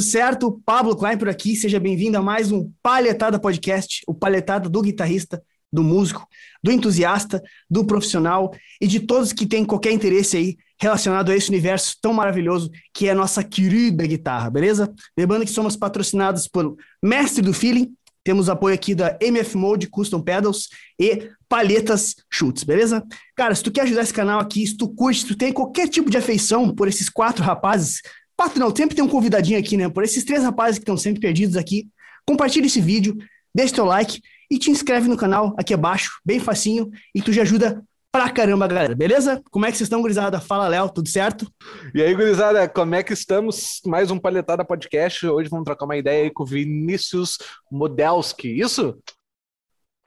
tudo certo? Pablo Klein por aqui, seja bem-vindo a mais um Palhetada Podcast, o palhetada do guitarrista, do músico, do entusiasta, do profissional e de todos que têm qualquer interesse aí relacionado a esse universo tão maravilhoso que é a nossa querida guitarra, beleza? Lembrando que somos patrocinados por Mestre do Feeling, temos apoio aqui da MF Mode Custom Pedals e Palhetas Chutes, beleza? Cara, se tu quer ajudar esse canal aqui, se tu curte, se tu tem qualquer tipo de afeição por esses quatro rapazes, quatro não, sempre tem um convidadinho aqui, né? Por esses três rapazes que estão sempre perdidos aqui, compartilha esse vídeo, deixa teu like e te inscreve no canal aqui abaixo, bem facinho, e tu já ajuda pra caramba, galera, beleza? Como é que vocês estão, gurizada? Fala, Léo, tudo certo? E aí, gurizada, como é que estamos? Mais um Palhetada Podcast. Hoje vamos trocar uma ideia aí com o Vinícius Modelski, isso?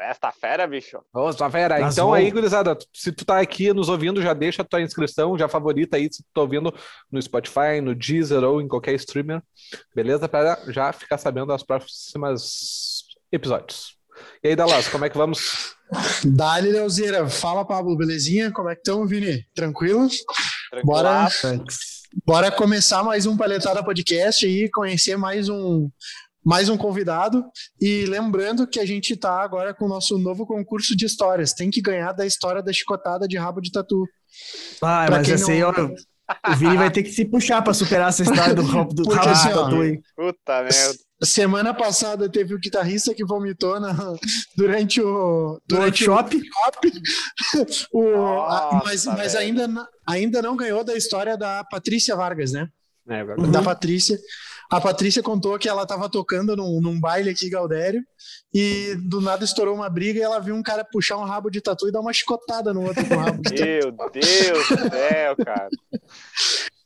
Esta fera, bicho. Nossa, fera. Mas então bom. aí, gurizada, se tu tá aqui nos ouvindo, já deixa a tua inscrição, já favorita aí se tu tá ouvindo no Spotify, no Deezer ou em qualquer streamer, beleza? Para já ficar sabendo das próximas episódios. E aí, Dallas, como é que vamos? Dali, Leozeira. Fala, Pablo, belezinha? Como é que estão, Vini? Tranquilo? Bora, bora começar mais um Palhetada Podcast aí, conhecer mais um, mais um convidado. E lembrando que a gente tá agora com o nosso novo concurso de histórias. Tem que ganhar da história da chicotada de rabo de tatu. Ah, Pra mas essa aí, não- ó, o Vini vai ter que se puxar pra superar essa história do rabo do Porque rabo assim, de tatu aí. Puta merda. Semana passada teve o guitarrista que vomitou na- durante o durante o workshop, O- Nossa, mas mas ainda, ainda não ganhou da história da Patrícia Vargas, né? É, verdade. Da Patrícia. A Patrícia contou que ela estava tocando num, num baile aqui, em Galdério, e do nada estourou uma briga e ela viu um cara puxar um rabo de tatu e dar uma chicotada no outro com o rabo de tatu. Meu Deus do céu, cara.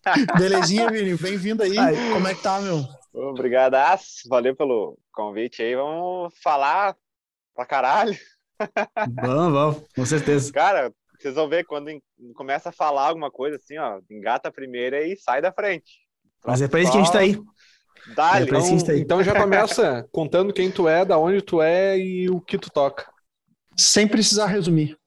Belezinha, Vini? Bem-vindo aí. Ai. Como é que tá, meu? Obrigadaço. Valeu pelo convite aí. Vamos falar pra caralho. vamos, vamos, com certeza. Cara, vocês vão ver quando começa a falar alguma coisa assim, ó. Engata a primeira e sai da frente. Mas é pra isso que a gente tá aí. Tá aí. Então já começa contando quem tu é, da onde tu é e o que tu toca. Sem precisar resumir.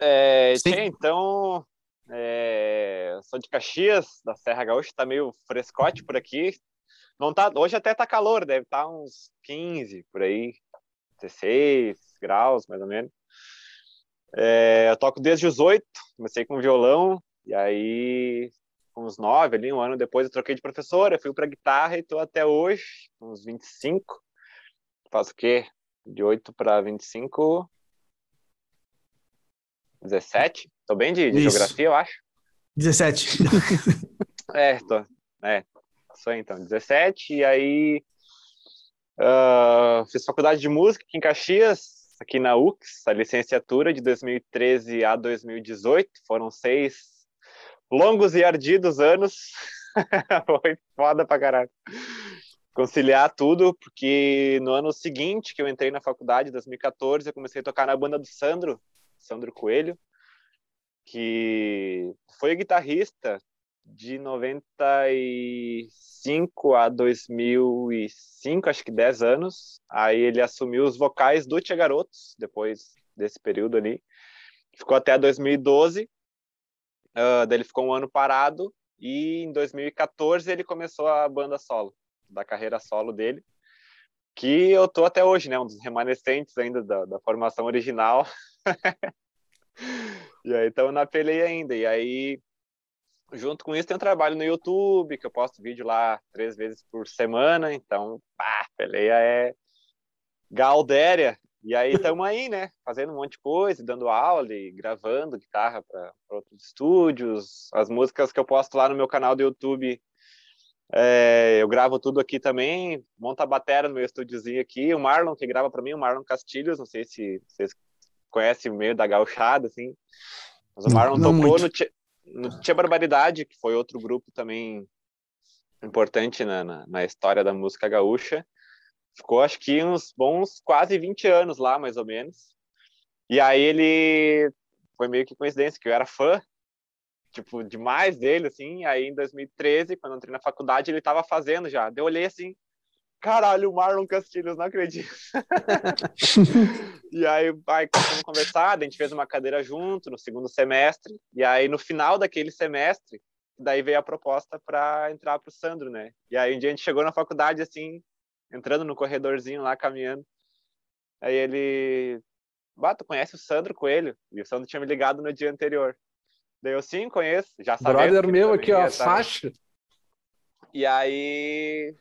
É, Sim. tchê, então, é, sou de Caxias, da Serra Gaúcha, tá meio frescote por aqui. Não tá, hoje até tá calor, deve estar uns 15 por aí, 16 graus mais ou menos. É, eu toco desde os 8, comecei com violão, e aí, uns 9 ali, um ano depois, eu troquei de professora, fui pra guitarra e tô até hoje, uns 25. Faço o quê? De 8 para 25, 17? Tô bem de, de geografia, eu acho. 17. É, tô. É, sou então, 17. E aí ah, fiz faculdade de música aqui em Caxias, aqui na UX, a licenciatura de 2013 a 2018. Foram seis longos e ardidos anos. Foi foda pra caralho. Conciliar tudo, porque no ano seguinte que eu entrei na faculdade, 2014, eu comecei a tocar na banda do Sandro, Sandro Coelho, que foi guitarrista de 95 a 2005, acho que 10 anos. Aí ele assumiu os vocais do Tia Garotos, depois desse período ali. Ficou até 2012. Uh, daí ele ficou um ano parado. E em 2014 ele começou a banda solo, da carreira solo dele. Que eu tô até hoje, né? Um dos remanescentes ainda da, da formação original. e aí estamos na peleia ainda. E aí junto com isso tem um trabalho no YouTube, que eu posto vídeo lá três vezes por semana, então, pá, peleia é galdéria. E aí estamos aí, né, fazendo um monte de coisa, dando aula e gravando guitarra para outros estúdios, as músicas que eu posto lá no meu canal do YouTube, é, eu gravo tudo aqui também, monto a bateria no meu estúdiozinho aqui, o Marlon que grava para mim, o Marlon Castilhos, não sei se vocês conhecem o meio da gauchada, assim, mas o Marlon Não tocou muito. no, Tia- no Tia Barbaridade, que foi outro grupo também importante na, na, na história da música gaúcha. Ficou, acho que, uns bons quase 20 anos lá, mais ou menos. E aí ele... Foi meio que coincidência, que eu era fã, tipo, demais dele, assim. Aí, em 2013, quando eu entrei na faculdade, ele tava fazendo já. Eu olhei assim, caralho, o Marlon Castilhos, não acredito. e aí, aí começamos a conversar, a gente fez uma cadeira junto no segundo semestre, e aí no final daquele semestre, daí veio a proposta para entrar pro Sandro, né? E aí um dia a gente chegou na faculdade assim, entrando no corredorzinho lá caminhando. Aí ele, bah, tu conhece o Sandro Coelho? E o Sandro tinha me ligado no dia anterior. Daí eu sim, conheço, já sabia. Brother meu aqui, ó, faixa. E aí,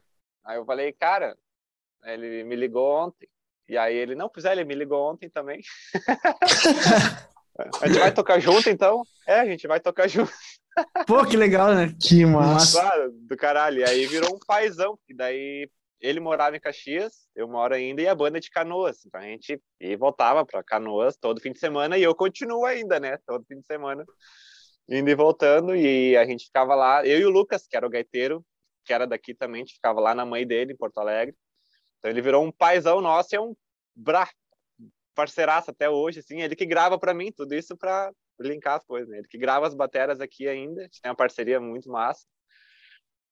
aí eu falei, cara, ele me ligou ontem. E aí ele, não, pois é, ele me ligou ontem também. a gente vai tocar junto, então? É, a gente vai tocar junto. Pô, que legal, né? Que massa. Claro, do caralho. E aí virou um paizão, que daí ele morava em Caxias, eu moro ainda, e a banda de Canoas. Então a gente e voltava para Canoas todo fim de semana, e eu continuo ainda, né? Todo fim de semana, indo e voltando, e a gente ficava lá, eu e o Lucas, que era o gaiteiro, que era daqui também, a gente ficava lá na mãe dele, em Porto Alegre. Então ele virou um paizão nosso e é um bra parceiraço até hoje, assim, ele que grava para mim tudo isso para linkar as coisas, né? Ele que grava as baterias aqui ainda, a gente tem uma parceria muito massa.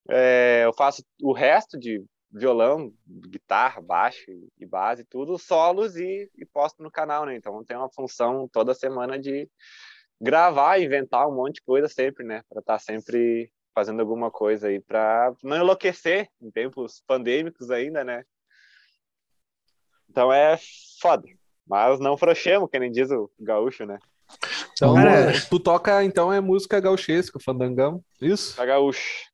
É, eu faço o resto de violão, guitarra, baixo e base, tudo solos e, e posto no canal, né? Então tem uma função toda semana de gravar, inventar um monte de coisa sempre, né? Para estar tá sempre fazendo alguma coisa aí para não enlouquecer em tempos pandêmicos ainda, né? Então é foda. Mas não frouxemos, que nem diz o gaúcho, né? Então, Cara, tu toca, então, é música gauchesca, fandangão, isso? É gaúcho.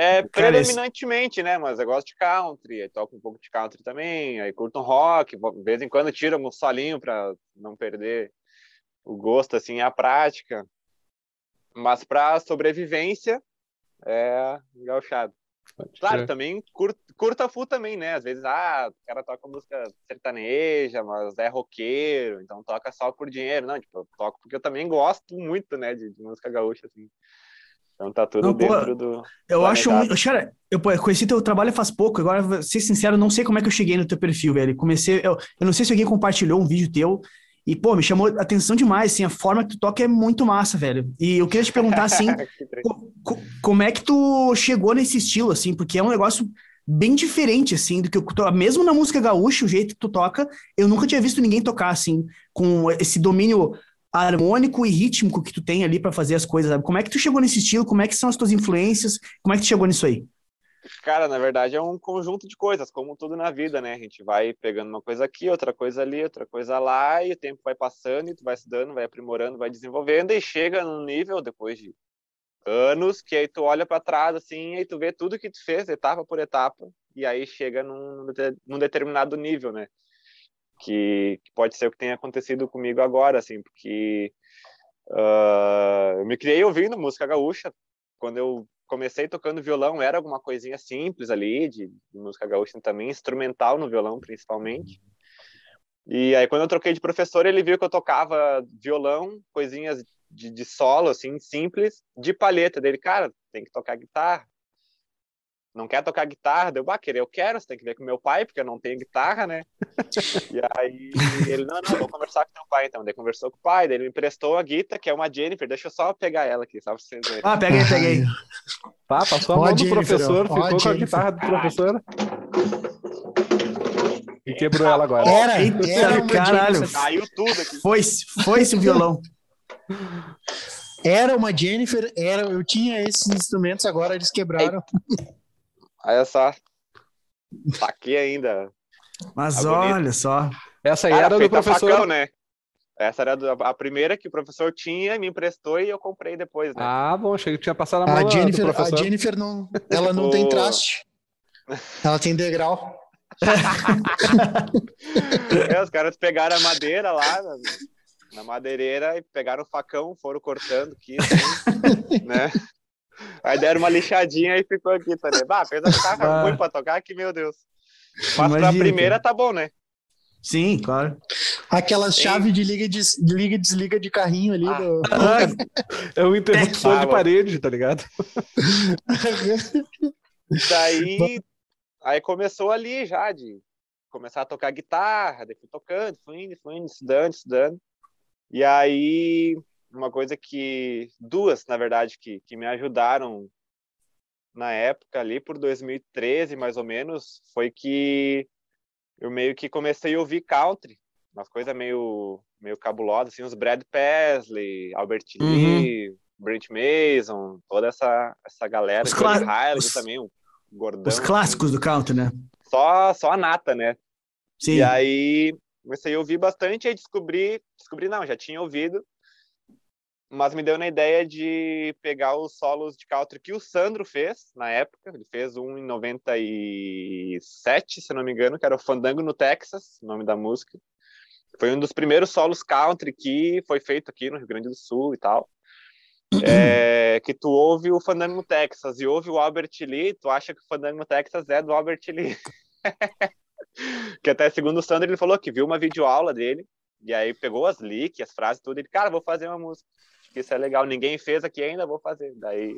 É, Cara, predominantemente, esse... né? Mas eu gosto de country, aí toco um pouco de country também, aí curto um rock, de vez em quando tiro um solinho para não perder o gosto, assim, a prática. Mas para sobrevivência, é gauchado. Claro, também curto, curto a full também, né? Às vezes, ah, o cara toca música sertaneja, mas é roqueiro, então toca só por dinheiro. Não, tipo, eu toco porque eu também gosto muito, né, de, de música gaúcha, assim. Então tá tudo não, dentro pô, do. Eu acho muito. Cara, eu conheci teu trabalho faz pouco, agora, vou ser sincero, não sei como é que eu cheguei no teu perfil, velho. Comecei. Eu, eu não sei se alguém compartilhou um vídeo teu. E, pô, me chamou a atenção demais, assim, a forma que tu toca é muito massa, velho. E eu queria te perguntar, assim, co como é que tu chegou nesse estilo, assim, porque é um negócio bem diferente, assim, do que eu Mesmo na música gaúcha, o jeito que tu toca, eu nunca tinha visto ninguém tocar, assim, com esse domínio harmônico e rítmico que tu tem ali para fazer as coisas, sabe? Como é que tu chegou nesse estilo? Como é que são as tuas influências? Como é que tu chegou nisso aí? Cara, na verdade é um conjunto de coisas, como tudo na vida, né? A gente vai pegando uma coisa aqui, outra coisa ali, outra coisa lá, e o tempo vai passando, e tu vai estudando, vai aprimorando, vai desenvolvendo, e chega num nível, depois de anos, que aí tu olha para trás, assim, e tu vê tudo que tu fez, etapa por etapa, e aí chega num, num determinado nível, né? Que, que, pode ser o que tem acontecido comigo agora, assim, porque uh, eu me criei ouvindo música gaúcha, quando eu comecei tocando violão, era alguma coisinha simples ali, de, de música gaúcha também, instrumental no violão principalmente. E aí quando eu troquei de professor, ele viu que eu tocava violão, coisinhas de, de solo, assim, simples, de palheta. Dele, cara, tem que tocar guitarra não quer tocar guitarra? Deu, bah, querer eu quero, você tem que ver com meu pai, porque eu não tenho guitarra, né? e aí ele, não, não, vou conversar com teu pai, então. Daí conversou com o pai, daí ele me emprestou a guitarra, que é uma Jennifer, deixa eu só pegar ela aqui, só pra vocês verem. Ah, peguei, peguei. Pá, passou a mão do professor, ficou com a guitarra do professor. E quebrou ela agora. Era, era caralho. Caiu tudo aqui. Foi, foi esse o violão. Era uma Jennifer, era, eu tinha esses instrumentos, agora eles quebraram. Olha só. Tá aqui ainda. Mas tá olha só. Essa aí Cara, era do professor. Facão, né? Essa era a primeira que o professor tinha, me emprestou e eu comprei depois, né? Ah, bom, achei que tinha passado a mão a Jennifer, do professor. A Jennifer não, ela não tem traste. Ela tem degrau. é, os caras pegaram a madeira lá na, na madeireira e pegaram o facão, foram cortando aqui, assim, né? Aí deram uma lixadinha e ficou aqui, tá ligado? Ah, apesar que tava ah. ruim pra tocar, que meu Deus. Mas Imagina, pra primeira tá bom, né? Sim, claro. Aquela chave de liga e des, liga, desliga de carrinho ali. Ah. Do... é um interruptor ah, de parede, tá ligado? Daí, aí começou ali já de começar a tocar guitarra, daí fui tocando, fui indo, fui indo, estudando, estudando. E aí uma coisa que duas, na verdade, que, que me ajudaram na época ali por 2013 mais ou menos, foi que eu meio que comecei a ouvir country, umas coisas meio meio cabulosas assim, os Brad Paisley, Albert uhum. Lee, Brent Mason, toda essa, essa galera, os clá... os... também, o gordão. Os clássicos do country, né? Só, só a nata, né? Sim. E aí comecei a ouvir bastante e descobri, descobri não, já tinha ouvido, mas me deu na ideia de pegar os solos de country que o Sandro fez na época. Ele fez um em 97, se não me engano, que era o Fandango no Texas, o nome da música. Foi um dos primeiros solos country que foi feito aqui no Rio Grande do Sul e tal. É, que tu ouve o Fandango no Texas e ouve o Albert Lee, tu acha que o Fandango no Texas é do Albert Lee. que até segundo o Sandro, ele falou que viu uma videoaula dele, e aí pegou as leaks, as frases, tudo, e ele, cara, vou fazer uma música que isso é legal. Ninguém fez aqui ainda, vou fazer. Daí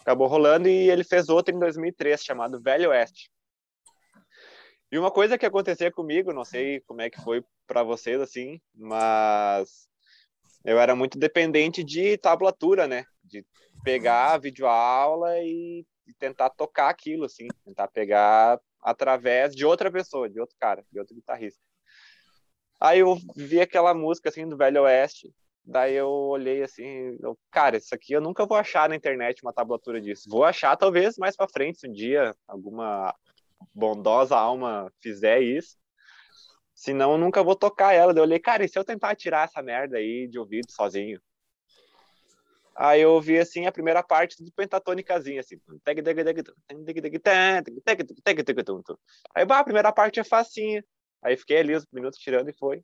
acabou rolando e ele fez outro em 2003 chamado Velho Oeste. E uma coisa que acontecia comigo, não sei como é que foi para vocês assim, mas eu era muito dependente de tablatura, né? De pegar a videoaula e, tentar tocar aquilo assim, tentar pegar através de outra pessoa, de outro cara, de outro guitarrista. Aí eu vi aquela música assim do Velho Oeste Daí eu olhei assim, eu, cara, isso aqui eu nunca vou achar na internet uma tablatura disso. Vou achar talvez mais para frente, se um dia alguma bondosa alma fizer isso. Senão eu nunca vou tocar ela. Daí eu olhei, cara, e se eu tentar tirar essa merda aí de ouvido sozinho? Aí eu ouvi assim a primeira parte do pentatônicazinho, assim. Aí bah, a primeira parte é facinha. Aí fiquei ali uns minutos tirando e foi.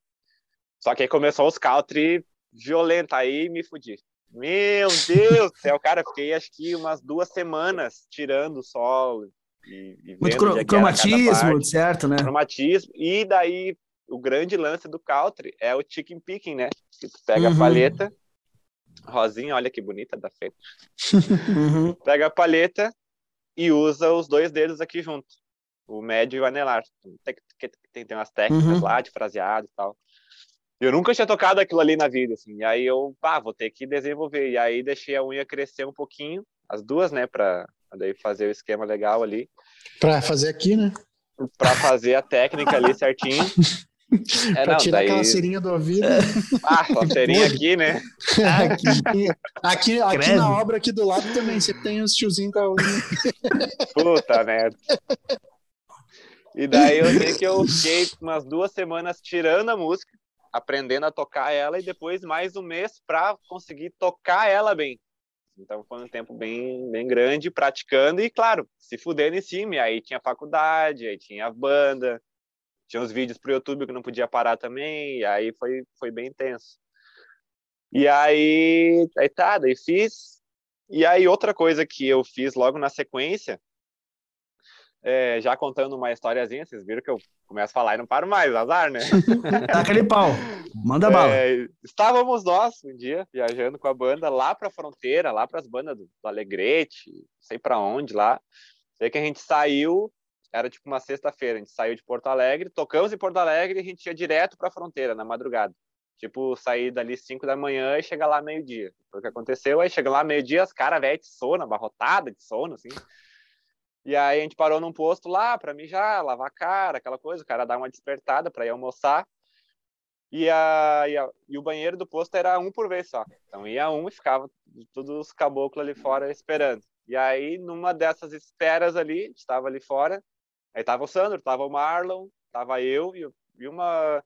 Só que aí começou os country violenta. Aí me fudi. Meu Deus do céu, cara, fiquei acho que umas duas semanas tirando o solo. E, e Muito cro cromatismo, certo, né? Cromatismo. E daí o grande lance do country é o chicken picking, né? Que tu pega uhum. a palheta, rosinha, olha que bonita da feita. uhum. Pega a palheta e usa os dois dedos aqui junto, o médio e o anelar. Tem, tem, tem umas técnicas uhum. lá de fraseado e tal. Eu nunca tinha tocado aquilo ali na vida, assim. E aí eu, pá, vou ter que desenvolver. E aí deixei a unha crescer um pouquinho, as duas, né, para daí fazer o esquema legal ali. Para fazer aqui, né? Para fazer a técnica ali certinho. É, pra não, tirar daí... aquela cerinha do ouvido. Ah, a cerinha aqui, né? aqui, aqui, aqui na obra aqui do lado também, você tem os tiozinhos com a unha. Puta merda. E daí eu sei que eu fiquei umas duas semanas tirando a música aprendendo a tocar ela e depois mais um mês para conseguir tocar ela bem. Então foi um tempo bem, bem grande praticando e, claro, se fudendo em cima. Aí tinha faculdade, aí tinha banda, tinha os vídeos pro YouTube que não podia parar também, aí foi, foi bem intenso. E aí, aí tá, daí fiz. E aí outra coisa que eu fiz logo na sequência é, já contando uma historiazinha, vocês viram que eu começo a falar e não paro mais, azar, né? Tá aquele pau, manda é, bala. Estávamos nós um dia viajando com a banda lá para a fronteira, lá para as bandas do, do Alegrete, não sei para onde lá. Sei que a gente saiu, era tipo uma sexta-feira, a gente saiu de Porto Alegre, tocamos em Porto Alegre e a gente ia direto para a fronteira na madrugada. Tipo, sair dali 5 da manhã e chegar lá meio-dia. Foi o que aconteceu. Aí chega lá meio-dia, as caras velhas de sono, abarrotada de sono, assim. E aí a gente parou num posto lá para mijar, lavar a cara, aquela coisa, o cara dá uma despertada para ir almoçar. E, a, e, a, e, o banheiro do posto era um por vez só. Então ia um e ficava todos os caboclos ali fora esperando. E aí, numa dessas esperas ali, estava ali fora, aí tava o Sandro, tava o Marlon, tava eu e, e uma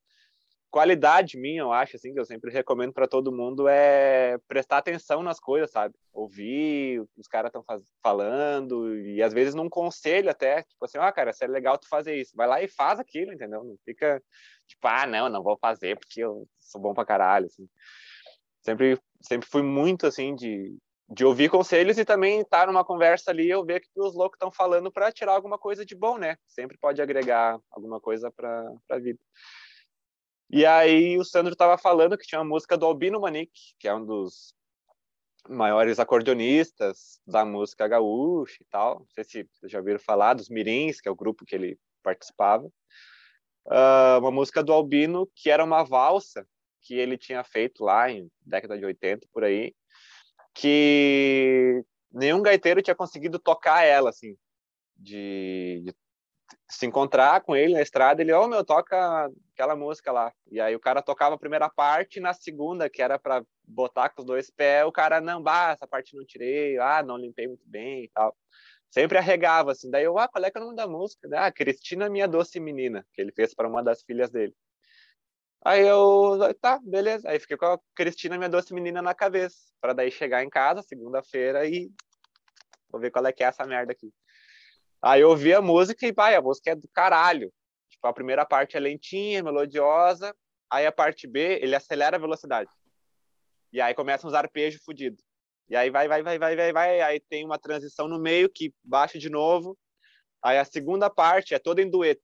qualidade minha, eu acho, assim, que eu sempre recomendo para todo mundo é prestar atenção nas coisas, sabe? Ouvir o que os caras estão falando e às vezes num conselho até, tipo assim, ah, cara, se é legal tu fazer isso, vai lá e faz aquilo, entendeu? Não fica tipo, ah, não, não vou fazer porque eu sou bom pra caralho, assim. Sempre, sempre fui muito, assim, de, de ouvir conselhos e também estar numa conversa ali eu ver o que os loucos estão falando para tirar alguma coisa de bom, né? Sempre pode agregar alguma coisa para a vida. E aí o Sandro estava falando que tinha uma música do Albino Manique, que é um dos maiores acordeonistas da música gaúcha e tal. Não sei se vocês já ouviram falar dos Mirins, que é o grupo que ele participava. Uh, uma música do Albino que era uma valsa que ele tinha feito lá em década de 80 por aí, que nenhum gaiteiro tinha conseguido tocar ela assim, de, de se encontrar com ele na estrada, ele, ô oh, meu, toca aquela música lá. E aí o cara tocava a primeira parte, na segunda, que era para botar com os dois pés, o cara, não, bah, essa parte não tirei, ah, não limpei muito bem e tal. Sempre arregava, assim. Daí eu, ah, qual é que é o nome da música? Ah, Cristina Minha Doce Menina, que ele fez para uma das filhas dele. Aí eu, tá, beleza. Aí fiquei com a Cristina Minha Doce Menina na cabeça, para daí chegar em casa, segunda-feira, e vou ver qual é que é essa merda aqui. Aí eu ouvi a música e, vai, a música é do caralho. Tipo, a primeira parte é lentinha, melodiosa, aí a parte B, ele acelera a velocidade. E aí começa uns arpejos fodidos. E aí vai, vai, vai, vai, vai, vai, aí tem uma transição no meio que baixa de novo. Aí a segunda parte é toda em dueto.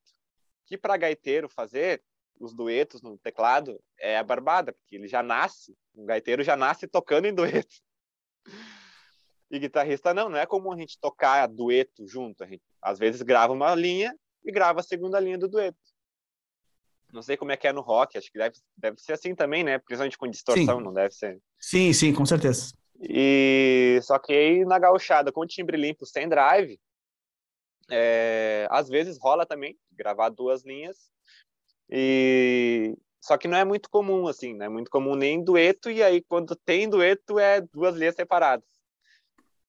Que para gaiteiro fazer os duetos no teclado é a barbada, porque ele já nasce, o gaiteiro já nasce tocando em dueto. E guitarrista não, não é comum a gente tocar dueto junto. A gente às vezes grava uma linha e grava a segunda linha do dueto. Não sei como é que é no rock, acho que deve, deve ser assim também, né? Principalmente com distorção, sim. não deve ser. Sim, sim, com certeza. E só que aí na gauchada com timbre limpo sem drive, é, às vezes rola também gravar duas linhas. E só que não é muito comum assim, não é muito comum nem dueto e aí quando tem dueto é duas linhas separadas.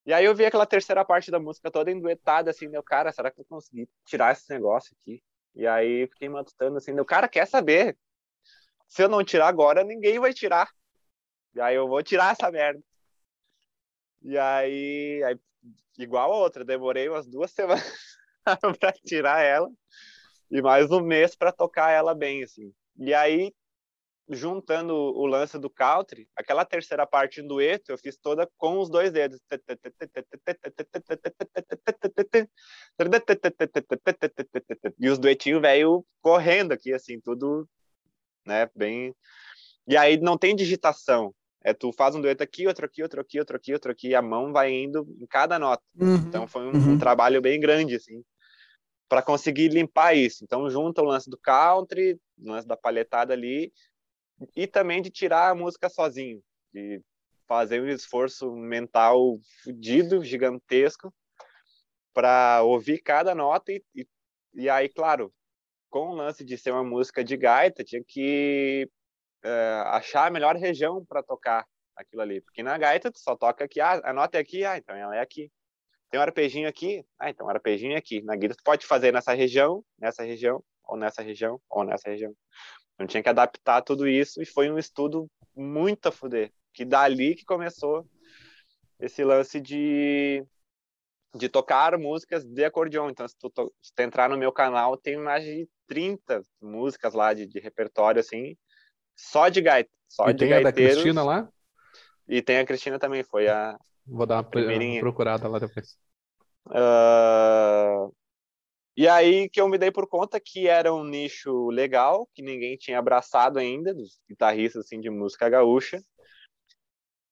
E aí eu vi aquela terceira parte da música toda enduetada, assim, meu cara, será que eu consegui tirar esse negócio aqui? E aí fiquei matutando assim, meu cara, quer saber? Se eu não tirar agora, ninguém vai tirar. E aí eu vou tirar essa merda. E aí, aí igual a outra, demorei umas duas semanas para tirar ela e mais um mês para tocar ela bem, assim. E aí juntando o lance do country, aquela terceira parte em dueto eu fiz toda com os dois dedos. E os duetinhos velho correndo aqui assim, tudo, né, bem E aí não tem digitação. É tu faz um dueto aqui, outro aqui, outro aqui, outro aqui, outro aqui, e a mão vai indo em cada nota. Uhum, então foi um, uhum. um trabalho bem grande assim para conseguir limpar isso. Então junta o lance do country, o lance da palhetada ali, e também de tirar a música sozinho, de fazer um esforço mental fudido, gigantesco, para ouvir cada nota e, e, e, aí, claro, com o lance de ser uma música de gaita, tinha que uh, achar a melhor região para tocar aquilo ali, porque na gaita tu só toca aqui, ah, a nota é aqui, ah, então ela é aqui. Tem um arpejinho aqui, ah, então o arpejinho é aqui. Na guitarra tu pode fazer nessa região, nessa região, ou nessa região, ou nessa região. Então tinha que adaptar tudo isso e foi um estudo muito a fuder. Que dali que começou esse lance de, de tocar músicas de acordeon. Então, se tu, se tu entrar no meu canal, tem mais de 30 músicas lá de, de repertório, assim, só de gaita. Só e de tem gaiteiros. a da Cristina lá? E tem a Cristina também, foi a. Vou dar uma, uma procurada lá depois. Uh, e aí que eu me dei por conta que era um nicho legal, que ninguém tinha abraçado ainda, dos guitarristas assim, de música gaúcha.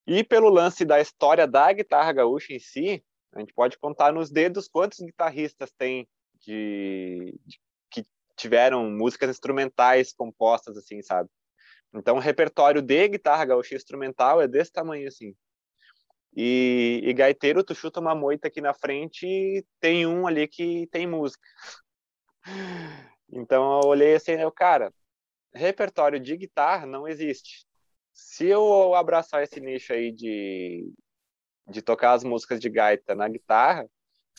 E pelo lance da história da guitarra gaúcha em si, a gente pode contar nos dedos quantos guitarristas tem de, de que tiveram músicas instrumentais compostas assim, sabe? Então o repertório de guitarra gaúcha instrumental é desse tamanho assim. E, e gaiteiro, tu chuta uma moita aqui na frente e tem um ali que tem música. Então eu olhei assim, eu, cara, repertório de guitarra não existe. Se eu abraçar esse nicho aí de, de tocar as músicas de gaita na guitarra,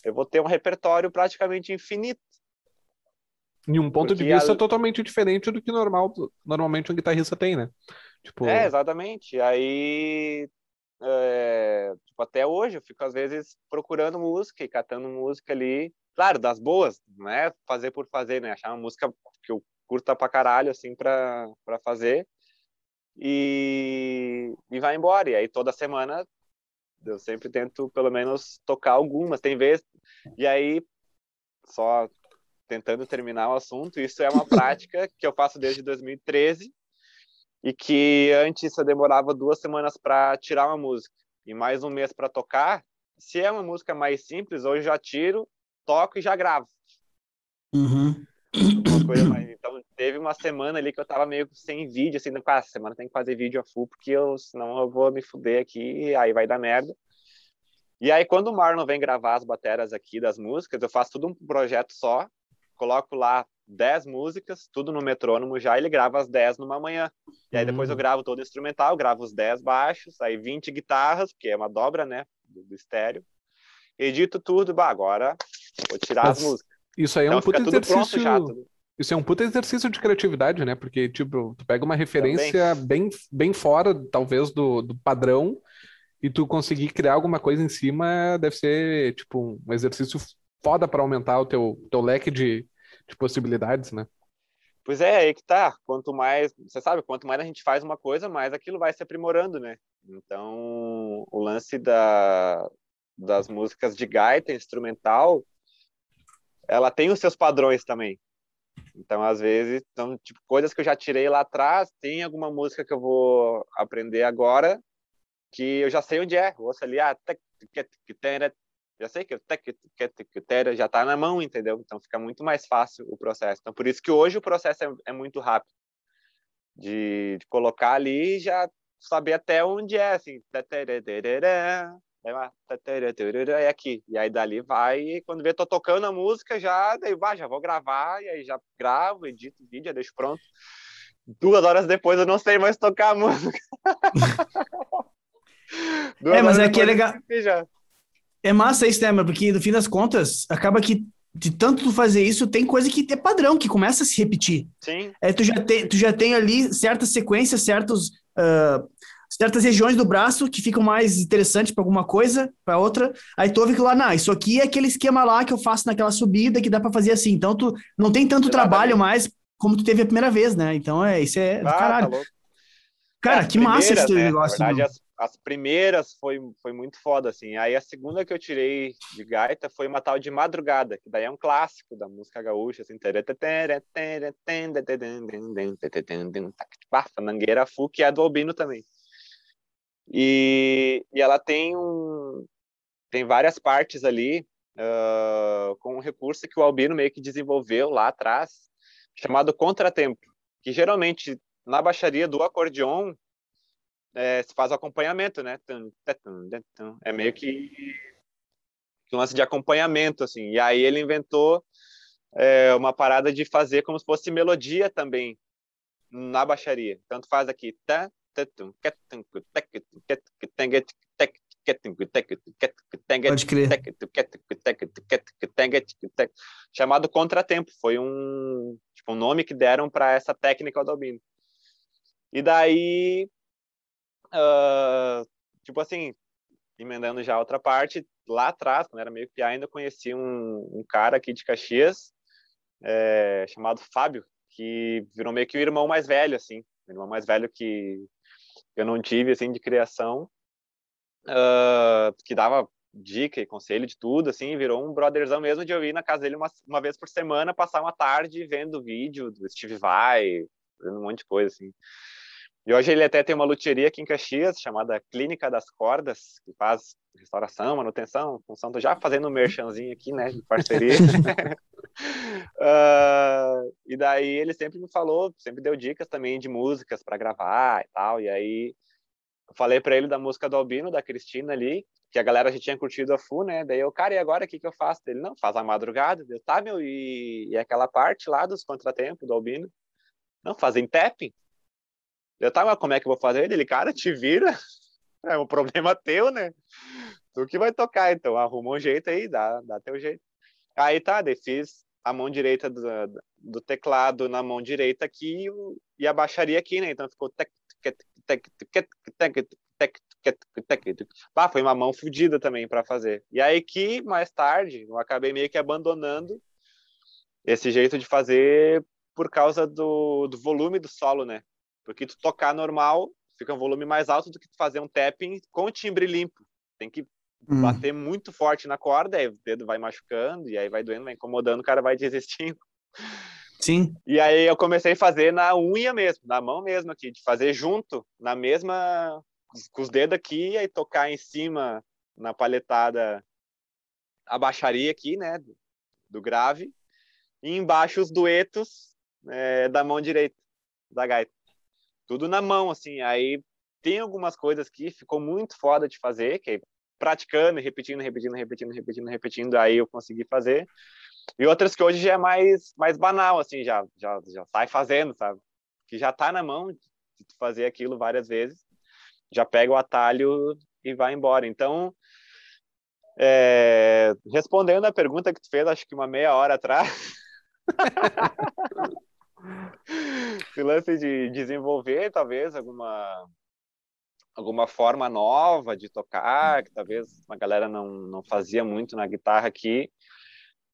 eu vou ter um repertório praticamente infinito. E um ponto Porque de vista a... totalmente diferente do que normal, normalmente um guitarrista tem, né? Tipo... É, exatamente. Aí é, tipo, até hoje eu fico às vezes procurando música e catando música ali, claro, das boas, não é fazer por fazer, né? Achar uma música que eu curta pra caralho, assim, pra, pra fazer e, e vai embora. E aí toda semana eu sempre tento pelo menos tocar algumas, tem vezes, e aí só tentando terminar o assunto, isso é uma prática que eu faço desde 2013 e que antes eu demorava duas semanas para tirar uma música e mais um mês para tocar. Se é uma música mais simples, hoje já tiro, toco e já gravo. Uhum. Mais... Então teve uma semana ali que eu tava meio sem vídeo, assim, ah, essa semana tem que fazer vídeo a full, porque eu, senão eu vou me fuder aqui aí vai dar merda. E aí quando o Marlon vem gravar as bateras aqui das músicas, eu faço tudo um projeto só, coloco lá 10 músicas, tudo no metrônomo já, ele grava as 10 numa manhã. E aí depois eu hum. gravo todo o instrumental, gravo os 10 baixos, aí 20 guitarras, porque é uma dobra, né, do, do estéreo. Edito tudo, bah, agora vou tirar Mas as músicas. Isso aí é então, um puta exercício... Já, isso é um puta exercício de criatividade, né? Porque, tipo, tu pega uma referência bem, bem fora, talvez, do, do padrão, e tu conseguir criar alguma coisa em cima deve ser, tipo, um exercício foda para aumentar o teu, teu leque de, de possibilidades, né? Pois é, aí que tá. Quanto mais, você sabe, quanto mais a gente faz uma coisa, mais aquilo vai se aprimorando, né? Então, o lance da, das músicas de gaita instrumental, ela tem os seus padrões também. Então, às vezes, então, tipo, coisas que eu já tirei lá atrás, tem alguma música que eu vou aprender agora, que eu já sei onde é. Eu ouço ali, ah, já sei que o tec, já está na mão, entendeu? Então fica muito mais fácil o processo. Então por isso que hoje o processo é, é muito rápido de, de, colocar ali e já saber até onde é, assim, é aqui. E aí dali vai, e quando vê, tô tocando a música, já, daí vai, já vou gravar, e aí já gravo, edito o vídeo, já deixo pronto. Duas horas depois eu não sei mais tocar a música. é, mas é que é legal. Já. É massa isso, né, porque no fim das contas, acaba que de tanto tu fazer isso, tem coisa que é padrão, que começa a se repetir. Sim. É, tu, já tem, tu já tem ali certas sequências, certos, uh, certas regiões do braço que ficam mais interessantes para alguma coisa, para outra. Aí tu ouve que lá, não, isso aqui é aquele esquema lá que eu faço naquela subida que dá para fazer assim. Então tu não tem tanto trabalho mais como tu teve a primeira vez, né? Então é, isso é ah, tá caralho. Tá Cara, que massa esse né? negócio. Na verdade, as, as primeiras foi, foi muito foda, assim. Aí a segunda que eu tirei de gaita foi uma tal de Madrugada, que daí é um clássico da música gaúcha, assim. Fanangueira Fu, que é do Albino também. E, e ela tem um... Tem várias partes ali uh, com um recurso que o Albino meio que desenvolveu lá atrás, chamado contratempo, que geralmente na baixaria do acordeon é, se faz o acompanhamento, né? É meio que um lance de acompanhamento, assim. E aí ele inventou é, uma parada de fazer como se fosse melodia também na baixaria. Tanto faz aqui. Pode crer. Chamado contratempo. Foi um, tipo, um nome que deram para essa técnica do Albino. E daí uh, tipo assim, emendando já outra parte, lá atrás, quando era meio que ainda conheci um, um cara aqui de Caxias, é, chamado Fábio, que virou meio que o irmão mais velho, assim, o irmão mais velho que eu não tive, assim, de criação, uh, que dava dica e conselho de tudo, assim, virou um brotherzão mesmo de eu ir na casa dele uma, uma vez por semana, passar uma tarde vendo vídeo do Steve Vai, um monte de coisa, assim. E hoje ele até tem uma luteria aqui em Caxias, chamada Clínica das Cordas, que faz restauração, manutenção, função, tô já fazendo um merchanzinho aqui, né, de parceria. uh, e daí ele sempre me falou, sempre deu dicas também de músicas para gravar e tal, e aí eu falei para ele da música do Albino, da Cristina ali, que a galera já tinha curtido a FU, né, daí eu, cara, e agora o que que eu faço? Ele, não, faz a madrugada, eu, tá, meu, e, e aquela parte lá dos contratempos do Albino? Não, fazem tapping. Eu tava, como é que eu vou fazer? Ele, cara, te vira. É um problema teu, né? Tu que vai tocar, então arruma um jeito aí, dá, dá teu jeito. Aí tá, daí fiz a mão direita do, do teclado na mão direita aqui e a baixaria aqui, né? Então ficou tec, tec, tec, tec, tec, tec, tec, tec. Ah, foi uma mão fodida também para fazer. E aí que mais tarde eu acabei meio que abandonando esse jeito de fazer por causa do, do volume do solo, né? Porque tu tocar normal, fica um volume mais alto do que tu fazer um tapping com timbre limpo. Tem que hum. bater muito forte na corda, aí o dedo vai machucando, e aí vai doendo, vai incomodando, o cara vai desistindo. Sim. E aí eu comecei a fazer na unha mesmo, na mão mesmo aqui, de fazer junto, na mesma, com os dedos aqui, e aí tocar em cima, na palhetada, a baixaria aqui, né, do grave, e embaixo os duetos é, da mão direita, da gaita tudo na mão, assim. Aí tem algumas coisas que ficou muito foda de fazer, que é praticando, repetindo, repetindo, repetindo, repetindo, repetindo, aí eu consegui fazer. E outras que hoje já é mais, mais banal, assim, já, já, já sai fazendo, sabe? Que já tá na mão de fazer aquilo várias vezes, já pega o atalho e vai embora. Então, é, respondendo a pergunta que tu fez, acho que uma meia hora atrás, esse lance de desenvolver talvez alguma alguma forma nova de tocar, que talvez a galera não, não fazia muito na guitarra aqui,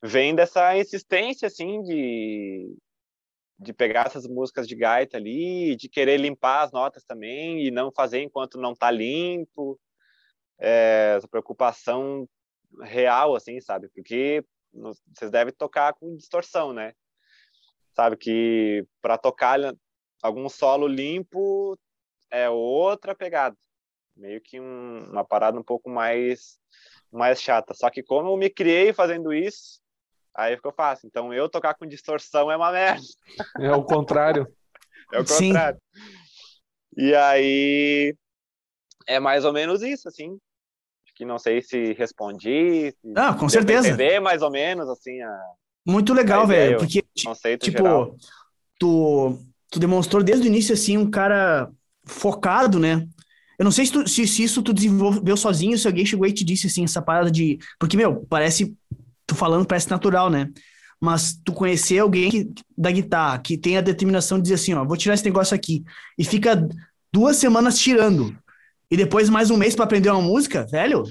vem dessa insistência, assim, de, de pegar essas músicas de gaita ali, de querer limpar as notas também e não fazer enquanto não tá limpo, é, essa preocupação real, assim, sabe? Porque vocês devem tocar com distorção, né? Sabe que para tocar algum solo limpo é outra pegada, meio que um, uma parada um pouco mais mais chata. Só que como eu me criei fazendo isso, Aí ficou fácil. Então eu tocar com distorção é uma merda. É o contrário. é o contrário. Sim. E aí é mais ou menos isso, assim. Que não sei se respondi. Se ah, com certeza. Entender mais ou menos, assim. A, Muito legal, velho. Porque, tipo, geral. tu, tu demonstrou desde o início, assim, um cara focado, né? Eu não sei se, tu, se, se, isso tu desenvolveu sozinho, se alguém chegou e te disse, assim, essa parada de... Porque, meu, parece tu falando parece natural, né? Mas tu conhecer alguém que, da guitarra que tem a determinação de dizer assim, ó, vou tirar esse negócio aqui e fica duas semanas tirando e depois mais um mês para aprender uma música, velho,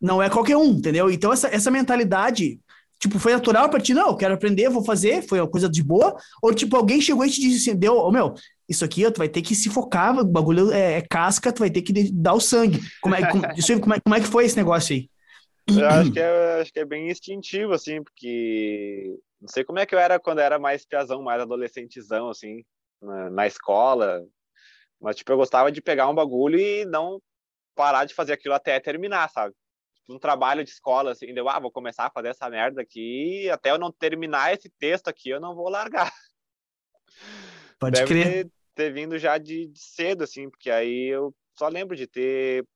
não é qualquer um, entendeu? Então essa, essa mentalidade, tipo, foi natural para ti, não, eu quero aprender, vou fazer, foi uma coisa de boa, ou tipo, alguém chegou e te disse assim, deu, oh, meu, isso aqui tu vai ter que se focar, o bagulho é, é casca, tu vai ter que dar o sangue. Como é, como, isso, como, é, como é que foi esse negócio aí? Eu acho que, é, acho que é bem instintivo, assim, porque não sei como é que eu era quando eu era mais piazão, mais adolescentezão, assim, na, na, escola. Mas, tipo, eu gostava de pegar um bagulho e não parar de fazer aquilo até terminar, sabe? Um trabalho de escola, assim, deu, ah, vou começar a fazer essa merda aqui, até eu não terminar esse texto aqui, eu não vou largar. Pode Deve crer. Ter, ter vindo já de, de cedo, assim, porque aí eu só lembro de ter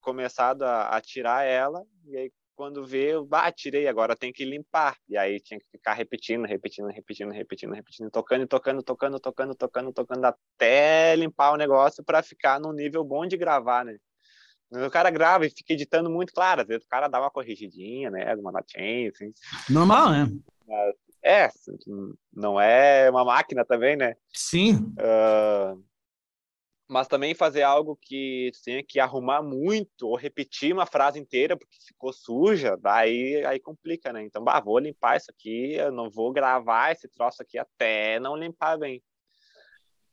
começado a, a tirar ela, e aí quando vê, eu ah, tirei, agora tem que limpar. E aí tinha que ficar repetindo, repetindo, repetindo, repetindo, repetindo, tocando, tocando, tocando, tocando, tocando, tocando, até limpar o negócio para ficar num nível bom de gravar, né? O cara grava e fica editando muito, claro, às vezes o cara dá uma corrigidinha, né? Alguma notinha, assim. Normal, né? É, não é uma máquina também, né? Sim. Uh, mas também fazer algo que tenha que arrumar muito ou repetir uma frase inteira porque ficou suja, daí aí complica, né? Então, bah, vou limpar isso aqui, eu não vou gravar esse troço aqui até não limpar bem.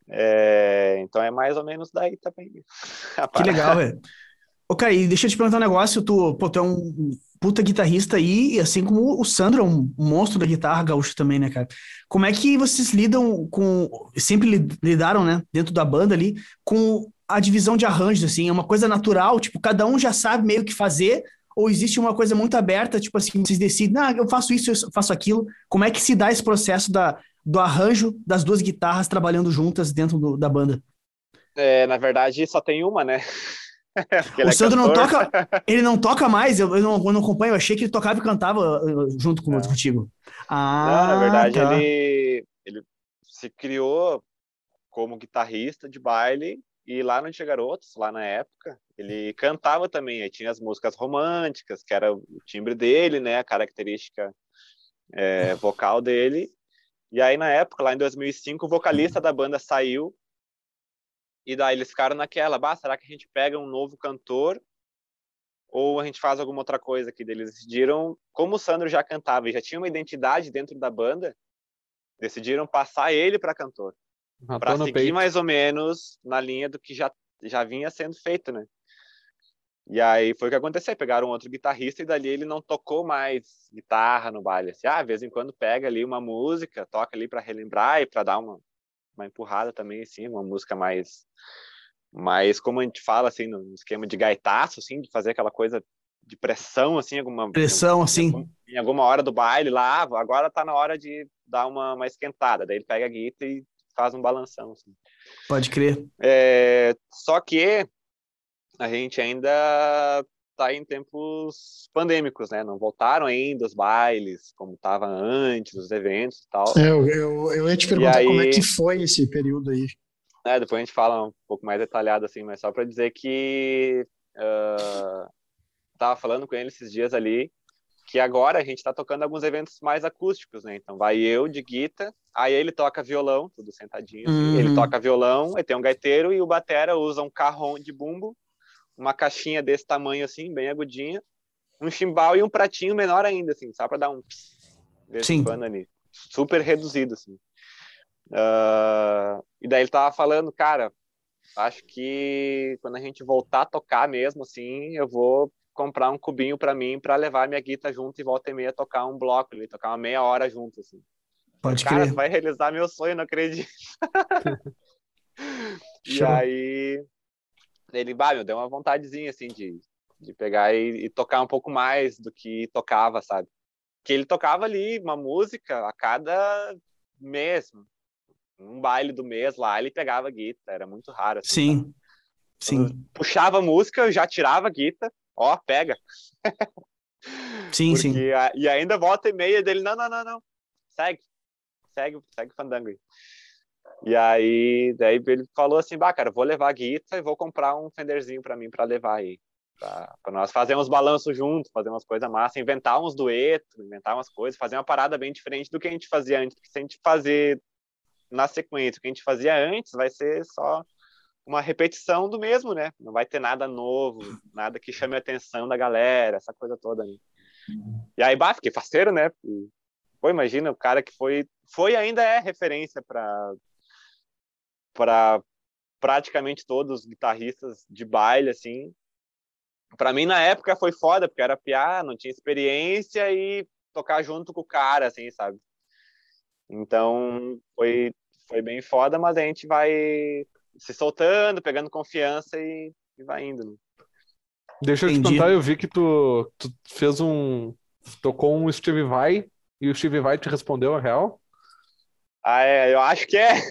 É, então é mais ou menos daí também. Que legal, velho. Ô, Caí, deixa eu te perguntar um negócio. Tu, pô, tu é um puta guitarrista aí, e assim como o Sandro é um monstro da guitarra gaúcha também, né, cara? Como é que vocês lidam com. Sempre lidaram, né, dentro da banda ali, com a divisão de arranjos, assim? É uma coisa natural, tipo, cada um já sabe meio que fazer, ou existe uma coisa muito aberta, tipo assim, vocês decidem, ah, eu faço isso, eu faço aquilo. Como é que se dá esse processo da, do arranjo das duas guitarras trabalhando juntas dentro do, da banda? É, na verdade, só tem uma, né? o é Sandro não toca, ele não toca mais, eu, eu, não, eu não acompanho, eu achei que ele tocava e cantava junto com, contigo. Ah, não, na verdade, tá. ele, ele se criou como guitarrista de baile e lá no Tia Garotos, lá na época, ele cantava também, aí tinha as músicas românticas, que era o timbre dele, né, a característica é, vocal dele. E aí, na época, lá em 2005, o vocalista da banda saiu e daí eles ficaram naquela, bah, será que a gente pega um novo cantor ou a gente faz alguma outra coisa aqui? Eles decidiram, como o Sandro já cantava e já tinha uma identidade dentro da banda, decidiram passar ele para cantor. Para seguir peito. mais ou menos na linha do que já, já vinha sendo feito, né? E aí foi o que aconteceu, pegaram outro guitarrista e dali ele não tocou mais guitarra no baile. Assim, ah, de vez em quando pega ali uma música, toca ali para relembrar e para dar uma, uma empurrada também, assim, uma música mais, mais como a gente fala, assim, no esquema de gaitaço, assim, de fazer aquela coisa de pressão, assim, alguma... Pressão, assim. Em alguma hora do baile lá, ah, agora tá na hora de dar uma, uma esquentada. Daí ele pega a guitarra e faz um balanção, assim. Pode crer. É, só que a gente ainda tá em tempos pandêmicos, né? Não voltaram ainda os bailes como tava antes, os eventos e tal. É, eu, eu, eu ia te perguntar aí, como é que foi esse período aí. É, depois a gente fala um pouco mais detalhado, assim, mas só para dizer que uh, tava falando com ele esses dias ali que agora a gente está tocando alguns eventos mais acústicos, né? Então vai eu de guitarra, aí ele toca violão, tudo sentadinho, assim. uhum. ele toca violão, aí tem um gaiteiro e o batera usa um carrom de bumbo, uma caixinha desse tamanho assim, bem agudinha, um chimbal e um pratinho menor ainda, assim, só para dar um Sim. ali, super reduzido assim. Uh, e daí ele tava falando, cara, acho que quando a gente voltar a tocar mesmo, assim, eu vou comprar um cubinho para mim para levar minha guitarra junto e volta e meia tocar um bloco ali, tocar uma meia hora junto, assim. Pode Cara, crer. vai realizar meu sonho, não acredito. e aí ele, bah, meu, deu uma vontadezinha, assim, de, de pegar e, e, tocar um pouco mais do que tocava, sabe? Que ele tocava ali uma música a cada mês, um baile do mês lá, ele pegava a guitarra, era muito raro. Assim, Sim, sabe? sim. Puxava a música, já tirava a guitarra, ó, pega. Sim, Porque, sim. A, e ainda volta e meia dele, não, não, não, não, segue, segue, segue fandango aí. E aí, daí ele falou assim, bah, cara, vou levar a guitarra e vou comprar um Fenderzinho para mim para levar aí. Para nós fazer uns balanços juntos, fazer umas coisas massas, inventar uns duetos, inventar umas coisas, fazer uma parada bem diferente do que a gente fazia antes. Porque se a gente fazer na sequência o que a gente fazia antes, vai ser só uma repetição do mesmo, né? Não vai ter nada novo, nada que chame a atenção da galera, essa coisa toda. Né? E aí, bah, fiquei faceiro, né? Pô, imagina o cara que foi, foi ainda é referência para para praticamente todos os guitarristas de baile, assim. Para mim, na época, foi foda, porque era piar, não tinha experiência e tocar junto com o cara, assim, sabe? Então, foi, foi bem foda, mas a gente vai se soltando, pegando confiança e, e vai indo. Né? Deixa eu Entendi. te contar, eu vi que tu, tu fez um. tocou um Steve Vai e o Steve Vai te respondeu a real? Ah, é, eu acho que é.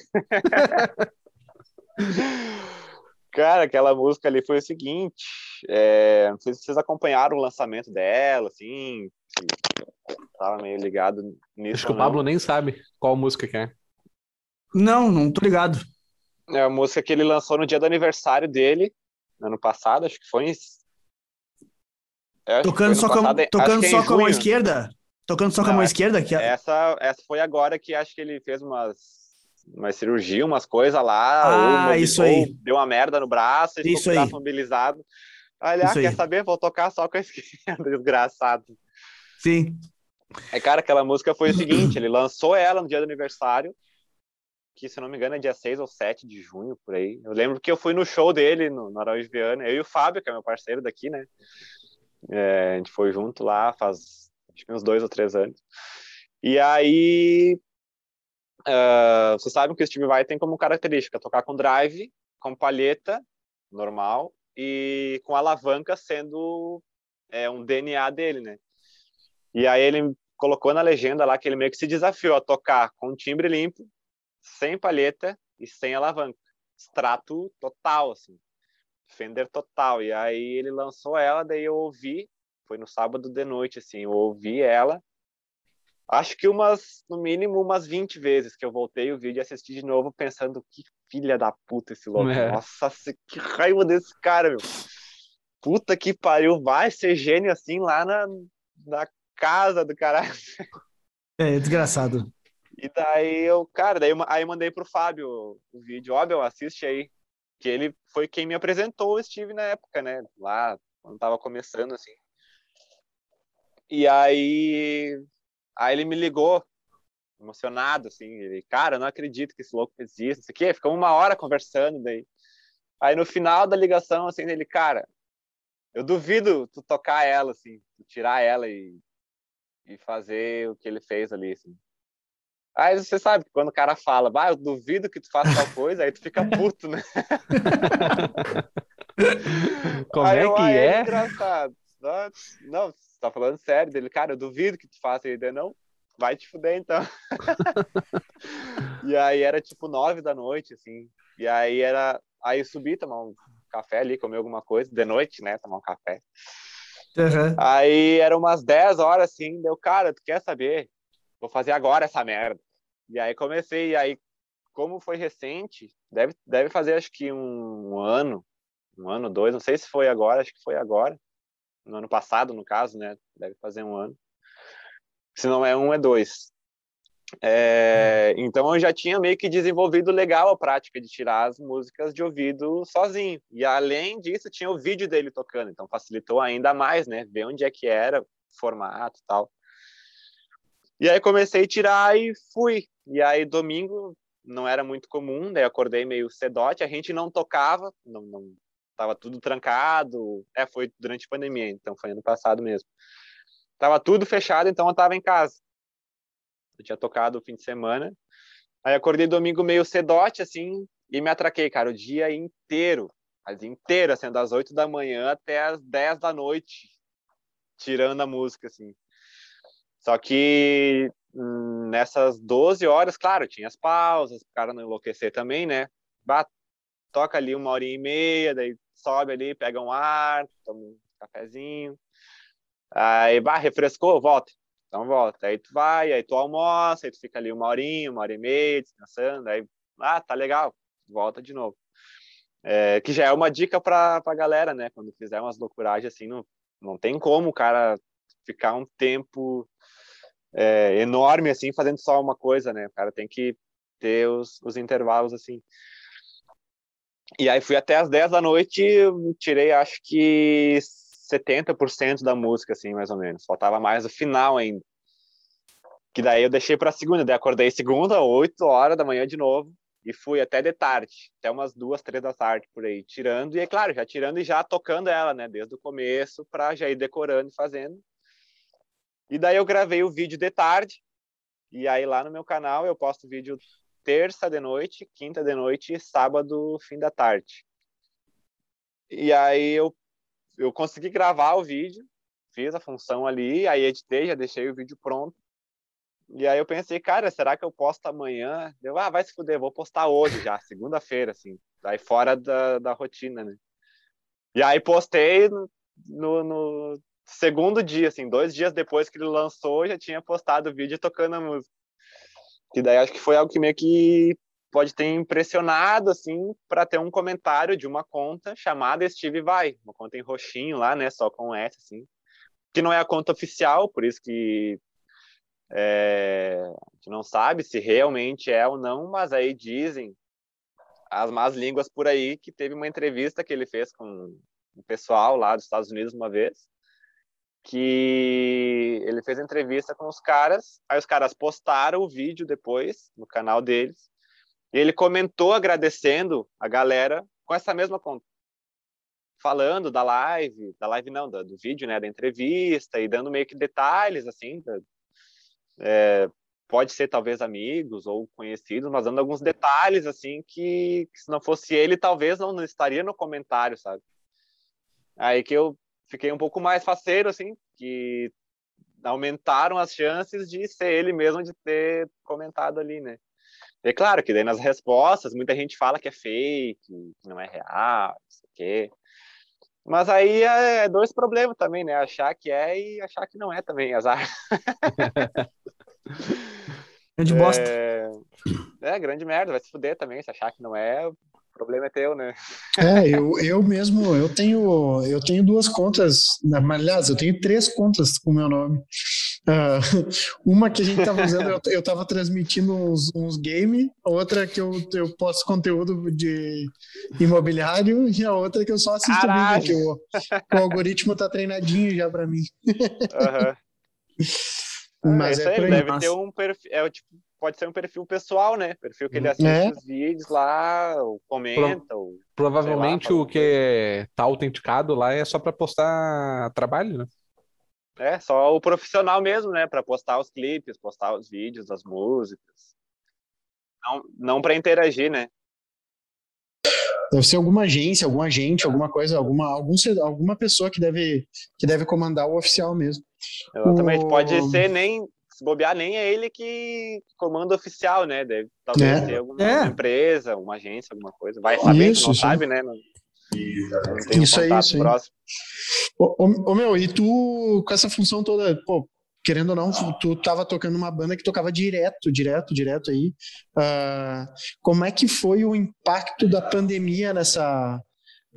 Cara, aquela música ali foi o seguinte, é, não sei se vocês acompanharam o lançamento dela, assim, tava meio ligado nisso. Acho que o Pablo nem sabe qual música que é. Não, não tô ligado. É a música que ele lançou no dia do aniversário dele, ano passado, acho que foi. É, tocando só, com, tocando só com a mão esquerda? Tocando só com a mão esquerda? Que... Essa, essa foi agora que acho que ele fez umas, uma cirurgia, umas coisas lá. Ah, isso aí. Deu uma merda no braço, e isso ficou aí. mobilizado. Aí ele, ah, quer saber? Vou tocar só com a esquerda, desgraçado. Sim. É, cara, aquela música foi o seguinte: ele lançou ela no dia do aniversário que, se não me engano, é dia 6 ou 7 de junho, por aí. Eu lembro que eu fui no show dele, no, no Araújo Viana, eu e o Fábio, que é meu parceiro daqui, né? É, a gente foi junto lá faz acho uns dois ou três anos. E aí, uh, vocês sabem que o Steve Vai tem como característica tocar com drive, com palheta normal e com alavanca sendo é, um DNA dele, né? E aí ele colocou na legenda lá que ele meio que se desafiou a tocar com timbre limpo, sem palheta e sem alavanca. Extrato total, assim. Fender total. E aí ele lançou ela, daí eu ouvi, foi no sábado de noite, assim, eu ouvi ela. Acho que umas, no mínimo, umas 20 vezes que eu voltei o vídeo e assisti de novo, pensando que filha da puta esse louco. É. Nossa, que raiva desse cara, meu. Puta que pariu, vai ser gênio assim lá na, na casa do caralho. É, desgraçado. E daí eu, cara, daí eu, aí mandei pro Fábio o vídeo, ó, meu, assiste aí. Que ele foi quem me apresentou o Steve na época, né? Lá, quando tava começando, assim. E aí, aí ele me ligou, emocionado, assim. Ele, cara, eu não acredito que esse louco fez isso, isso aqui. Ficamos uma hora conversando daí. Aí no final da ligação, assim, ele, cara, eu duvido tu tocar ela, assim, tirar ela e, e fazer o que ele fez ali, assim. Aí você sabe que quando o cara fala, bah, eu duvido que tu faça tal coisa, aí tu fica puto, né? Como aí é que é? é? engraçado. Não, não, você tá falando sério dele, cara, eu duvido que tu faça ainda não. Vai te fuder então. e aí era tipo nove da noite, assim. E aí era. Aí eu subi tomar um café ali, comer alguma coisa, de noite, né? Tomar um café. Uhum. Aí eram umas 10 horas assim, deu, cara, tu quer saber? Vou fazer agora essa merda. E aí comecei, e aí, como foi recente, deve, deve fazer acho que um ano, um ano, dois, não sei se foi agora, acho que foi agora, no ano passado, no caso, né? Deve fazer um ano. Se não é um, é dois. É, então eu já tinha meio que desenvolvido legal a prática de tirar as músicas de ouvido sozinho. E além disso, tinha o vídeo dele tocando, então facilitou ainda mais, né? Ver onde é que era, formato e tal. E aí comecei a tirar e fui. E aí domingo não era muito comum, daí acordei meio cedote, a gente não tocava, não, não tava tudo trancado. É, foi durante a pandemia, então foi ano passado mesmo. Tava tudo fechado, então eu tava em casa. Eu tinha tocado o fim de semana. Aí acordei domingo meio cedote, assim, e me atraquei, cara, o dia inteiro. Mas inteiro, assim, das 8 da manhã até as 10 da noite, tirando a música, assim. Só que hum, nessas 12 horas, claro, tinha as pausas, o cara não enlouquecer também, né? Bah, toca ali uma hora e meia, daí sobe ali, pega um ar, toma um cafezinho. Aí, bah, refrescou, volta. Então volta. Aí tu vai, aí tu almoça, aí tu fica ali uma horinha, uma hora e meia, descansando, aí, ah, tá legal, volta de novo. É, que já é uma dica pra, pra galera, né? Quando fizer umas loucuragens assim, não, não tem como o cara ficar um tempo é, enorme assim, fazendo só uma coisa, né? O cara tem que ter os, os intervalos assim. E aí fui até as 10 da noite, tirei acho que 70% da música, assim, mais ou menos. Faltava mais o final ainda. Que daí eu deixei para segunda, daí acordei segunda, 8 horas da manhã de novo, e fui até de tarde, até umas duas, três da tarde por aí, tirando, e é claro, já tirando e já tocando ela, né, desde o começo, para já ir decorando e fazendo. E daí eu gravei o vídeo de tarde, e aí lá no meu canal eu posto vídeo terça de noite, quinta de noite e sábado, fim da tarde. E aí eu eu consegui gravar o vídeo, fiz a função ali, aí editei, já deixei o vídeo pronto. E aí eu pensei, cara, será que eu posto amanhã? Ah, vai se fuder, vou postar hoje já, segunda-feira, assim, daí fora da, da rotina, né? E aí postei no, no, segundo dia, assim, dois dias depois que ele lançou, já tinha postado o vídeo tocando a música. Que daí acho que foi algo que meio que pode ter impressionado, assim, para ter um comentário de uma conta chamada Steve Vai, uma conta em roxinho lá, né, só com S, assim, que não é a conta oficial, por isso que é, a gente não sabe se realmente é ou não, mas aí dizem as más línguas por aí que teve uma entrevista que ele fez com o pessoal lá dos Estados Unidos uma vez, que ele fez entrevista com os caras, aí os caras postaram o vídeo depois no canal deles, e ele comentou agradecendo a galera com essa mesma conta. Falando da live, da live não, do, do vídeo, né, da entrevista, e dando meio que detalhes, assim, da, é, pode ser talvez amigos ou conhecidos, mas dando alguns detalhes, assim, que, que se não fosse ele, talvez não, estaria no comentário, sabe? Aí que eu fiquei um pouco mais faceiro, assim, que aumentaram as chances de ser ele mesmo de ter comentado ali, né? É claro que daí nas respostas muita gente fala que é fake, que não é real, não sei o quê. Mas aí é, é dois problemas também, né? Achar que é e achar que não é também, azar. grande bosta. É... é, grande merda, vai se fuder também. Se achar que não é, problema é teu, né? É, eu, eu mesmo, eu tenho, eu tenho duas contas, aliás, eu tenho três contas com o meu nome. Uh, uma que a gente estava usando, eu, eu tava transmitindo uns, uns games, outra que eu, eu posto conteúdo de imobiliário e a outra que eu só assisto Caralho. vídeo, que o, o, algoritmo tá treinadinho já para mim. Uhum. Mas é, é deve ter um perfil, é, tipo, pode ser um perfil pessoal, né? Perfil que ele assiste é. os vídeos lá, ou comenta. Pro, ou, provavelmente lá, o que tá autenticado lá é só para postar trabalho, né? É, só o profissional mesmo, né? Para postar os clipes, postar os vídeos das músicas. Não, não para interagir, né? Deve ser alguma agência, algum agente, alguma coisa, alguma, algum, alguma pessoa que deve, que deve comandar o oficial mesmo. Exatamente. O... Pode ser nem, se bobear, nem é ele que comanda o oficial, né? Deve talvez é. ter alguma é. empresa, uma agência, alguma coisa. Vai saber, Isso, não sim. sabe, né? Não... Isso aí, isso aí. Ô, ô, ô, meu, e tu, com essa função toda, pô, querendo ou não, tu tava tocando uma banda que tocava direto, direto, direto aí. Uh, como é que foi o impacto da pandemia nessa,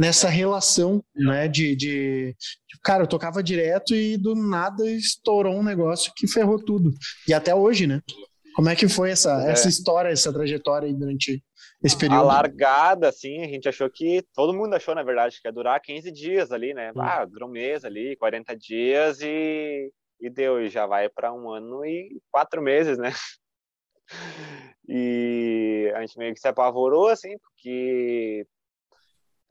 nessa relação, né, de, de, cara, eu tocava direto e do nada estourou um negócio que ferrou tudo. E até hoje, né? Como é que foi essa, é. essa história, essa trajetória aí durante esse período? A largada, assim, a gente achou que, todo mundo achou, na verdade, que ia durar 15 dias ali, né? Hum. Ah, durou um mês ali, 40 dias e, e deu, e já vai para um ano e quatro meses, né? E a gente meio que se apavorou, assim, porque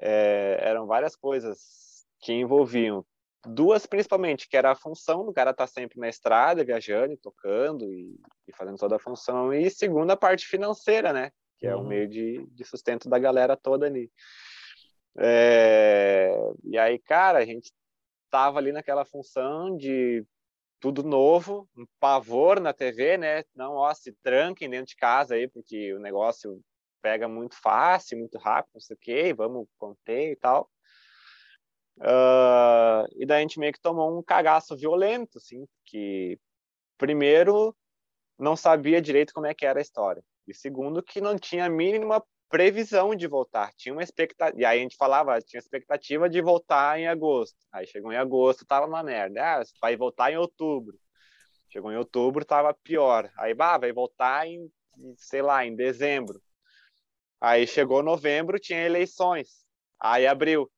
é, eram várias coisas que envolviam duas principalmente, que era a função do cara estar tá sempre na estrada, viajando, tocando e, e, fazendo toda a função, e segunda a parte financeira, né? Que é o uhum. meio de, de sustento da galera toda ali. É, e aí, cara, a gente tava ali naquela função de tudo novo, um pavor na TV, né? Não, ó, se tranquem dentro de casa aí, porque o negócio pega muito fácil, muito rápido, não sei o quê, vamos conter e tal. Uh, e daí a gente meio que tomou um cagaço violento, assim, que primeiro não sabia direito como é que era a história. E segundo que não tinha a mínima previsão de voltar, tinha uma expectativa, e aí a gente falava, tinha expectativa de voltar em agosto, aí chegou em agosto, tava uma merda, ah, vai voltar em outubro, chegou em outubro, tava pior, aí bah, vai voltar em, sei lá, em dezembro, aí chegou novembro, tinha eleições, aí abriu,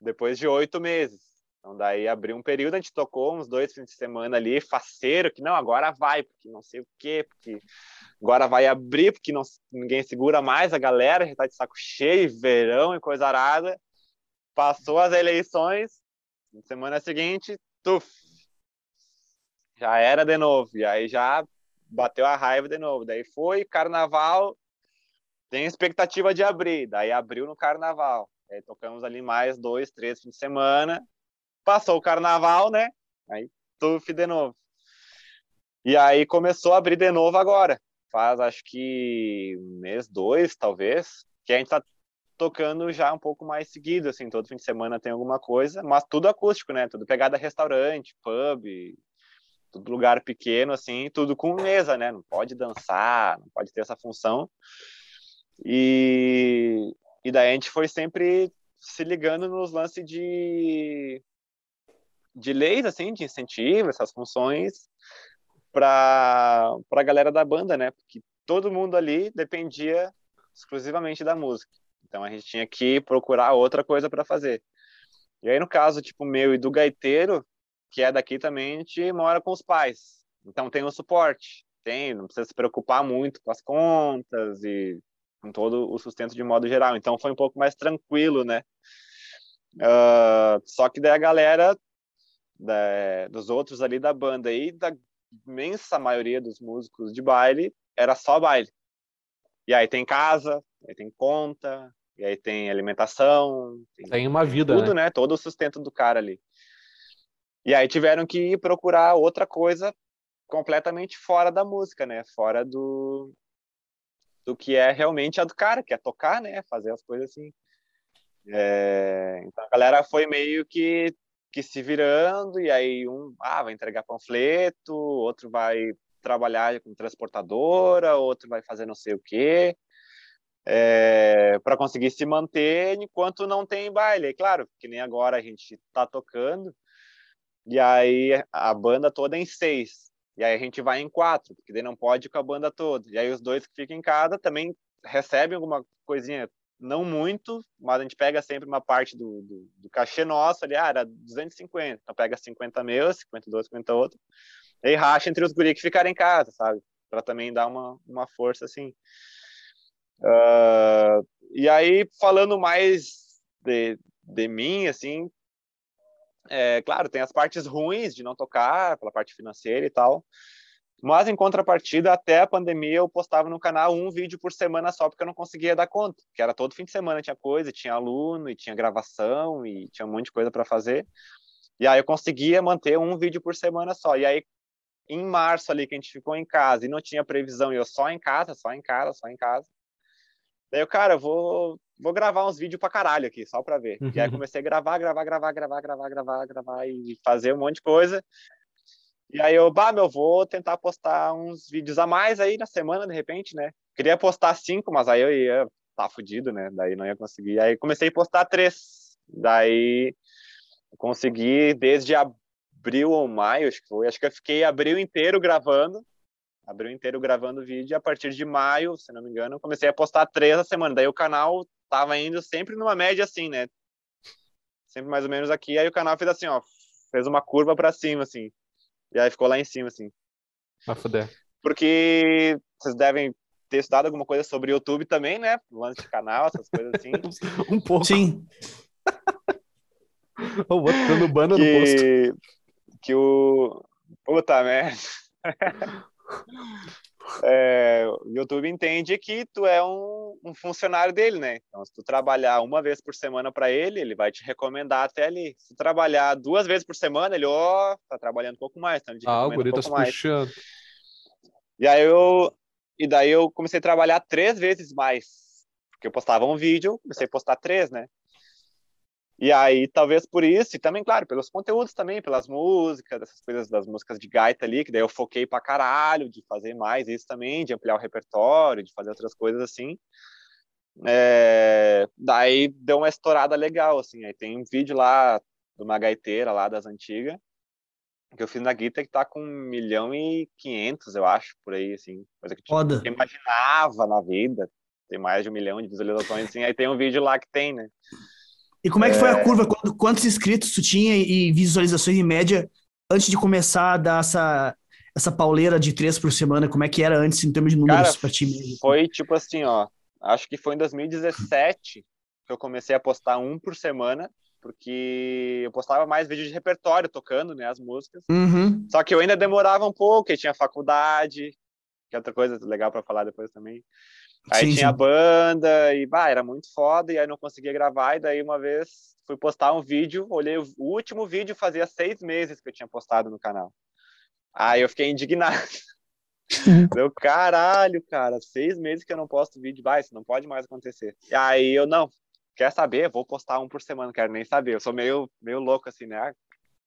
depois de oito meses. Então, daí abriu um período, a gente tocou uns dois fins de semana ali, faceiro, que não, agora vai, porque não sei o quê, porque agora vai abrir, porque não, ninguém segura mais a galera, já tá de saco cheio, verão e coisa arada. Passou as eleições, semana seguinte, tuf, já era de novo, e aí já bateu a raiva de novo. Daí foi carnaval, tem expectativa de abrir, daí abriu no carnaval. Aí tocamos ali mais dois, três fins de semana. Passou o carnaval, né? Aí tuf de novo. E aí começou a abrir de novo agora. Faz acho que mês dois, talvez, que a gente tá tocando já um pouco mais seguido, assim, todo fim de semana tem alguma coisa, mas tudo acústico, né? Tudo pegada restaurante, pub, tudo lugar pequeno, assim, tudo com mesa, né? Não pode dançar, não pode ter essa função. E, e daí a gente foi sempre se ligando nos lances de, de leis, assim, de incentivo, essas funções, para a galera da banda, né? Porque todo mundo ali dependia exclusivamente da música. Então a gente tinha que procurar outra coisa para fazer. E aí, no caso, tipo, meu e do gaiteiro, que é daqui também, a gente mora com os pais. Então tem o suporte. Tem, não precisa se preocupar muito com as contas e com todo o sustento de modo geral. Então foi um pouco mais tranquilo, né? Uh, só que daí a galera da, dos outros ali da banda e da imensa maioria dos músicos de baile era só baile. E aí tem casa, aí tem conta, e aí tem alimentação, tem, tem uma vida, tudo, né? né? Todo o sustento do cara ali. E aí tiveram que procurar outra coisa completamente fora da música, né? Fora do, do que é realmente a do cara, que é tocar, né? Fazer as coisas assim. É, então a galera foi meio que, que se virando, e aí um ah, vai entregar panfleto, outro vai trabalhar com transportadora, outro vai fazer não sei o quê, é, para conseguir se manter enquanto não tem baile. Claro, que nem agora a gente está tocando, e aí a banda toda é em seis. E aí a gente vai em quatro, porque daí não pode ir com a banda toda. E aí os dois que ficam em casa também recebem alguma coisinha, não muito, mas a gente pega sempre uma parte do, do, do cachê nosso ali, ah, era 250, então pega 50 meus, 52, 50 outro, e racha entre os guri que ficarem em casa, sabe? Para também dar uma, uma força assim. Uh, e aí, falando mais de, de mim, assim, é, claro, tem as partes ruins de não tocar, pela parte financeira e tal. Mas, em contrapartida, até a pandemia, eu postava no canal um vídeo por semana só, porque eu não conseguia dar conta. Que era todo fim de semana tinha coisa, tinha aluno, e tinha gravação, e tinha um monte de coisa para fazer. E aí eu conseguia manter um vídeo por semana só. E aí, em março ali, que a gente ficou em casa e não tinha previsão, e eu só em casa, só em casa, só em casa. Daí eu, cara, vou, vou gravar uns vídeos pra caralho aqui, só pra ver. Uhum. E aí comecei a gravar, gravar, gravar, gravar, gravar, gravar, gravar e fazer um monte de coisa. E aí eu, bah, meu, vou tentar postar uns vídeos a mais aí na semana, de repente, né? Queria postar cinco, mas aí eu ia tá fudido, né? Daí não ia conseguir. Aí comecei a postar três. Daí consegui desde abril ou maio, acho que foi. Acho que eu fiquei abril inteiro gravando. Abril inteiro gravando vídeo. E a partir de maio, se não me engano, comecei a postar três a semana. Daí o canal tava indo sempre numa média assim, né? Sempre mais ou menos aqui. Aí o canal fez assim, ó. Fez uma curva para cima, assim. E aí ficou lá em cima, assim. Vai foder. Porque vocês devem ter estudado alguma coisa sobre YouTube também, né? Lance de canal, essas coisas assim. um pouco. Sim. o outro dando banda que, no posto. Que o. Puta merda. é, o YouTube entende que tu é um, um, funcionário dele, né? Então, se tu trabalhar uma vez por semana para ele, ele vai te recomendar até ali. Se tu trabalhar duas vezes por semana, ele, ó, oh, tá trabalhando um pouco mais. Então ah, o guri um tá se puxando. E aí eu, e daí eu comecei a trabalhar três vezes mais. Porque eu postava um vídeo, comecei a postar três, né? E aí, talvez por isso, e também, claro, pelos conteúdos também, pelas músicas, essas coisas das músicas de gaita ali, que daí eu foquei pra caralho de fazer mais isso também, de ampliar o repertório, de fazer outras coisas assim. É... Daí deu uma estourada legal, assim. Aí tem um vídeo lá de uma gaiteira lá das antigas, que eu fiz na Guita que tá com um milhão e quinhentos, eu acho, por aí, assim. Coisa que Foda. eu imaginava na vida. Tem mais de um milhão de visualizações, assim. Aí tem um vídeo lá que tem, né? E como é que foi a é. curva? Quantos inscritos tu tinha e visualizações em média antes de começar a dar essa, essa pauleira de três por semana? Como é que era antes em termos de números pra ti mesmo? Foi tipo assim, ó. Acho que foi em 2017 que eu comecei a postar um por semana porque eu postava mais vídeo de repertório tocando, né, as músicas. Uhum. Só que eu ainda demorava um pouco, eu tinha faculdade, que é outra coisa legal para falar depois também. Aí sim, tinha sim. banda e bah, era muito foda e aí não conseguia gravar e daí uma vez fui postar um vídeo, olhei o último vídeo fazia seis meses que eu tinha postado no canal. Aí eu fiquei indignado. Meu caralho, cara, seis meses que eu não posto vídeo, vai, isso não pode mais acontecer. E aí eu não, quer saber? Vou postar um por semana, não quero nem saber. Eu sou meio, meio louco assim, né?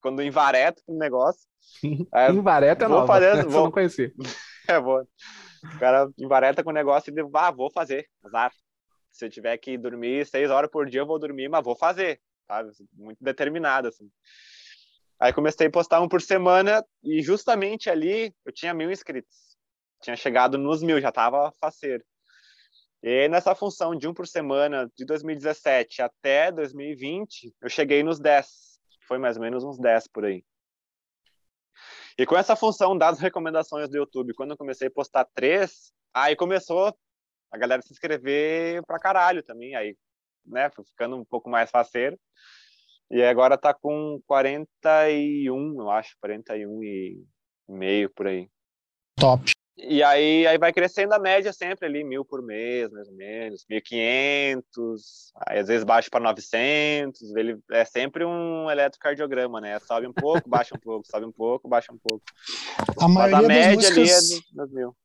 Quando invareto com um negócio. Invareta é vou nova, fazendo, vou... não conhecer. é bom. O cara invareta com o negócio e diz, ah, vou fazer, azar. Se eu tiver que dormir seis horas por dia, eu vou dormir, mas vou fazer, sabe? Muito determinado, assim. Aí comecei a postar um por semana e justamente ali eu tinha mil inscritos. Tinha chegado nos mil, já tava faceiro. E nessa função de um por semana, de 2017 até 2020, eu cheguei nos 10. Foi mais ou menos uns 10 por aí. E com essa função das recomendações do YouTube, quando eu comecei a postar três, aí começou a galera se inscrever pra caralho também. Aí, né, ficando um pouco mais faceiro. E agora tá com 41, eu acho, 41 e meio por aí. Top. E aí, aí vai crescendo a média sempre ali, mil por mês, mais ou menos, 1.500, aí às vezes baixa para 900, ele é sempre um eletrocardiograma, né? Sobe um pouco, baixa um pouco, sobe um pouco, baixa um pouco. A Mas a média músicas... ali é das mil.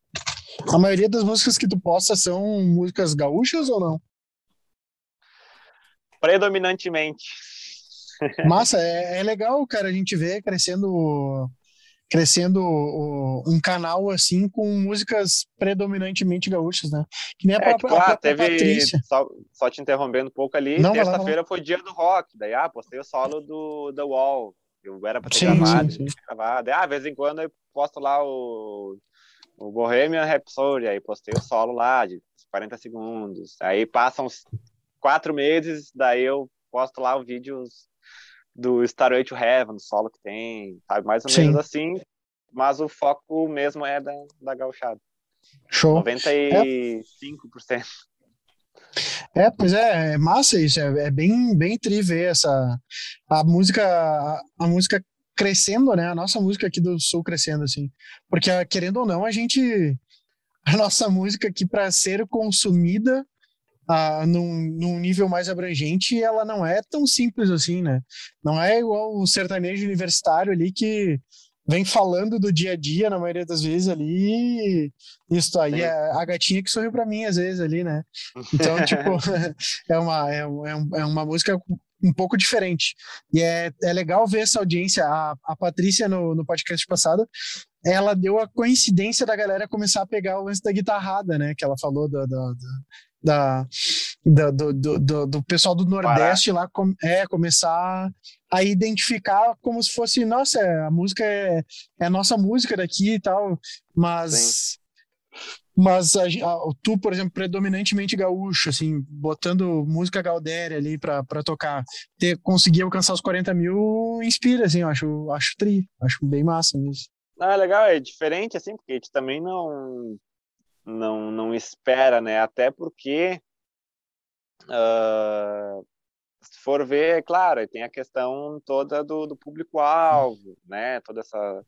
A maioria das músicas que tu posta são músicas gaúchas ou não? Predominantemente. Massa, é, é legal, cara, a gente vê crescendo crescendo um canal assim com músicas predominantemente gaúchas, né? Que nem a é, própria, tipo, ah, teve, só, só, te interrompendo um pouco ali, terça-feira foi dia do rock, daí ah, postei o solo do The Wall, eu era para ter sim, gravado, sim, sim. gravado. Ah, de vez em quando eu posto lá o, o Bohemian Rhapsody, aí postei o solo lá de 40 segundos, aí passam quatro meses, daí eu posto lá o vídeo do Starway to Heaven, do solo que tem, sabe? Mais ou menos assim, mas o foco mesmo é da, da gauchada. Show. 95%. É. é, pois é, é massa isso, é, é, bem, bem tri ver essa, a música, a, a música crescendo, né, a nossa música aqui do Sul crescendo, assim, porque querendo ou não, a gente, a nossa música aqui para ser consumida ah, num, num, nível mais abrangente, ela não é tão simples assim, né? Não é igual o sertanejo universitário ali que vem falando do dia a dia, na maioria das vezes ali. Isso aí é a gatinha que sorriu para mim, às vezes, ali, né? Então, tipo, é, uma, é, é, é uma música um pouco diferente. E é, é legal ver essa audiência. A, a Patrícia, no, no podcast passado, ela deu a coincidência da galera começar a pegar o lance da guitarrada, né? Que ela falou da, da, da do, do, do, pessoal do Nordeste Pará. lá com, é, começar a identificar como se fosse, nossa, a música é, é a nossa música daqui e tal, mas Sim. mas a, a, tu, por exemplo, predominantemente gaúcho, assim, botando música Galdéria ali para tocar, ter, conseguir alcançar os 40 mil inspira, assim, eu acho, acho tri, acho bem massa isso. Ah, legal, é diferente, assim, porque a gente também não não, não espera, né? Até porque uh, se for ver, é claro, tem a questão toda do, do público-alvo, né? Toda essa,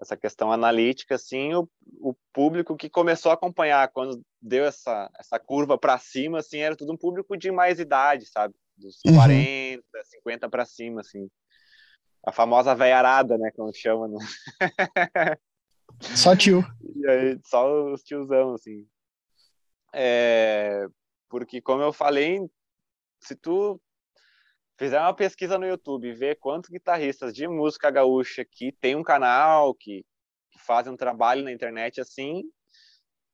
essa questão analítica, assim, o, o público que começou a acompanhar quando deu essa, essa curva para cima, assim, era tudo um público de mais idade, sabe? Dos uhum. 40, 50 para cima, assim. A famosa veiarada, né, como chama, né? Só tio. E aí, só os tiozão, assim. É, porque, como eu falei, se tu fizer uma pesquisa no YouTube e ver quantos guitarristas de música gaúcha que tem um canal, que, que fazem um trabalho na internet assim,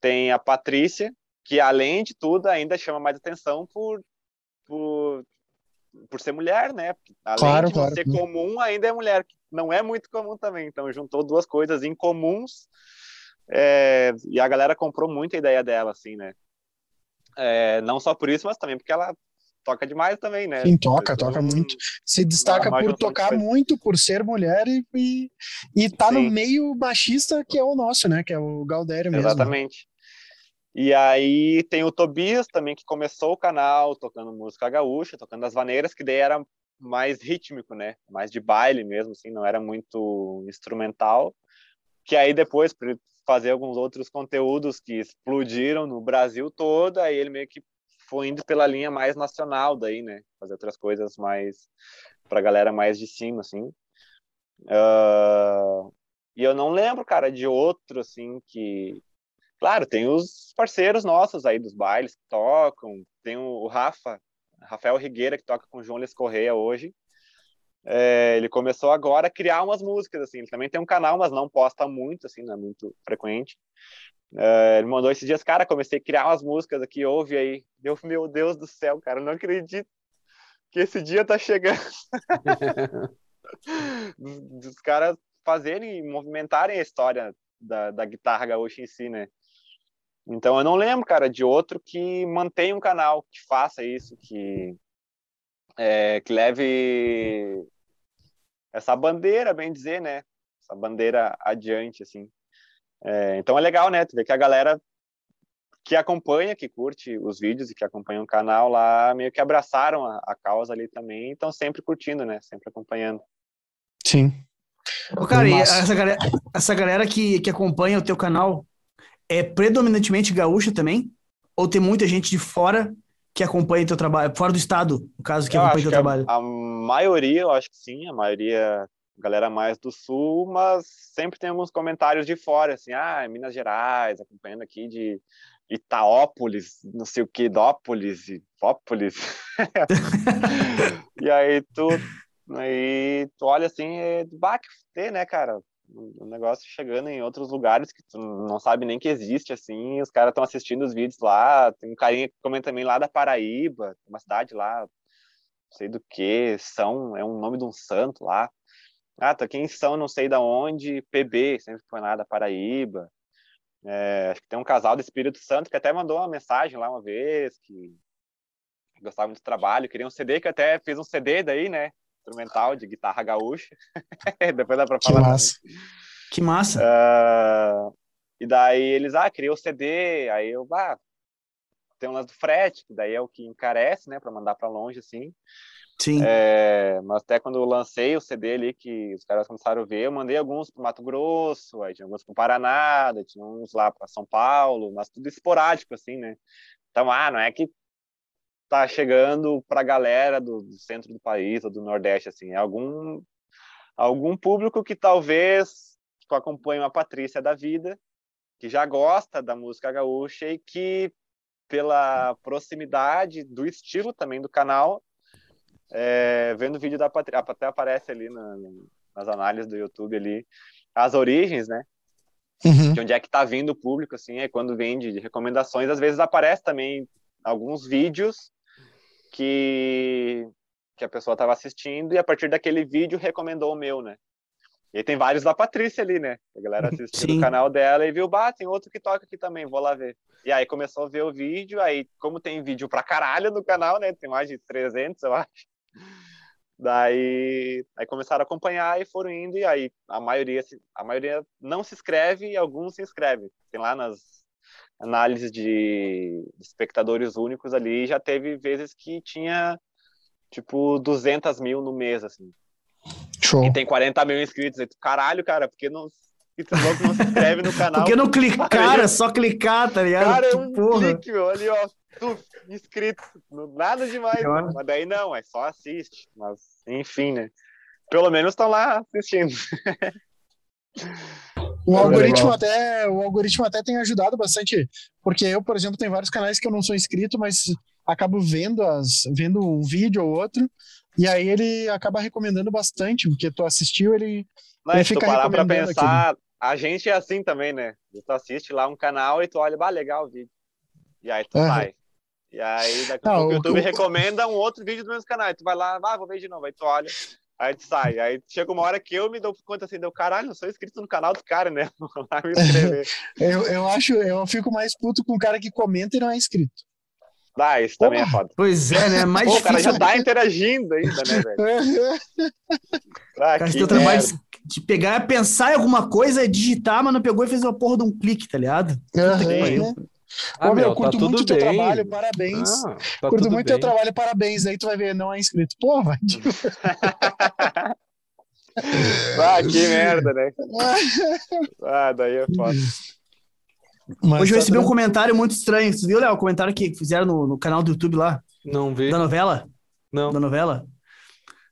tem a Patrícia, que além de tudo ainda chama mais atenção por, por, por ser mulher, né? Além claro, de claro. ser comum, ainda é mulher, não é muito comum também. Então juntou duas coisas incomuns é, e a galera comprou muito a ideia dela, assim, né? É, não só por isso, mas também porque ela toca demais também, né? Sim, toca, então, toca muito. Se destaca por tocar muito, por ser mulher e, e, e tá Sim. no meio machista que é o nosso, né? Que é o Galdério mesmo. Exatamente. E aí tem o Tobias também, que começou o canal tocando música gaúcha, tocando as vaneiras, que daí era mais rítmico, né? Mais de baile mesmo, assim, não era muito instrumental. Que aí depois, para fazer alguns outros conteúdos que explodiram no Brasil todo, aí ele meio que foi indo pela linha mais nacional daí, né? Fazer outras coisas mais pra galera mais de cima, assim. Uh... E eu não lembro, cara, de outro, assim, que... Claro, tem os parceiros nossos aí dos bailes que tocam, tem o Rafa, Rafael Rigueira, que toca com o João Les Correia hoje. É, ele começou agora a criar umas músicas, assim. Ele também tem um canal, mas não posta muito, assim, não é muito frequente. É, ele mandou esses dias, cara, comecei a criar umas músicas aqui, ouve aí. Meu Deus do céu, cara, não acredito que esse dia tá chegando. dos, dos caras fazerem, movimentarem a história da, da guitarra gaúcha em si, né? Então eu não lembro, cara, de outro que mantenha um canal, que faça isso, que, é, que leve essa bandeira, bem dizer, né? Essa bandeira adiante, assim. É, então é legal, né? Tu vê que a galera que acompanha, que curte os vídeos e que acompanha o canal lá, meio que abraçaram a, a causa ali também, e estão sempre curtindo, né? Sempre acompanhando. Sim. Ô, cara, e essa galera, essa galera que, que acompanha o teu canal, é predominantemente gaúcha também? Ou tem muita gente de fora que acompanha teu trabalho, fora do estado, no caso, que eu acompanha teu trabalho? A, a, maioria, eu acho que sim, a maioria, galera mais do sul, mas sempre tem alguns comentários de fora, assim, ah, Minas Gerais, acompanhando aqui de Itaópolis, não sei o que, Dópolis, Ipópolis. e aí tu, aí tu olha assim, é, bah, que né, cara? Um negócio chegando em outros lugares que tu não sabe nem que existe, assim, os caras estão assistindo os vídeos lá, tem um carinha que comenta também lá da Paraíba, uma cidade lá, não sei do que, São, é um nome de um santo lá, ah, tô aqui em São, não sei da onde, PB, sempre foi lá da Paraíba, é, acho que tem um casal do Espírito Santo que até mandou uma mensagem lá uma vez, que gostava muito do trabalho, queria um CD, que até fiz um CD daí, né, instrumental de guitarra gaúcha. Depois dá pra falar. Que massa. Que massa. Uh, e daí eles, ah, criou o CD, aí eu, ah, tem um lance do frete, que daí é o que encarece, né, para mandar para longe, assim. Sim. É, mas até quando eu lancei o CD ali, que os caras começaram a ver, eu mandei alguns para Mato Grosso, aí tinha alguns para Paraná, tinha uns lá para São Paulo, mas tudo esporádico, assim, né? Então, ah, não é que tá chegando para a galera do, do, centro do país ou do nordeste assim é algum algum público que talvez tipo, acompanhe uma Patrícia da vida, que já gosta da música gaúcha e que pela proximidade do estilo também do canal, é, vendo o vídeo da Patrícia, até aparece ali na, nas análises do YouTube ali, as origens, né? Uhum. De onde é que tá vindo o público, assim, é quando vem de, de recomendações, às vezes aparece também alguns vídeos que, que a pessoa estava assistindo e a partir daquele vídeo recomendou o meu, né? E tem vários da Patrícia ali, né? A galera assistiu o canal dela e viu, bah, tem outro que toca aqui também, vou lá ver. E aí começou a ver o vídeo, aí como tem vídeo pra caralho no canal, né? Tem mais de 300, eu acho. Daí aí começaram a acompanhar e foram indo, e aí a maioria, a maioria não se inscreve e alguns se inscrevem. Tem lá nas análises de espectadores únicos ali, já teve vezes que tinha tipo 200 mil no mês, assim. Show. E tem 40 mil inscritos. Aí, caralho, cara, porque não, não se inscreve no canal? Porque não clicar, cara, só clicar, tá ligado? Cara, é um Porra. clique, meu, ali, ó, tu, inscrito, nada demais. Mas daí não, é só assiste. Mas, enfim, né? Pelo menos estão lá assistindo. O algoritmo, até, o algoritmo até tem ajudado bastante, porque eu, por exemplo, tenho vários canais que eu não sou inscrito, mas acabo vendo, as, vendo um vídeo ou outro, e aí ele acaba recomendando bastante, porque tu assistiu, ele, Mas, ele fica parar pra pensar, aquilo. a gente é assim também, né? Tu assiste lá um canal e tu olha, bah, legal o vídeo. E aí tu uhum. vai. E aí daqui a pouco o YouTube o... recomenda um outro vídeo do mesmo canal. E tu vai lá, ah, vou ver de novo. Aí tu olha, aí tu sai. Aí chega uma hora que eu me dou conta assim, deu caralho, não sou inscrito no canal do cara, né? Vou lá me inscrever. eu, eu acho, eu fico mais puto com o cara que comenta e não é inscrito. Ah, isso também é foda. Pois é, né? Mais Pô, o cara já tá interagindo ainda, né, velho? ah, cara, tem o trabalho de, de pegar, pensar em alguma coisa, digitar, mas não pegou e fez uma porra de um clique, tá ligado? Uhum. Ah, Ô, meu, tá curto muito o teu trabalho, parabéns. Ah, tá curto muito o teu trabalho, parabéns. Aí tu vai ver, não é inscrito. Pô, vai. ah, que merda, né? ah, daí é foda. Mas Hoje eu recebi um comentário muito estranho. Você viu, Léo, o comentário que fizeram no, no, canal do YouTube lá? Não vi. Da novela? Não. Da novela?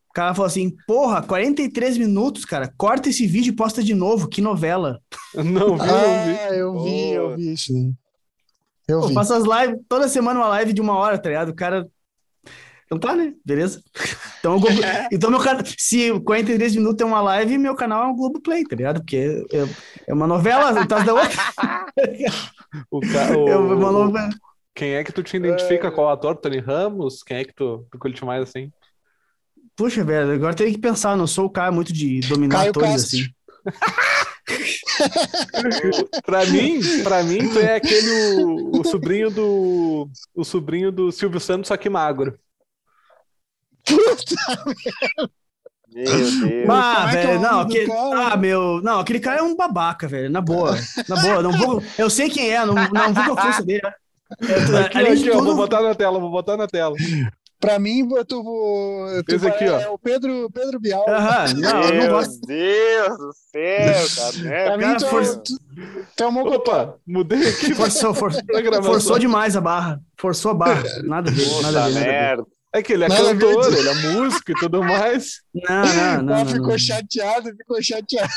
O cara falou assim: Porra, 43 minutos, cara. Corta esse vídeo e posta de novo. Que novela. Não vi, não vi. Ah, eu vi, eu vi isso. Eu, eu faço as lives, toda semana uma live de uma hora, tá ligado? O cara então tá, né? Beleza? Então, Globo... então meu canal, se 43 minutos é uma live, meu canal é um Globoplay, tá ligado? Porque é, é uma novela atrás da outra. o ca... o... É uma novela. Quem é que tu te identifica? É... Qual ator? Tony Ramos? Quem é que tu, tu curte mais assim? Puxa, velho, agora tem que pensar, não sou o cara muito de dominar Caio atores Castro. assim. pra mim, para mim, tu é aquele o, o sobrinho do o sobrinho do Silvio Santos, só que magro. Puta merda. Meu Deus. Ah, é velho, é não, aquele, ah, meu, não, aquele cara é um babaca, velho, na boa, na boa, não vou, eu sei quem é, não, não vou com a força dele, né? aqui, aqui, tudo... vou botar na tela, vou botar na tela. Pra mim, tu, tu Esse aqui, ó. é o Pedro, Pedro Bial. Aham, não, eu não gosto. Meu Deus do céu, cara. Né? Pra mim, tu, for... tu, tu é uma Opa, mudei aqui. Forçou, for... forçou demais a barra. Forçou a barra. Nada ver, nada ver. Merda. É que ele é não, cantor, ele é músico e tudo mais. Não, não, não. não ficou não. chateado, ficou chateado.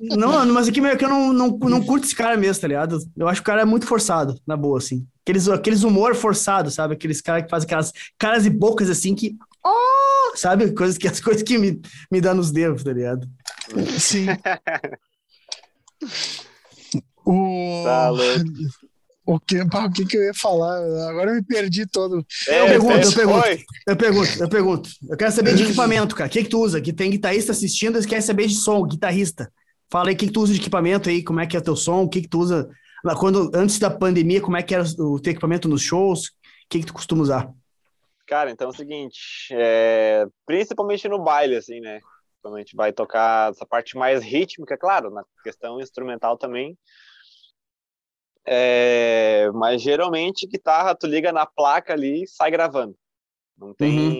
Não, mas aqui meio que eu não, não, não curto esse cara mesmo, tá ligado? Eu acho que o cara é muito forçado, na boa, assim. Aqueles, aqueles humor forçado, sabe? Aqueles caras que fazem aquelas caras e bocas assim que. Oh! Sabe? Coisas que, as coisas que me, me dão nos dedos, tá ligado? Sim. o... Tá. O que, o que, que eu ia falar? Agora eu me perdi todo. É, eu, pergunto, eu, pergunto, eu pergunto, eu pergunto, eu quero saber de equipamento, cara. O que, que tu usa? Que tem guitarrista assistindo, eles querem saber de som, guitarrista. Fala aí o que, que tu usa de equipamento aí, como é que é o teu som, o que, que tu usa. Quando, antes da pandemia, como é que era o teu equipamento nos shows? O que, que tu costuma usar? Cara, então é o seguinte, é... principalmente no baile, assim, né? Quando a gente vai tocar essa parte mais rítmica, claro, na questão instrumental também é, mas geralmente guitarra tu liga na placa ali e sai gravando. Não tem uhum.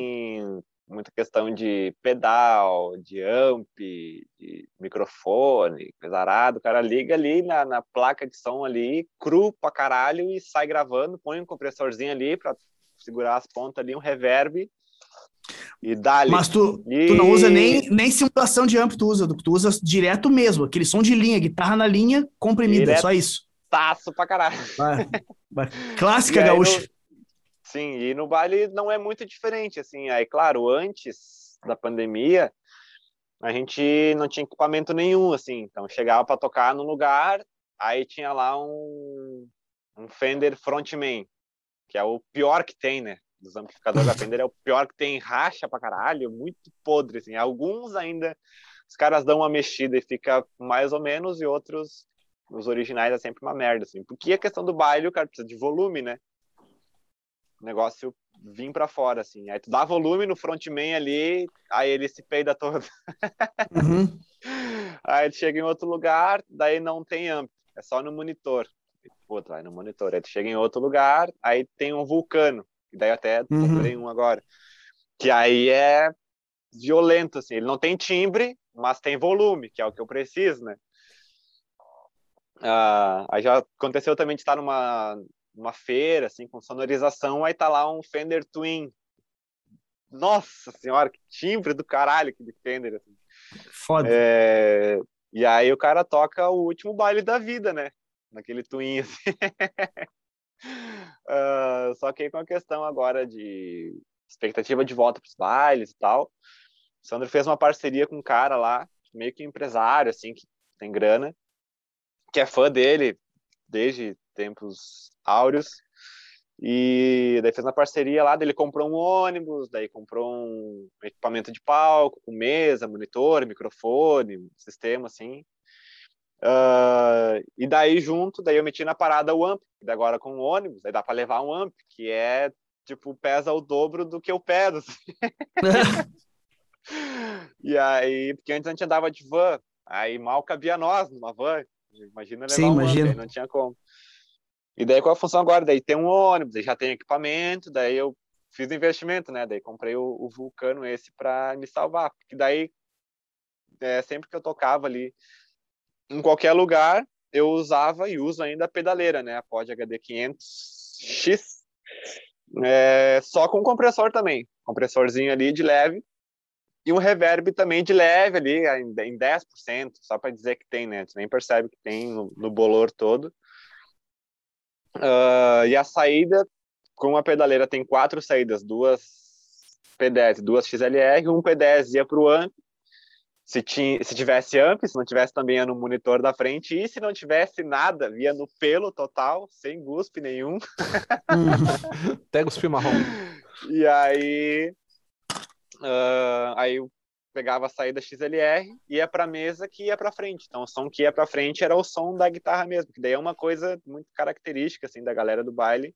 Muita questão de pedal, de amp, de microfone, coisa arada. O cara liga ali na, na placa de som ali, cru pra caralho e sai gravando, põe um compressorzinho ali pra segurar as pontas ali, um reverb E dali. Mas tu, e... tu não usa nem, nem simulação de amp, tu usa, tu usa direto mesmo, aquele som de linha, guitarra na linha, comprimida, direto, só isso. Taço pra caralho. Clássica gaúcha. Sim, e no baile não é muito diferente, assim. Aí, claro, antes da pandemia, a gente não tinha equipamento nenhum, assim. Então, chegava para tocar no lugar, aí tinha lá um, um Fender Frontman, que é o pior que tem, né? Dos amplificadores da Fender é o pior que tem, racha pra caralho, muito podre, assim. Alguns ainda, os caras dão uma mexida e fica mais ou menos, e outros, os originais, é sempre uma merda, assim. Porque a questão do baile, o cara precisa de volume, né? O negócio vir para fora, assim. Aí tu dá volume no frontman ali, aí ele se peida todo. Uhum. aí tu chega em outro lugar, daí não tem amp, é só no monitor. Puta, vai no monitor. Aí tu chega em outro lugar, aí tem um vulcano, e daí até uhum. comprei um agora. Que aí é violento, assim. Ele não tem timbre, mas tem volume, que é o que eu preciso, né? Uh, aí já aconteceu também de estar numa, numa feira, assim, com sonorização, aí tá lá um Fender Twin. Nossa senhora, que timbre do caralho aquele Fender. Assim. Foda. É... E aí o cara toca o último baile da vida, né? Naquele Twin, assim. uh, só que aí com a questão agora de expectativa de volta para os bailes e tal, o Sandro fez uma parceria com um cara lá, meio que empresário, assim, que tem grana, que é fã dele desde tempos áureos. E daí fez uma parceria lá, daí ele comprou um ônibus, daí comprou um equipamento de palco, com mesa, monitor, microfone, sistema assim. Uh, e daí junto, daí eu meti na parada o amp, daí agora com o ônibus, aí dá para levar um amp, que é tipo, pesa o dobro do que eu peso. Assim. e aí, porque antes a gente andava de van, aí mal cabia nós numa van. Imagina levar Sim, um imagina. amp, não tinha como. E daí qual a função agora? Daí tem um ônibus, já tem equipamento, daí eu fiz investimento, né? Daí comprei o, o Vulcano esse para me salvar, porque daí é, sempre que eu tocava ali em qualquer lugar, eu usava e uso ainda a pedaleira, né? A Pod HD 500X, é, só com compressor também, compressorzinho ali de leve e um reverb também de leve ali, em 10%, só para dizer que tem, né? Tu nem percebe que tem no, no bolor todo. Uh, e a saída, com a pedaleira, tem quatro saídas, duas P10, duas XLR, um P10 ia para o amp, se, tinha, se tivesse amp, se não tivesse também ia no monitor da frente, e se não tivesse nada, via no pelo total, sem guspe nenhum. Até guspe marrom. E aí, uh, aí pegava a saída XLR, ia para a mesa que ia para frente. Então, o som que ia para frente era o som da guitarra mesmo, que daí é uma coisa muito característica assim da galera do baile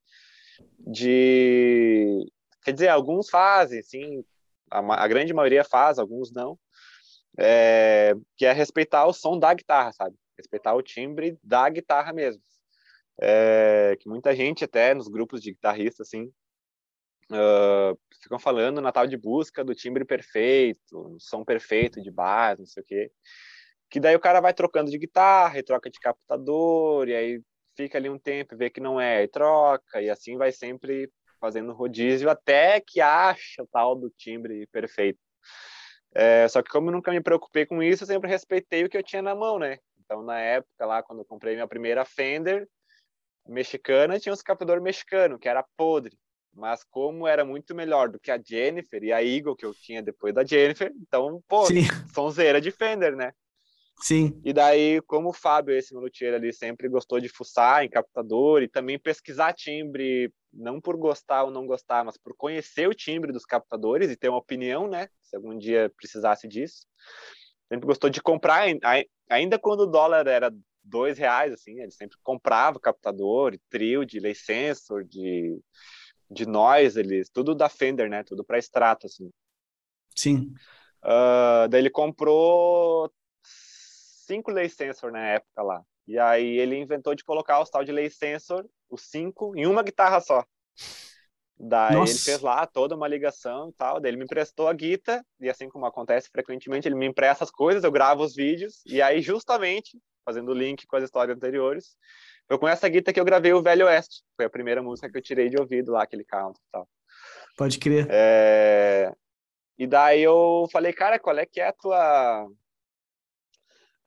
de quer dizer, alguns fazem, assim, a, a grande maioria faz, alguns não. É, que é respeitar o som da guitarra, sabe? Respeitar o timbre da guitarra mesmo. É, que muita gente até nos grupos de guitarristas assim uh, ficam falando na tal de busca do timbre perfeito, som perfeito de base, não sei o quê. Que daí o cara vai trocando de guitarra e troca de captador, e aí fica ali um tempo e vê que não é, e troca, e assim vai sempre fazendo rodízio até que acha o tal do timbre perfeito. É, só que como eu nunca me preocupei com isso, eu sempre respeitei o que eu tinha na mão, né? Então, na época lá, quando eu comprei minha primeira Fender mexicana, tinha um captador mexicano, que era podre mas como era muito melhor do que a Jennifer e a Eagle que eu tinha depois da Jennifer, então, pô, Sim. sonzeira de Fender, né? Sim. E daí, como o Fábio, esse luthier ali, sempre gostou de fuçar em captador e também pesquisar timbre, não por gostar ou não gostar, mas por conhecer o timbre dos captadores e ter uma opinião, né? Se algum dia precisasse disso. Sempre gostou de comprar, ainda quando o dólar era dois reais, assim, ele sempre comprava captador, trio de lei sensor, de de nós, eles, tudo da Fender, né? Tudo para extrato, assim. Sim. Uh, daí ele comprou cinco lay sensor na época lá. E aí ele inventou de colocar o tal de lay sensor, os cinco, em uma guitarra só. Daí Nossa. ele fez lá toda uma ligação e tal. Daí ele me emprestou a guitarra, e assim como acontece frequentemente, ele me empresta as coisas, eu gravo os vídeos, e aí justamente, fazendo o link com as histórias anteriores, foi com essa guitarra que eu gravei o Velho Oeste. Foi a primeira música que eu tirei de ouvido lá, aquele count e tal. Pode crer. É... E daí eu falei, cara, qual é que é a tua.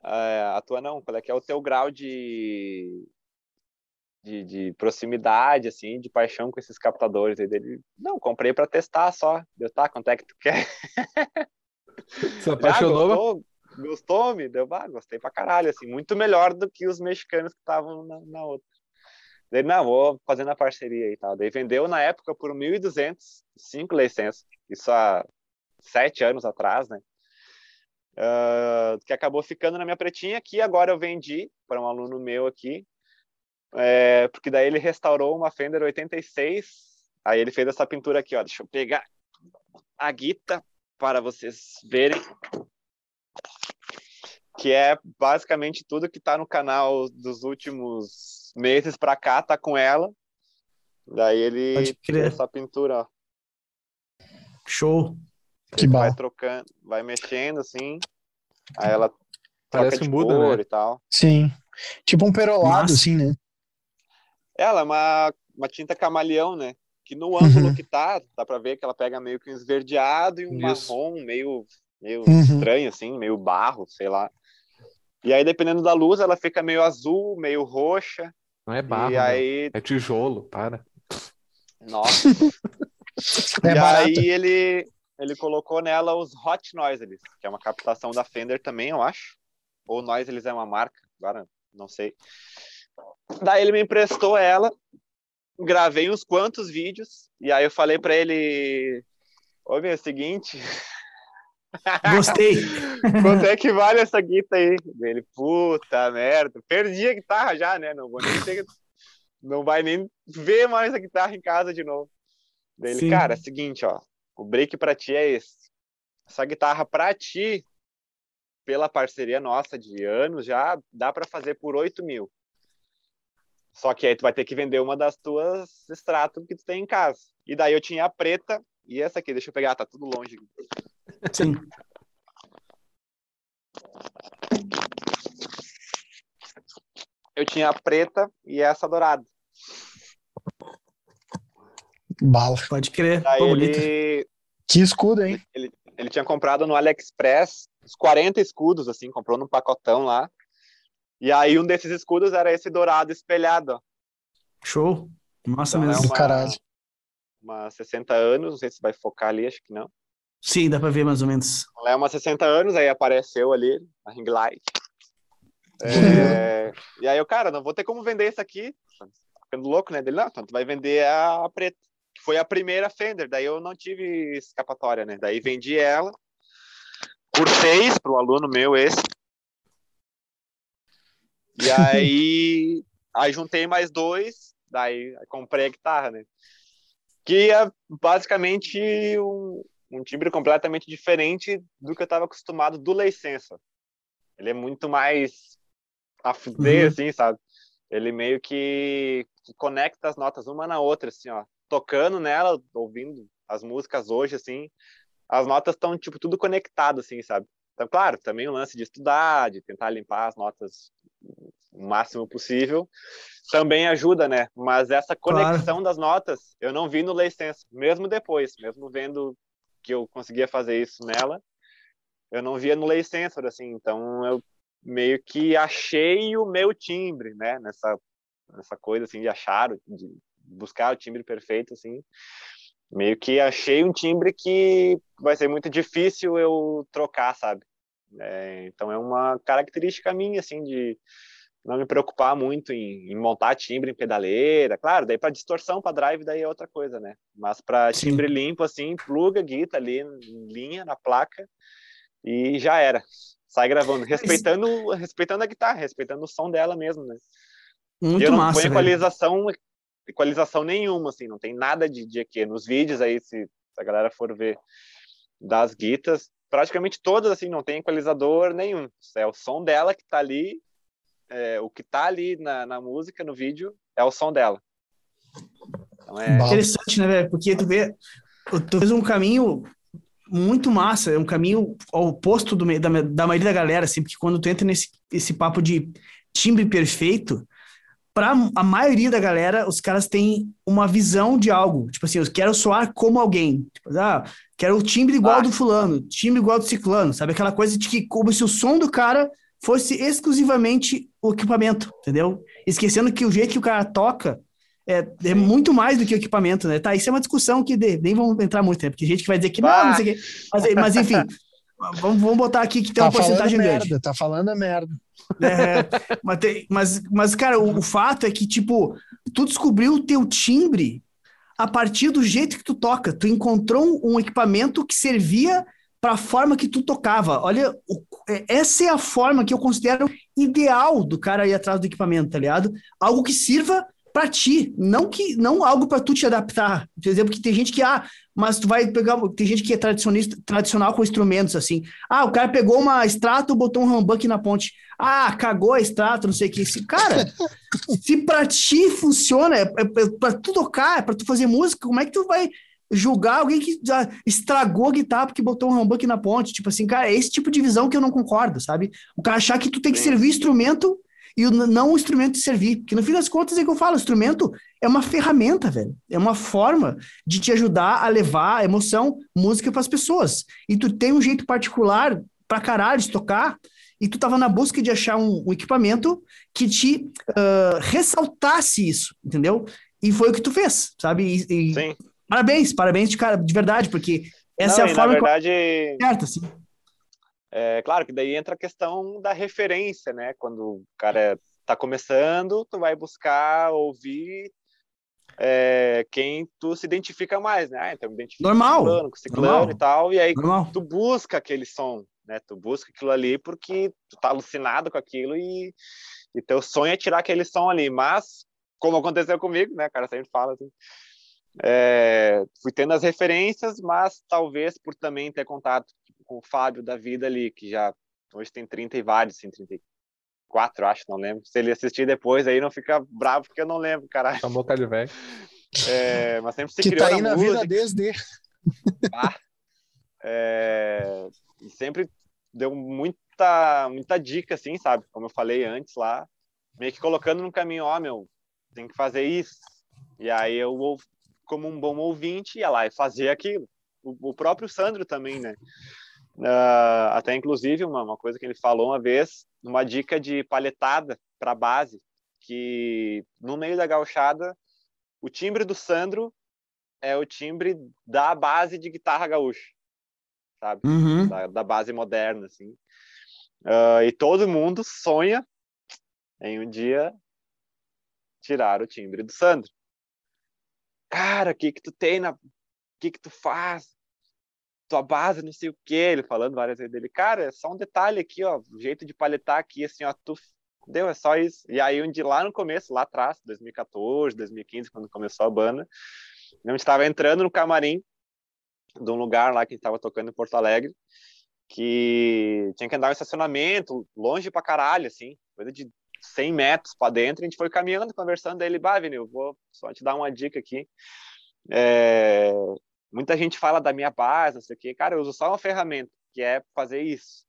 A tua não, qual é que é o teu grau de, de, de, proximidade, assim, de paixão com esses captadores. Aí dele, não, comprei para testar só. Deu, tá, quanto é que tu quer? Se apaixonou? Gostou, me deu, ah, gostei pra caralho, assim, muito melhor do que os mexicanos que estavam na, na outra. Daí, não, vou fazendo a parceria e tal. Daí vendeu na época por 1.200, cinco licenças. Isso há sete anos atrás, né? Uh, que acabou ficando na minha pretinha, que agora eu vendi para um aluno meu aqui, é, porque daí ele restaurou uma Fender 86, aí ele fez essa pintura aqui, ó, deixa eu pegar a guita para vocês verem, que é basicamente tudo que está no canal dos últimos meses para cá, tá com ela, daí ele essa pintura, ó. Show! Que bom. Vai trocando, vai mexendo assim. Aí ela Parece troca de muda, cor né? e tal. Sim. Tipo um perolado, Nossa. assim, né? Ela é uma, uma tinta camaleão, né? Que no ângulo uhum. que tá, dá pra ver que ela pega meio que um esverdeado e um Isso. marrom meio, meio uhum. estranho, assim, meio barro, sei lá. E aí, dependendo da luz, ela fica meio azul, meio roxa. Não é barro, e aí... é tijolo, para. Nossa. é e barato. aí ele, ele colocou nela os Hot Noiseles, que é uma captação da Fender também, eu acho. Ou Noiseles é uma marca, agora não sei. Daí ele me emprestou ela, gravei uns quantos vídeos, e aí eu falei para ele: Ô, meu, é o seguinte. Gostei. Quanto é que vale essa guita aí? Ele, puta merda, perdi a guitarra já, né? Não vou nem ter... Não vai nem ver mais a guitarra em casa de novo. Daí ele, cara, é o seguinte, ó, o break para ti é esse. Essa guitarra para ti, pela parceria nossa de anos, já dá para fazer por 8 mil. Só que aí tu vai ter que vender uma das tuas extratos que tu tem em casa. E daí eu tinha a preta e essa aqui, deixa eu pegar, tá tudo longe. Sim. Eu tinha a preta e essa dourada. Bala. Pode crer. Pô, ele... Que escudo, hein? Ele, ele tinha comprado no AliExpress uns 40 escudos, assim, comprou num pacotão lá. E aí um desses escudos era esse dourado espelhado, ó. Show. Massa então, mesmo. É uma, caralho. Uma 60 anos, não sei se vai focar ali, acho que não. Sim, dá pra ver mais ou menos. Ela é uma 60 anos, aí apareceu ali, a ring light. É, e aí eu, cara, não vou ter como vender isso aqui. Ficando louco, né? Dele, não, então tu vai vender a, a preta que foi a primeira Fender, daí eu não tive escapatória, né? Daí vendi ela por seis para o aluno meu esse. E aí, aí juntei mais dois, daí comprei a guitarra, né? Que é basicamente um, um timbre completamente diferente do que eu estava acostumado do licença. Ele é muito mais a fuder, uhum. assim, sabe? Ele meio que, que conecta as notas uma na outra, assim, ó tocando nela, ouvindo as músicas hoje, assim, as notas estão, tipo, tudo conectado, assim, sabe? Então, claro, também o lance de estudar, de tentar limpar as notas o máximo possível, também ajuda, né? Mas essa conexão claro. das notas, eu não vi no Lei Sense, mesmo depois, mesmo vendo que eu conseguia fazer isso nela, eu não via no Lei Sensor, assim, então eu meio que achei o meu timbre, né? Nessa, nessa coisa, assim, de achar, de buscar o timbre perfeito, assim. Meio que achei um timbre que vai ser muito difícil eu trocar, sabe? É, então é uma característica minha, assim, de não me preocupar muito em, em montar timbre em pedaleira. Claro, daí para distorção, para drive, daí é outra coisa, né? Mas para timbre limpo, assim, pluga a guita ali em linha na placa e já era. Sai gravando, respeitando, respeitando a guitarra, respeitando o som dela mesmo, né? Muito e eu não massa, ponho equalização equalização nenhuma, assim, não tem nada de, de EQ. Nos vídeos aí, se, se a galera for ver das guitas, praticamente todas, assim, não tem equalizador nenhum. É o som dela que tá ali, é, o que tá ali na, na música, no vídeo, é o som dela. Então é... Interessante, né, velho? Porque tu vê, tu fez um caminho muito massa, é um caminho oposto do, da, da maioria da galera, assim, porque quando tu entra nesse esse papo de timbre perfeito, para a maioria da galera, os caras têm uma visão de algo. Tipo assim, eu quero soar como alguém. Tipo, ah, quero o timbre igual ah. do fulano, timbre igual do ciclano, sabe? Aquela coisa de que como se o som do cara fosse exclusivamente o equipamento, entendeu? Esquecendo que o jeito que o cara toca é, é muito mais do que o equipamento, né? Tá, isso é uma discussão que de, nem vamos entrar muito, né? Porque gente que vai dizer que não, não sei o quê. Mas, mas enfim, vamos, vamos botar aqui que tem tá uma porcentagem merda, grande. Tá falando a merda. É, mas, tem, mas, mas, cara, o, o, fato é que, tipo, tu descobriu o teu timbre a partir do jeito que tu toca. Tu encontrou um equipamento que servia para a forma que tu tocava. Olha, o, é, essa é a forma que eu considero ideal do cara ir atrás do equipamento, tá ligado? Algo que sirva para ti, não que não algo para tu te adaptar. Por exemplo, que tem gente que ah, mas tu vai pegar, tem gente que é tradicionista, tradicional com instrumentos assim. Ah, o cara pegou uma extrato, botou um humbuck na ponte. Ah, cagou a extrato, não sei o que. Se, cara, se para ti funciona, é, é, é para tu tocar, é para tu fazer música, como é que tu vai julgar alguém que já estragou a guitarra porque botou um humbuck na ponte? Tipo assim, cara, é esse tipo de visão que eu não concordo, sabe? O cara achar que tu tem que servir instrumento e não o instrumento de servir. Porque no fim das contas é que eu falo, o instrumento é uma ferramenta, velho. É uma forma de te ajudar a levar emoção, música para as pessoas. E tu tem um jeito particular pra caralho de tocar, e tu tava na busca de achar um, um equipamento que te uh, ressaltasse isso, entendeu? E foi o que tu fez, sabe? E, e Sim. Parabéns, parabéns de cara, de verdade, porque essa não, é a forma na verdade, que... certo, assim. É claro que daí entra a questão da referência, né? Quando o cara está começando, tu vai buscar ouvir é, quem tu se identifica mais, né? Ah, então me identifico Normal. com ciclano, com ciclano Normal. e tal, e aí Normal. tu busca aquele som, né? Tu busca aquilo ali porque tu tá alucinado com aquilo e, e teu sonho é tirar aquele som ali, mas como aconteceu comigo, né? O cara sempre fala assim, é, fui tendo as referências, mas talvez por também ter contato com o Fábio da vida ali, que já hoje tem 30 e vários, assim, 34, acho, não lembro. Se ele assistir depois aí, não fica bravo, porque eu não lembro, caralho. Chamou cara de velho. É, mas sempre se que criou tá aí na, na vida desde. Ah, é, e sempre deu muita, muita dica, assim, sabe? Como eu falei antes lá, meio que colocando no caminho, ó, oh, meu, tem que fazer isso. E aí eu, como um bom ouvinte, ia lá e fazia aquilo. O, o próprio Sandro também, né? Uh, até inclusive uma, uma coisa que ele falou uma vez, uma dica de palhetada para base, que no meio da gauchada, o timbre do Sandro é o timbre da base de guitarra gaúcha, sabe? Uhum. Da, da, base moderna, assim. Uh, e todo mundo sonha em um dia tirar o timbre do Sandro. Cara, o que que tu tem na... O que que tu faz? tua base, não sei o que, ele falando várias vezes dele, cara, é só um detalhe aqui, ó, jeito de paletar aqui, assim, ó, tu deu, é só isso. E aí, um lá no começo, lá atrás, 2014, 2015, quando começou a banda, a gente estava entrando no camarim de um lugar lá que estava tocando em Porto Alegre, que tinha que andar um estacionamento, longe pra caralho, assim, coisa de 100 metros para dentro, a gente foi caminhando, conversando, ele, bah, Vinil, vou só te dar uma dica aqui, é, Muita gente fala da minha base, não sei o quê. Cara, eu uso só uma ferramenta, que é fazer isso.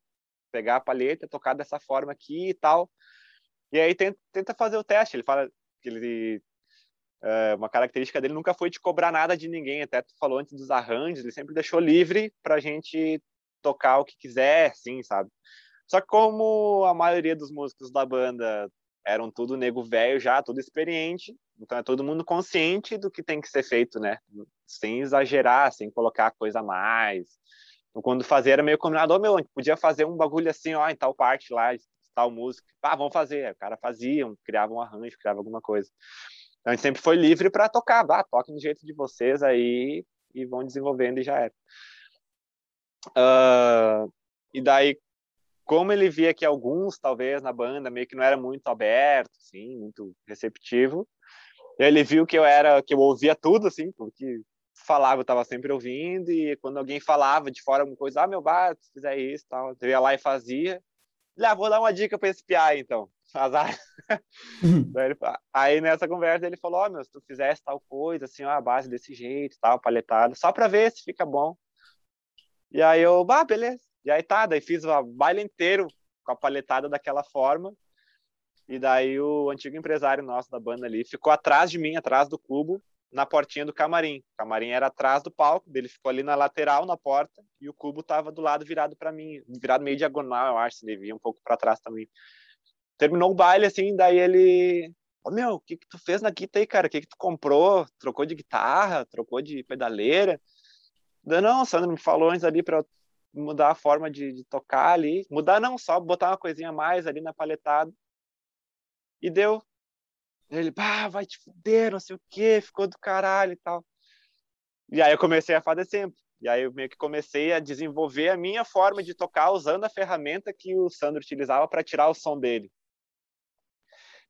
Pegar a palheta, tocar dessa forma aqui e tal. E aí tenta, tenta fazer o teste. Ele fala que ele é, uma característica dele nunca foi de cobrar nada de ninguém. Até tu falou antes dos arranjos, ele sempre deixou livre para a gente tocar o que quiser, sim, sabe? Só que como a maioria dos músicos da banda eram tudo nego velho já, tudo experiente, então é todo mundo consciente do que tem que ser feito, né? Sem exagerar, sem colocar coisa a mais. Então, quando fazia era meio combinado, oh, meu, a gente podia fazer um bagulho assim, ó, em tal parte lá, tal música. Ah, vamos fazer. O cara fazia, criava um arranjo, criava alguma coisa. Então a gente sempre foi livre para tocar, vá, toque do jeito de vocês aí e vão desenvolvendo e já era. Uh, e daí, como ele via que alguns, talvez, na banda, meio que não era muito aberto, assim, muito receptivo, ele viu que eu era, que eu ouvia tudo, assim, porque falava, eu estava sempre ouvindo, e quando alguém falava de fora alguma coisa, ah, meu bar, se fizer isso, tal, eu ia lá e fazia. Ele, ah, vou dar uma dica para esse PI, então. Azar. Uhum. aí nessa conversa ele falou, ó, oh, meu, se tu fizesse tal coisa, assim, ó, a base desse jeito, tal, paletado, só para ver se fica bom. E aí eu, bah, beleza. E aí tá, daí fiz o baile inteiro com a paletada daquela forma. E daí o antigo empresário nosso da banda ali ficou atrás de mim, atrás do cubo, na portinha do camarim. O camarim era atrás do palco, dele ficou ali na lateral, na porta, e o cubo tava do lado virado para mim, virado meio diagonal, eu acho, se devia um pouco para trás também. Terminou o baile assim, daí ele, ô meu, o que que tu fez na guitarra aí, cara? O que que tu comprou? Trocou de guitarra? Trocou de pedaleira? Não, Sandro me falou antes ali para mudar a forma de, de, tocar ali. Mudar não, só botar uma coisinha a mais ali na paletada. E deu. Ele, pá, vai te fuder, não sei o quê, ficou do caralho e tal. E aí eu comecei a fazer sempre. E aí eu meio que comecei a desenvolver a minha forma de tocar usando a ferramenta que o Sandro utilizava para tirar o som dele.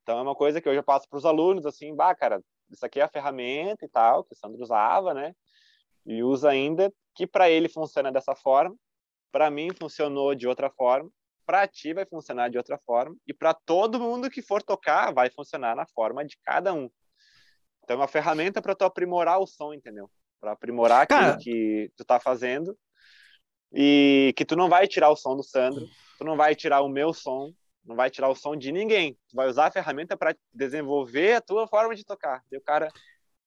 Então é uma coisa que eu já passo para os alunos, assim, bah, cara, isso aqui é a ferramenta e tal, que o Sandro usava, né? E usa ainda, que para ele funciona dessa forma, para mim funcionou de outra forma, para ti vai funcionar de outra forma e para todo mundo que for tocar vai funcionar na forma de cada um. Então é uma ferramenta para tu aprimorar o som, entendeu? Para aprimorar aquilo que tu tá fazendo e que tu não vai tirar o som do Sandro, tu não vai tirar o meu som, não vai tirar o som de ninguém. Tu vai usar a ferramenta para desenvolver a tua forma de tocar. E o cara,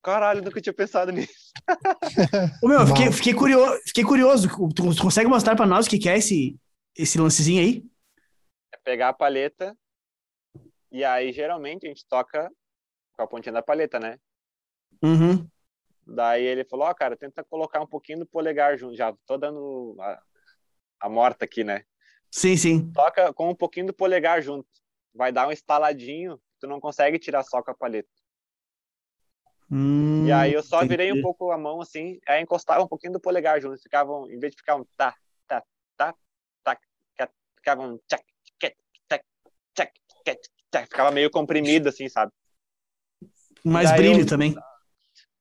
caralho, nunca tinha pensado nisso. Ô, meu, fiquei, fiquei, curioso, fiquei curioso. Tu consegue mostrar para nós o que, que é esse, esse lancezinho aí? pegar a paleta e aí geralmente a gente toca com a pontinha da paleta, né? Uhum. Daí ele falou, ó, oh, cara, tenta colocar um pouquinho do polegar junto. Já tô dando a, a morta aqui, né? Sim, sim. Toca com um pouquinho do polegar junto. Vai dar um estaladinho, tu não consegue tirar só com a paleta. Hum, e aí eu só virei um pouco a mão assim, aí encostava um pouquinho do polegar junto. Ficavam, em vez de ficar um tá, tá, tá, tá, ficava um tchac, ficava meio comprimido, assim, sabe? Mais brilho eu, também.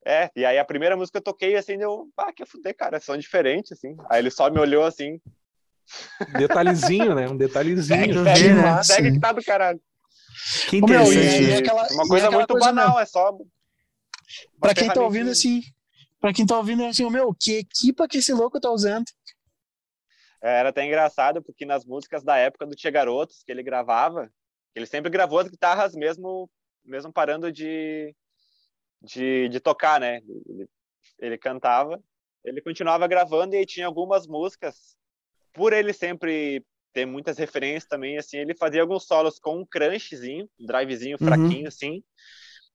É, e aí a primeira música que eu toquei, assim, deu, ah, que fuder, cara, são diferentes, assim. Aí ele só me olhou assim. Detalhezinho, né? Um detalhezinho. Segue, né? segue que tá do caralho. Que interessante. E, e aquela, uma coisa muito coisa banal, é só. Pra quem tá ouvindo, assim, pra quem tá ouvindo, assim, meu, que equipa que esse louco tá usando? É, era até engraçado, porque nas músicas da época do Tia Garotos, que ele gravava, ele sempre gravou as guitarras mesmo, mesmo parando de, de, de tocar, né? Ele, ele cantava, ele continuava gravando e tinha algumas músicas, por ele sempre ter muitas referências também, assim, ele fazia alguns solos com um crunchzinho, um drivezinho uhum. fraquinho, assim,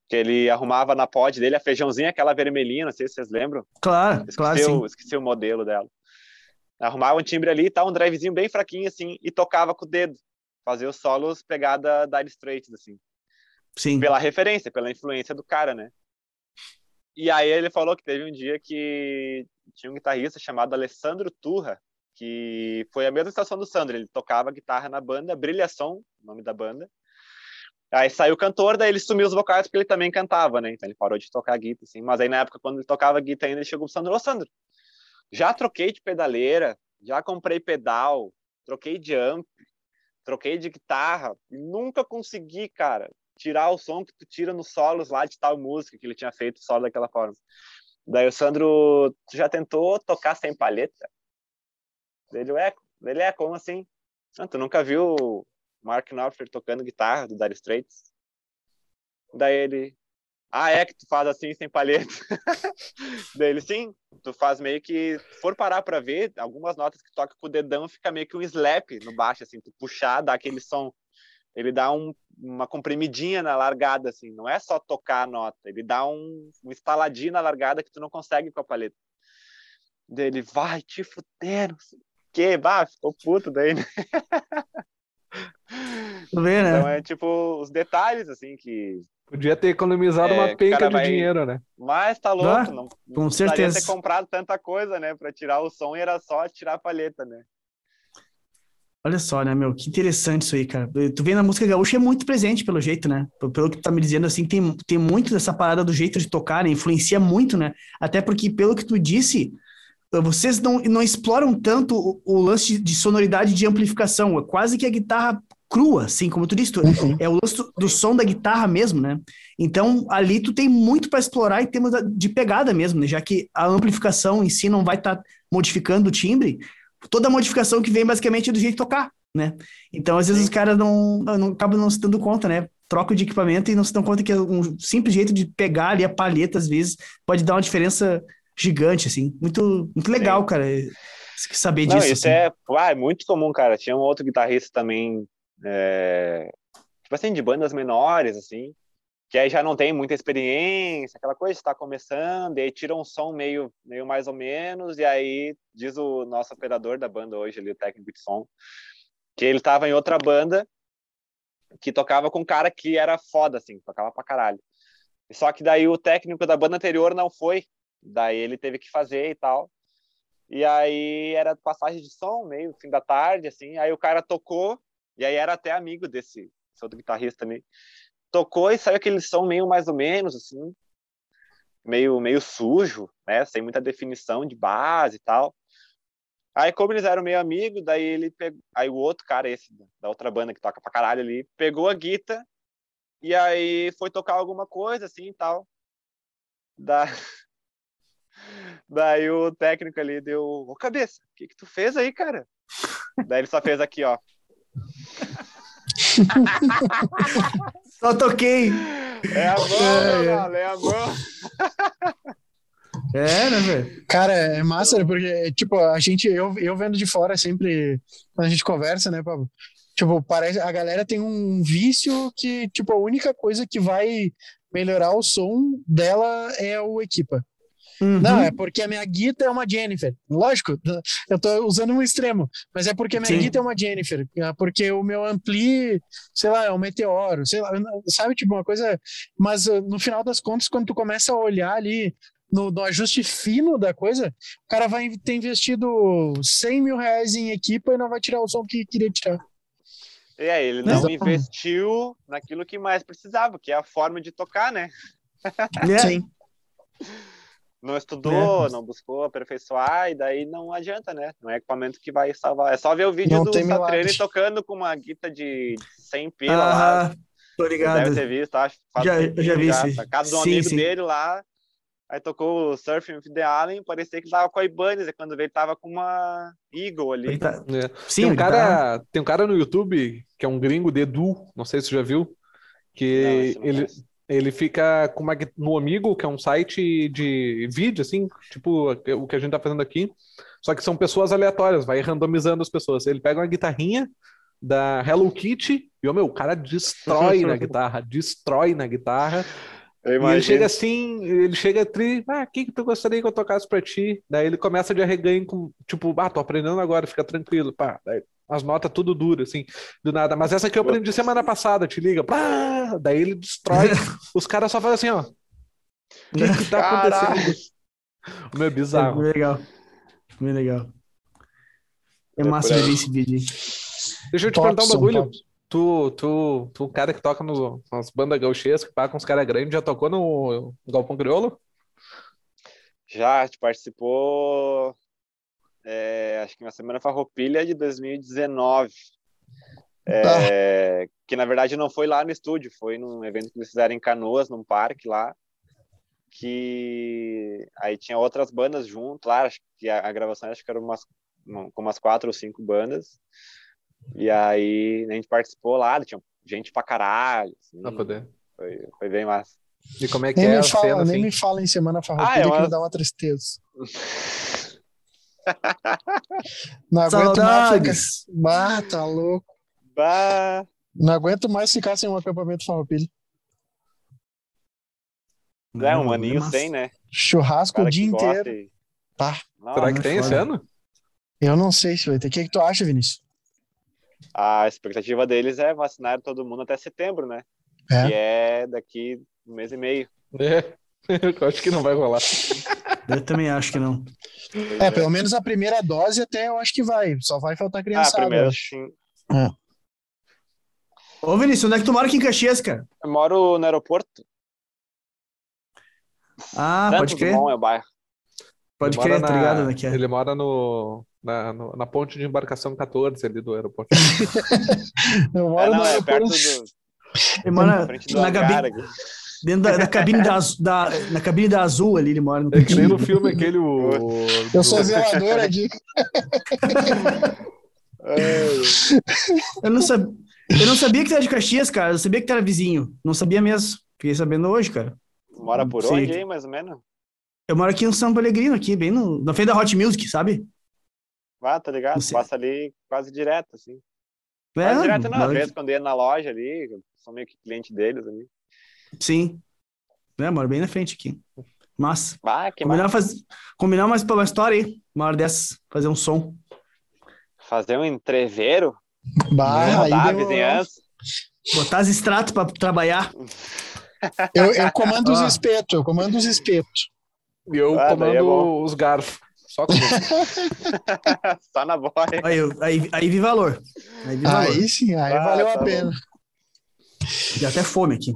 que ele arrumava na pod dele, a feijãozinha, aquela vermelhinha, não sei se vocês lembram. Claro, esqueci claro, o, sim. Esqueci o modelo dela arrumava um timbre ali, tá, um drivezinho bem fraquinho assim, e tocava com o dedo. Fazia os solos pegada Dire Straits, assim. Sim. Pela referência, pela influência do cara, né? E aí ele falou que teve um dia que tinha um guitarrista chamado Alessandro Turra, que foi a mesma estação do Sandro, ele tocava guitarra na banda, Brilhação, nome da banda. Aí saiu o cantor, daí ele sumiu os vocais porque ele também cantava, né? Então ele parou de tocar guitarra, assim. Mas aí na época, quando ele tocava guitarra ainda, ele chegou pro Sandro, ô Sandro, já troquei de pedaleira, já comprei pedal, troquei de amp, troquei de guitarra e nunca consegui, cara, tirar o som que tu tira nos solos lá de tal música que ele tinha feito solo daquela forma. Daí o Sandro, tu já tentou tocar sem palheta? Ele é, ele é como assim? Ah, tu nunca viu Mark Knopfler tocando guitarra do Dire Straits? Daí ele, ah, é que tu faz assim sem palheta. Dele, sim, tu faz meio que, for parar para ver, algumas notas que toca com o dedão fica meio que um slap no baixo, assim, tu puxar, dá aquele som. Ele dá um, uma comprimidinha na largada, assim, não é só tocar a nota, ele dá um, um estaladinho na largada que tu não consegue com a palheta. Dele, vai te fuder, que, bah, ficou puto daí, né? Vê, né? Então é tipo os detalhes, assim, que Podia ter economizado é, uma penca de vai... dinheiro, né? Mas tá louco, ah, não, com não certeza. ter comprado tanta coisa, né? Pra tirar o som e era só tirar a palheta, né? Olha só, né, meu? Que interessante isso aí, cara. Tu vê na música gaúcha é muito presente, pelo jeito, né? Pelo que tu tá me dizendo, assim, tem, tem muito dessa parada do jeito de tocar, né? Influencia muito, né? Até porque, pelo que tu disse, vocês não, não exploram tanto o, o lance de sonoridade de amplificação. É quase que a guitarra crua, assim, como tu disse, tu, uhum. é o lance do, do, som da guitarra mesmo, né? Então, ali tu tem muito para explorar em termos de pegada mesmo, né? Já que a amplificação em si não vai estar tá modificando o timbre, toda a modificação que vem basicamente é do jeito de tocar, né? Então, às vezes, Sim. os caras não, não acabam não se dando conta, né? Trocam de equipamento e não se dão conta que um simples jeito de pegar ali a palheta, às vezes, pode dar uma diferença gigante, assim. Muito, muito legal, Sim. cara, saber não, disso. Isso assim. é, ah, é muito comum, cara. Tinha um outro guitarrista também, é, tipo assim, de bandas menores, assim, que aí já não tem muita experiência, aquela coisa, está começando, e aí tira um som meio, meio mais ou menos, e aí diz o nosso operador da banda hoje, ali, o técnico de som, que ele estava em outra banda que tocava com um cara que era foda, assim, tocava pra caralho. Só que daí o técnico da banda anterior não foi, daí ele teve que fazer e tal. E aí era passagem de som, meio fim da tarde, assim, aí o cara tocou, e aí era até amigo desse, outro guitarrista também tocou e saiu aquele som meio mais ou menos, assim, meio, meio sujo, né? Sem muita definição de base e tal. Aí, como eles eram meio amigos, daí ele pegou. Aí o outro cara, esse da outra banda que toca pra caralho ali, pegou a guita e aí foi tocar alguma coisa assim e tal. Da... Daí o técnico ali deu, ô cabeça, o que que tu fez aí, cara? Daí ele só fez aqui, ó. Só toquei. É a mão, é, é a mão. É, né, velho? Cara, é massa, né? Porque, tipo, a gente, eu, eu vendo de fora sempre, quando a gente conversa, né, Pablo? Tipo, parece, a galera tem um vício que, tipo, a única coisa que vai melhorar o som dela é o equipa. Uhum. Não, é porque a minha guita é uma Jennifer. Lógico, eu tô usando um extremo, mas é porque a minha Sim. guita é uma Jennifer. É porque o meu ampli, sei lá, é um meteoro, sei lá, sabe, tipo, uma coisa. Mas uh, no final das contas, quando tu começa a olhar ali no, no, ajuste fino da coisa, o cara vai ter investido 100 mil reais em equipa e não vai tirar o som que queria tirar. É, ele não investiu naquilo que mais precisava, que é a forma de tocar, né? É. Sim não estudou, é. não buscou aperfeiçoar, e daí não adianta, né? Não é equipamento que vai salvar. É só ver o vídeo não do Satriani tocando com uma guita de 100 pila ah, lá. Tô ligado. Deve ter visto, acho. Já, já vi tá? Casa do sim, amigo sim. dele lá. Aí tocou o Surfing with the Allen, parecia que tava com a Ibanez, e quando veio tava com uma Eagle ali. Tá... É. Sim, tem um, cara, tá... tem um cara no YouTube, que é um gringo, Dedu, não sei se você já viu, que não, ele, ele fica com uma, no Amigo, que é um site de vídeo, assim, tipo o que a gente tá fazendo aqui, só que são pessoas aleatórias, vai randomizando as pessoas. Ele pega uma guitarrinha da Hello Kitty e, o meu, o cara destrói na guitarra, destrói na guitarra. E ele chega assim, ele chega tri, ah, o que, que tu gostaria que eu tocasse pra ti? Daí ele começa de arreganho com, tipo, ah, tô aprendendo agora, fica tranquilo, pá. Daí as notas tudo duro, assim, do nada. Mas essa aqui eu aprendi semana passada, te liga. Pá! Daí ele destrói. os caras só fazem assim, ó. O que, que tá acontecendo? O meu é bizarro. É legal. Muito legal. É massa ver esse vídeo. Deixa eu te perguntar um bagulho. Tu, tu, tu, cara que toca no, nas bandas gauchês, que paga com os caras grandes, já tocou no Galpão Crioulo? Já, participou é, acho que na Semana Farroupilha de 2019. É, ah. Que na verdade não foi lá no estúdio, foi num evento que eles fizeram em Canoas, num parque lá. Que aí tinha outras bandas junto lá, acho que a, a gravação acho que era umas, com umas quatro ou cinco bandas. E aí a gente participou lá, tinha gente pra caralho. Assim, poder. Foi, foi bem massa. E como é que nem é me fala, cena, Nem assim? me fala em Semana Farroupilha ah, é uma... que me dá uma tristeza. Não aguento mais ficar. Bah, tá louco. Bah. Não aguento mais ficar sem um acampamento farroupilha. É, um aninho sem, né? Churrasco o dia inteiro. E... Tá. Não, Será que tem esse ano? Eu não sei se vai ter. O que, é que tu acha, Vinícius? A expectativa deles é vacinar todo mundo até setembro, né? É. Que é daqui um mês e meio. É. Eu acho que não vai rolar. Eu também acho que não. É, pelo menos a primeira dose até eu acho que vai. Só vai faltar criançada. Ah, a primeira, sim. É. Ô, Vinícius, onde é que tu mora aqui em Caxias, cara? Eu moro no aeroporto. Ah, Santos pode crer. Dumont é o bairro. Pode ele crer, tá ligado, né, é. Ele mora no, na, no, na ponte de embarcação 14 ali do aeroporto. eu moro é, não, no é aeroporto. perto do... Ele mora na, Gabi... Dentro da, da cabine da, da, na cabine da Azul ali, ele mora no É que nem no filme aquele. O, Eu sou zelador aqui. eu, não sab... eu não sabia que era de Caxias, cara. Eu sabia que tu era vizinho. Não sabia mesmo. Fiquei sabendo hoje, cara. Mora por onde aí, mais ou menos? Eu moro aqui no São Pellegrino, aqui, bem no, na frente da Hot Music, sabe? Ah, tá ligado? Passa ali quase direto, assim. É, quase direto não, às vezes quando ia na loja ali, sou meio que cliente deles ali. Sim. É, moro bem na frente aqui. Mas. Ah, que combinar, faz... combinar mais uma história aí, uma hora dessas, fazer um som. Fazer um entreveiro? Bah, aí vizinhança. Botar as extratos pra trabalhar. Eu, eu comando os espetos, eu comando os espetos. E eu ah, comando é os garfos. Só Só na boia. Aí, aí, aí vi valor. Aí, vi valor. aí sim, aí ah, valeu tá a pena. E até fome aqui.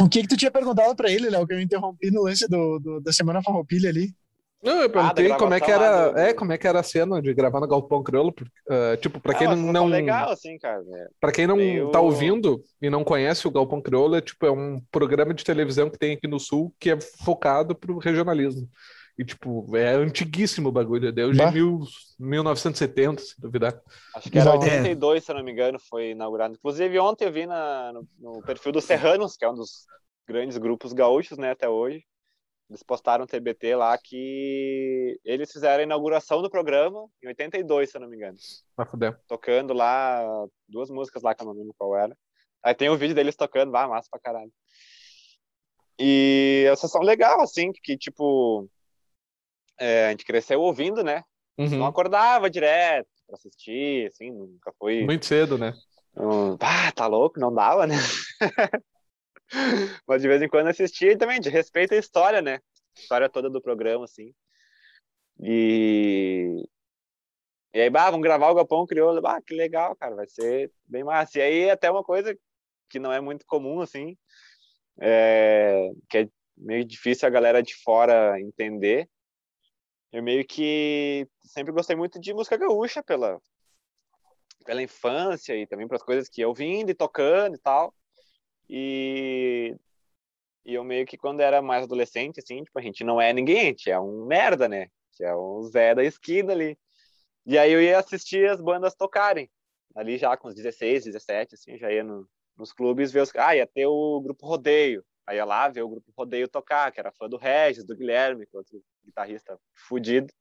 O que que tu tinha perguntado pra ele, Léo, que eu interrompi no lance do, do da Semana Farroupilha ali? Não, eu perguntei ah, como é que era, é, como é que era a cena de gravar no Galpão Crioulo, uh, tipo, para quem não, não legal assim, cara. É. Para quem não Meio... tá ouvindo e não conhece o Galpão Crioulo, é tipo é um programa de televisão que tem aqui no Sul que é focado pro regionalismo. E, tipo, é antiguíssimo o bagulho. Deu de mil, 1970, se duvidar. Acho que era 82, é. se eu não me engano, foi inaugurado. Inclusive, ontem eu vi na, no, no perfil dos Serranos, que é um dos grandes grupos gaúchos, né, até hoje. Eles postaram um TBT lá que eles fizeram a inauguração do programa em 82, se eu não me engano. Vai fuder. Tocando lá duas músicas lá que eu não lembro qual era. Aí tem um vídeo deles tocando, vá, massa pra caralho. E a sessão legal, assim, que tipo é, a gente cresceu ouvindo, né? Uhum. Não acordava direto pra assistir, assim, nunca foi. Muito cedo, né? Um, ah, tá louco, não dava, né? Mas de vez em quando assistia e também de respeito à história, né? A história toda do programa, assim. E. E aí, bah, vamos gravar o Galpão Crioulo. Ah, que legal, cara, vai ser bem massa. E aí, até uma coisa que não é muito comum, assim, é... que é meio difícil a galera de fora entender, eu meio que sempre gostei muito de música gaúcha pela pela infância e também pelas coisas que eu vindo e tocando e tal. E, e eu meio que quando era mais adolescente, assim, tipo, a gente não é ninguém, a gente é um merda, né? Que é um Zé da esquina ali. E aí eu ia assistir as bandas tocarem. Ali já com os 16, 17, assim, já ia no, nos clubes ver os... Ah, ia ter o grupo Rodeio. Aí ia lá ver o grupo Rodeio tocar, que era fã do Regis, do Guilherme, que é outro guitarrista fudido.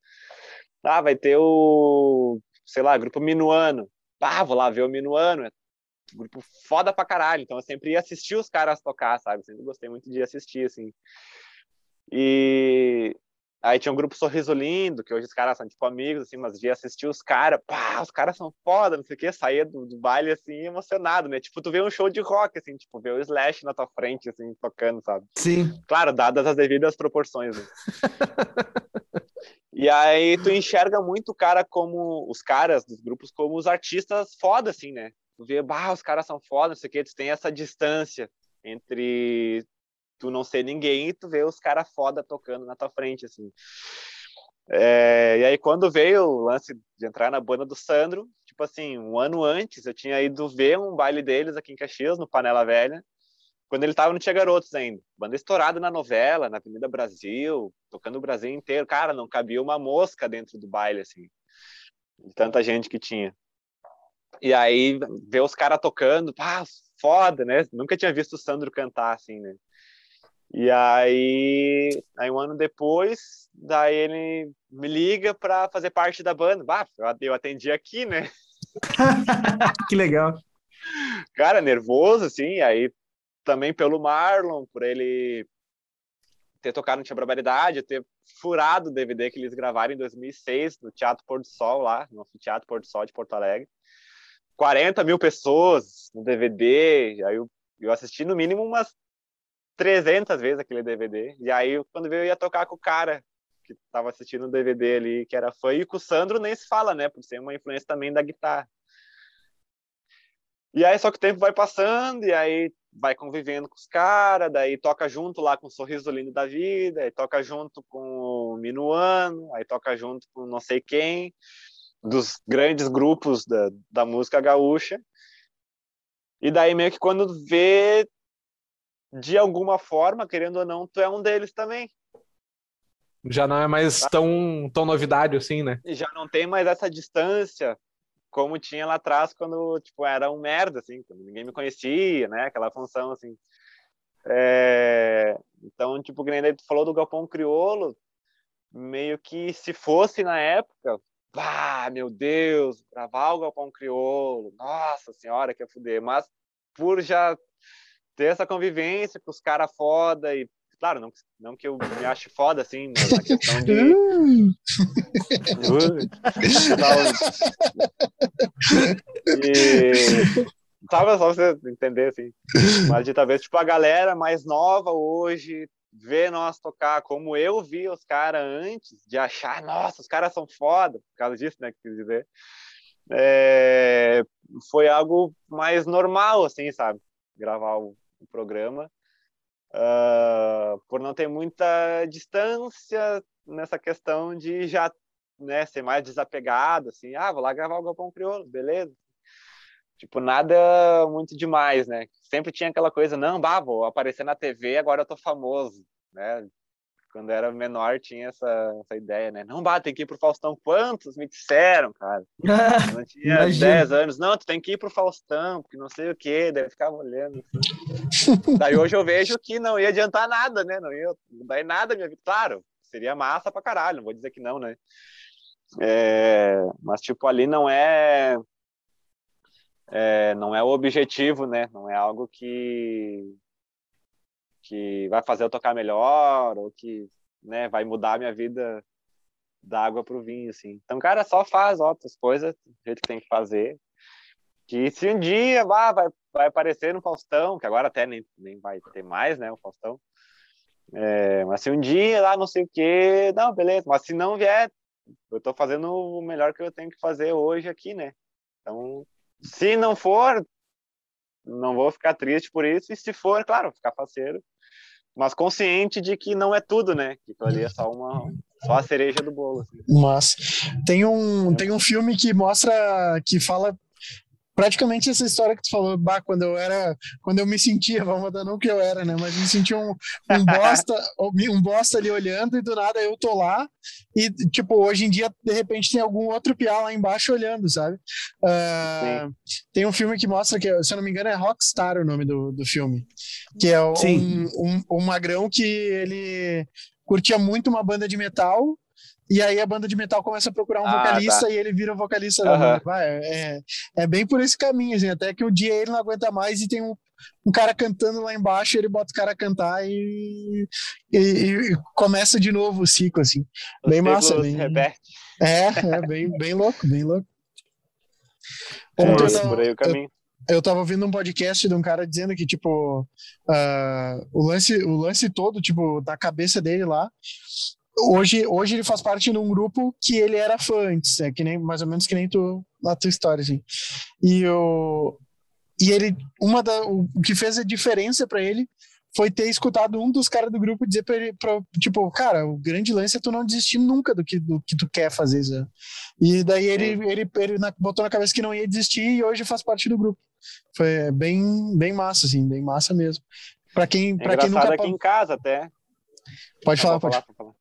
Ah, vai ter o, sei lá, grupo Minuano. Ah, vou lá ver o Minuano. É um grupo foda pra caralho. Então eu sempre ia assistir os caras tocar, sabe? Sempre gostei muito de assistir, assim. E Aí tinha um grupo Sorriso Lindo, que hoje os caras são tipo amigos, assim, mas de assistir os caras, pá, os caras são foda, não sei o que, saía do, do, baile, assim, emocionado, né? Tipo, tu vê um show de rock, assim, tipo, vê o Slash na tua frente, assim, tocando, sabe? Sim. Claro, dadas as devidas proporções, né? e aí tu enxerga muito o cara como, os caras dos grupos como os artistas foda, assim, né? Tu vê, bah, os caras são foda, não sei o que, tu tem essa distância entre tu não ser ninguém e tu vê os caras foda tocando na tua frente, assim. É, e aí, quando veio o lance de entrar na banda do Sandro, tipo assim, um ano antes, eu tinha ido ver um baile deles aqui em Caxias, no Panela Velha, quando ele tava no Tia Garotos ainda. Banda estourada na novela, na Avenida Brasil, tocando o Brasil inteiro. Cara, não cabia uma mosca dentro do baile, assim, de tanta gente que tinha. E aí, ver os caras tocando, pá, foda, né? Nunca tinha visto o Sandro cantar, assim, né? E aí, aí um ano depois, daí ele me liga para fazer parte da banda. Bah, eu atendi aqui, né? que legal. Cara, nervoso, assim, aí também pelo Marlon, por ele ter tocado no Tia Barbaridade, ter furado o DVD que eles gravaram em 2006 no Teatro Pôr do Sol, lá, no Teatro Pôr do Sol de Porto Alegre. 40 mil pessoas no DVD, aí eu, eu assisti no mínimo umas 300 vezes aquele DVD. E aí, quando veio, eu ia tocar com o cara que tava assistindo o DVD ali, que era fã, e com o Sandro nem se fala, né? Por ser uma influência também da guitarra. E aí, só que o tempo vai passando, e aí vai convivendo com os caras, daí toca junto lá com o Sorriso Lindo da Vida, aí toca junto com o Minuano, aí toca junto com não sei quem, dos grandes grupos da, da música gaúcha. E daí meio que quando vê, de alguma forma, querendo ou não, tu é um deles também. Já não é mais tá? tão, tão novidade assim, né? Já não tem mais essa distância como tinha lá atrás quando, tipo, era um merda, assim, quando ninguém me conhecia, né? Aquela função, assim. É... Então, tipo, que nem tu falou do Galpão Criolo, meio que se fosse na época, pá, meu Deus, gravar o Galpão Criolo, nossa senhora, que é fuder. Mas por já ter essa convivência com os caras foda e claro, não, não que eu me ache foda, assim, na questão de. e... Sabe, só você entender, assim. Mas de talvez, tipo, a galera mais nova hoje ver nós tocar como eu vi os caras antes, de achar, nossa, os caras são foda, por causa disso, né, que quis dizer. É... foi algo mais normal, assim, sabe? Gravar o, o programa uh, por não ter muita distância nessa questão de já né, ser mais desapegado, assim, ah, vou lá gravar o Galpão Crioulo, beleza. Tipo, nada muito demais, né? Sempre tinha aquela coisa, não, bah, vou aparecer na TV, agora eu tô famoso, né? Quando era menor tinha essa, essa ideia, né? Não, bate, tem que ir pro Faustão. Quantos me disseram, cara? Eu tinha 10 anos. Não, tu tem que ir pro Faustão, porque não sei o quê. Daí eu ficava olhando. Assim. Daí hoje eu vejo que não ia adiantar nada, né? Não ia dar nada minha vida. Claro, seria massa pra caralho, não vou dizer que não, né? É, mas, tipo, ali não é, é, não é o objetivo, né? Não é algo que que vai fazer eu tocar melhor ou que né, vai mudar a minha vida da água para o vinho, assim. Então, cara, só faz outras coisas do jeito que tem que fazer. Que se um dia vai, vai, vai aparecer no Faustão, que agora até nem, nem vai ter mais, né, o Faustão. É, mas se um dia lá não sei o quê, não, beleza. Mas se não vier, eu estou fazendo o melhor que eu tenho que fazer hoje aqui, né? Então, se não for, não vou ficar triste por isso. E se for, claro, ficar faceiro mas consciente de que não é tudo, né? Que ali é só uma só a cereja do bolo. Assim. Mas tem um tem um filme que mostra que fala praticamente essa história que tu falou, bah, quando eu era, quando eu me sentia, vamos mudar não que eu era, né, mas me sentia um, um bosta, um bosta ali olhando e do nada eu tô lá e, tipo, hoje em dia, de repente tem algum outro piá lá embaixo olhando, sabe? Uh, tem um filme que mostra que, se eu não me engano, é Rockstar o nome do, do filme, que é um, um, um magrão que ele curtia muito uma banda de metal e aí a banda de metal começa a procurar um ah, vocalista tá. e ele vira o vocalista da banda. Vai, é, é bem por esse caminho, assim, até que o dia ele não aguenta mais e tem um, um cara cantando lá embaixo, ele bota o cara a cantar e, e, e começa de novo o ciclo, assim. O bem massa. Bem, é, é bem, bem louco, bem louco. Ontem é, o caminho. Eu, eu tava ouvindo um podcast de um cara dizendo que, tipo, uh, o, lance, o lance todo, tipo, da cabeça dele lá, hoje, hoje ele faz parte de um grupo que ele era fã antes, é que nem, mais ou menos que nem tu, na tua história, assim. E, o, e ele, uma da, o que fez a diferença para ele foi ter escutado um dos caras do grupo dizer pra ele, pra, tipo, cara, o grande lance é tu não desistir nunca do que, do que tu quer fazer, sabe? E daí ele, ele, ele na, botou na cabeça que não ia desistir e hoje faz parte do grupo. Foi bem, bem massa, assim, bem massa mesmo. Pra quem, é pra quem nunca... aqui em casa até. Pode falar, pode. Falar, pode falar.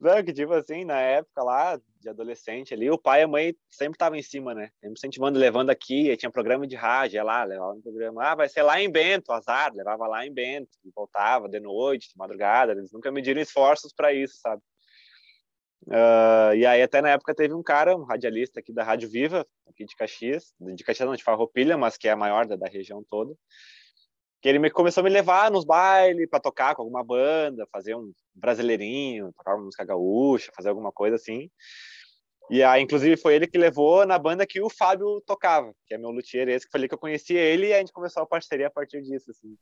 Não, que tipo assim, na época lá, de adolescente ali, o pai e a mãe sempre estavam em cima, né? Sempre incentivando, levando aqui, tinha programa de rádio, ia lá, levava um programa, ah, vai ser lá em Bento, azar, levava lá em Bento, e voltava de noite, de madrugada, eles nunca mediram esforços para isso, sabe? Uh, e aí até na época teve um cara, um radialista aqui da Rádio Viva, aqui de Caxias, de Caxias não, de Farroupilha, mas que é a maior da, da região toda, que ele me, começou a me levar nos bailes para tocar com alguma banda, fazer um brasileirinho, tocar uma música gaúcha, fazer alguma coisa assim. E aí, inclusive, foi ele que levou na banda que o Fábio tocava, que é meu luthier esse, que foi ali que eu conheci ele e a gente começou a parceria a partir disso, assim.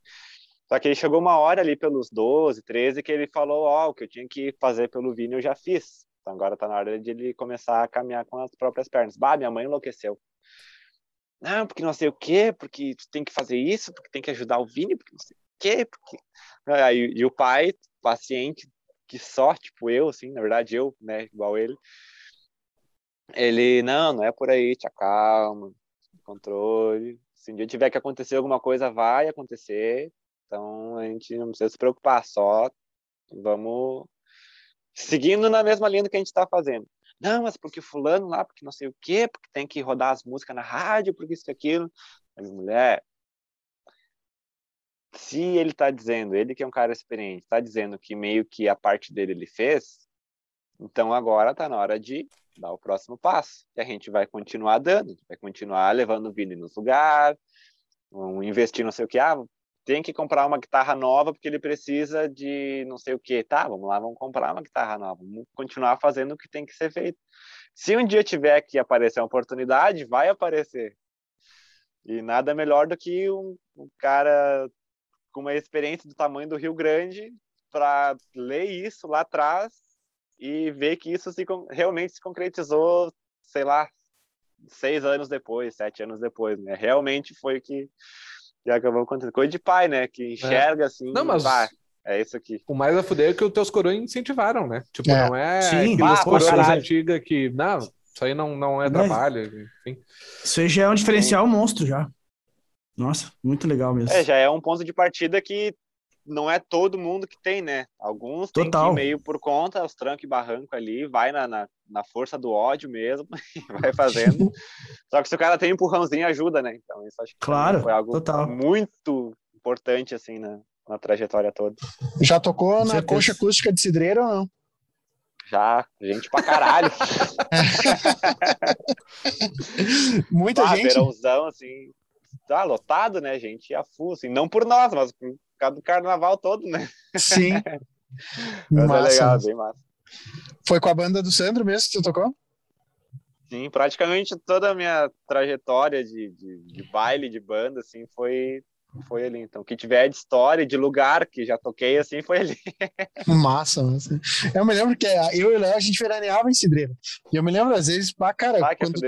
Só que ele chegou uma hora ali pelos 12, 13, que ele falou, ó, oh, o que eu tinha que fazer pelo Vini eu já fiz. Então agora tá na hora de ele começar a caminhar com as próprias pernas. Bah, minha mãe enlouqueceu não, porque não sei o quê, porque tu tem que fazer isso, porque tem que ajudar o Vini, porque não sei o quê, porque... Aí, e o pai, paciente, que só, tipo eu, assim, na verdade eu, né, igual ele, ele, não, não é por aí, te acalma, controle, se um dia tiver que acontecer alguma coisa, vai acontecer, então a gente não precisa se preocupar, só vamos seguindo na mesma linha que a gente está fazendo. Não, mas porque fulano lá, porque não sei o quê, porque tem que rodar as músicas na rádio, porque isso e aquilo. Mas, mulher, se ele tá dizendo, ele que é um cara experiente, tá dizendo que meio que a parte dele ele fez, então agora tá na hora de dar o próximo passo. E a gente vai continuar dando, vai continuar levando o Vini nos lugares, investir não sei o que, ah, tem que comprar uma guitarra nova porque ele precisa de não sei o que, tá? Vamos lá, vamos comprar uma guitarra nova, vamos continuar fazendo o que tem que ser feito. Se um dia tiver que aparecer uma oportunidade, vai aparecer. E nada melhor do que um, um cara com uma experiência do tamanho do Rio Grande para ler isso lá atrás e ver que isso se, realmente se concretizou, sei lá, seis anos depois, sete anos depois, né? Realmente foi que, que acabou acontecendo. Coisa de pai, né? Que enxerga é. assim, não, mas... Pá, é isso aqui. O mais a fuder é que os teus coroas incentivaram, né? Tipo, é. não é Sim. aquelas coroas antigas que, não, isso aí não, não é trabalho, enfim. Isso aí já é um diferencial monstro já. Nossa, muito legal mesmo. É, já é um ponto de partida que não é todo mundo que tem, né? Alguns tem que meio por conta, os trancos e barranco ali, vai na, na, na, força do ódio mesmo, e vai fazendo. Só que se o cara tem um empurrãozinho, ajuda, né? Então isso acho que claro, foi algo total. muito importante, assim, na, na trajetória toda. Já tocou na concha acústica de Cidreira ou não? Já, gente pra caralho. Muita ah, gente. Verãozão, assim, tá lotado, né, gente? A full, assim, não por nós, mas causa do carnaval todo, né? Sim. mas massa. é legal, bem massa. Foi com a banda do Sandro mesmo que você tocou? Sim, praticamente toda a minha trajetória de, de, de baile, de banda, assim, foi foi ali. Então, que tiver de história, de lugar que já toquei, assim, foi ali. Massa, massa. Eu me lembro que eu e o Léo, a gente veraneava em Cidreira. E eu me lembro, às vezes, pá, cara, ah, quando,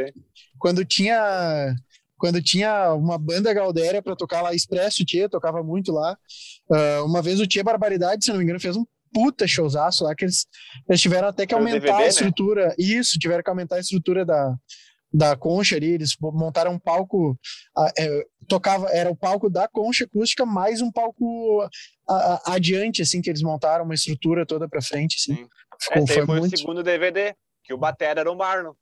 quando tinha quando tinha uma banda Galdéria para tocar lá, Expresso Tia, tocava muito lá. Uh, uma vez o Tia Barbaridade, se não me engano, fez um puta showzaço lá, que eles, eles tiveram até que aumentar DVD, a né? estrutura. Né? Isso, tiveram que aumentar a estrutura da, da concha ali, eles montaram um palco, é, tocava, era o palco da concha acústica, mais um palco adiante, assim, que eles montaram uma estrutura toda para frente, assim. Sim. Ficou, Esse foi, foi muito... o segundo DVD, que o batera era o Marlon.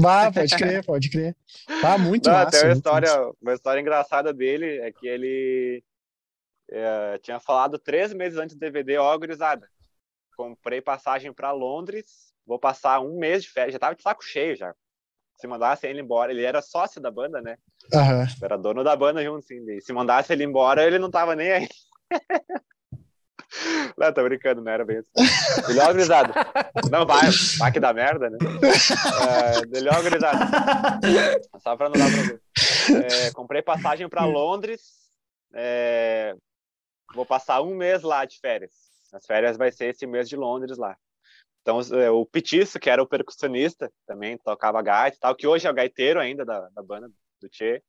Bah, pode crer, pode crer. Tá muito Não, massa. Até uma história, uma história engraçada dele é que ele é, tinha falado três meses antes do DVD, ó, gurizada, comprei passagem para Londres, vou passar um mês de férias, já tava de saco cheio já. Se mandasse ele embora, ele era sócio da banda, né? Uhum. Era dono da banda junto, sim. Se mandasse ele embora, ele não tava nem aí. Não, tô brincando, não era bem assim. Melhor grisado. Não, vai, vai que dá merda, né? É, melhor grisado. Só pra não dar problema. É, comprei passagem pra Londres. É, vou passar um mês lá de férias. As férias vai ser esse mês de Londres lá. Então, é, o Petiço, que era o percussionista, também tocava gaita e tal, que hoje é o gaiteiro ainda da, da banda do Tchê.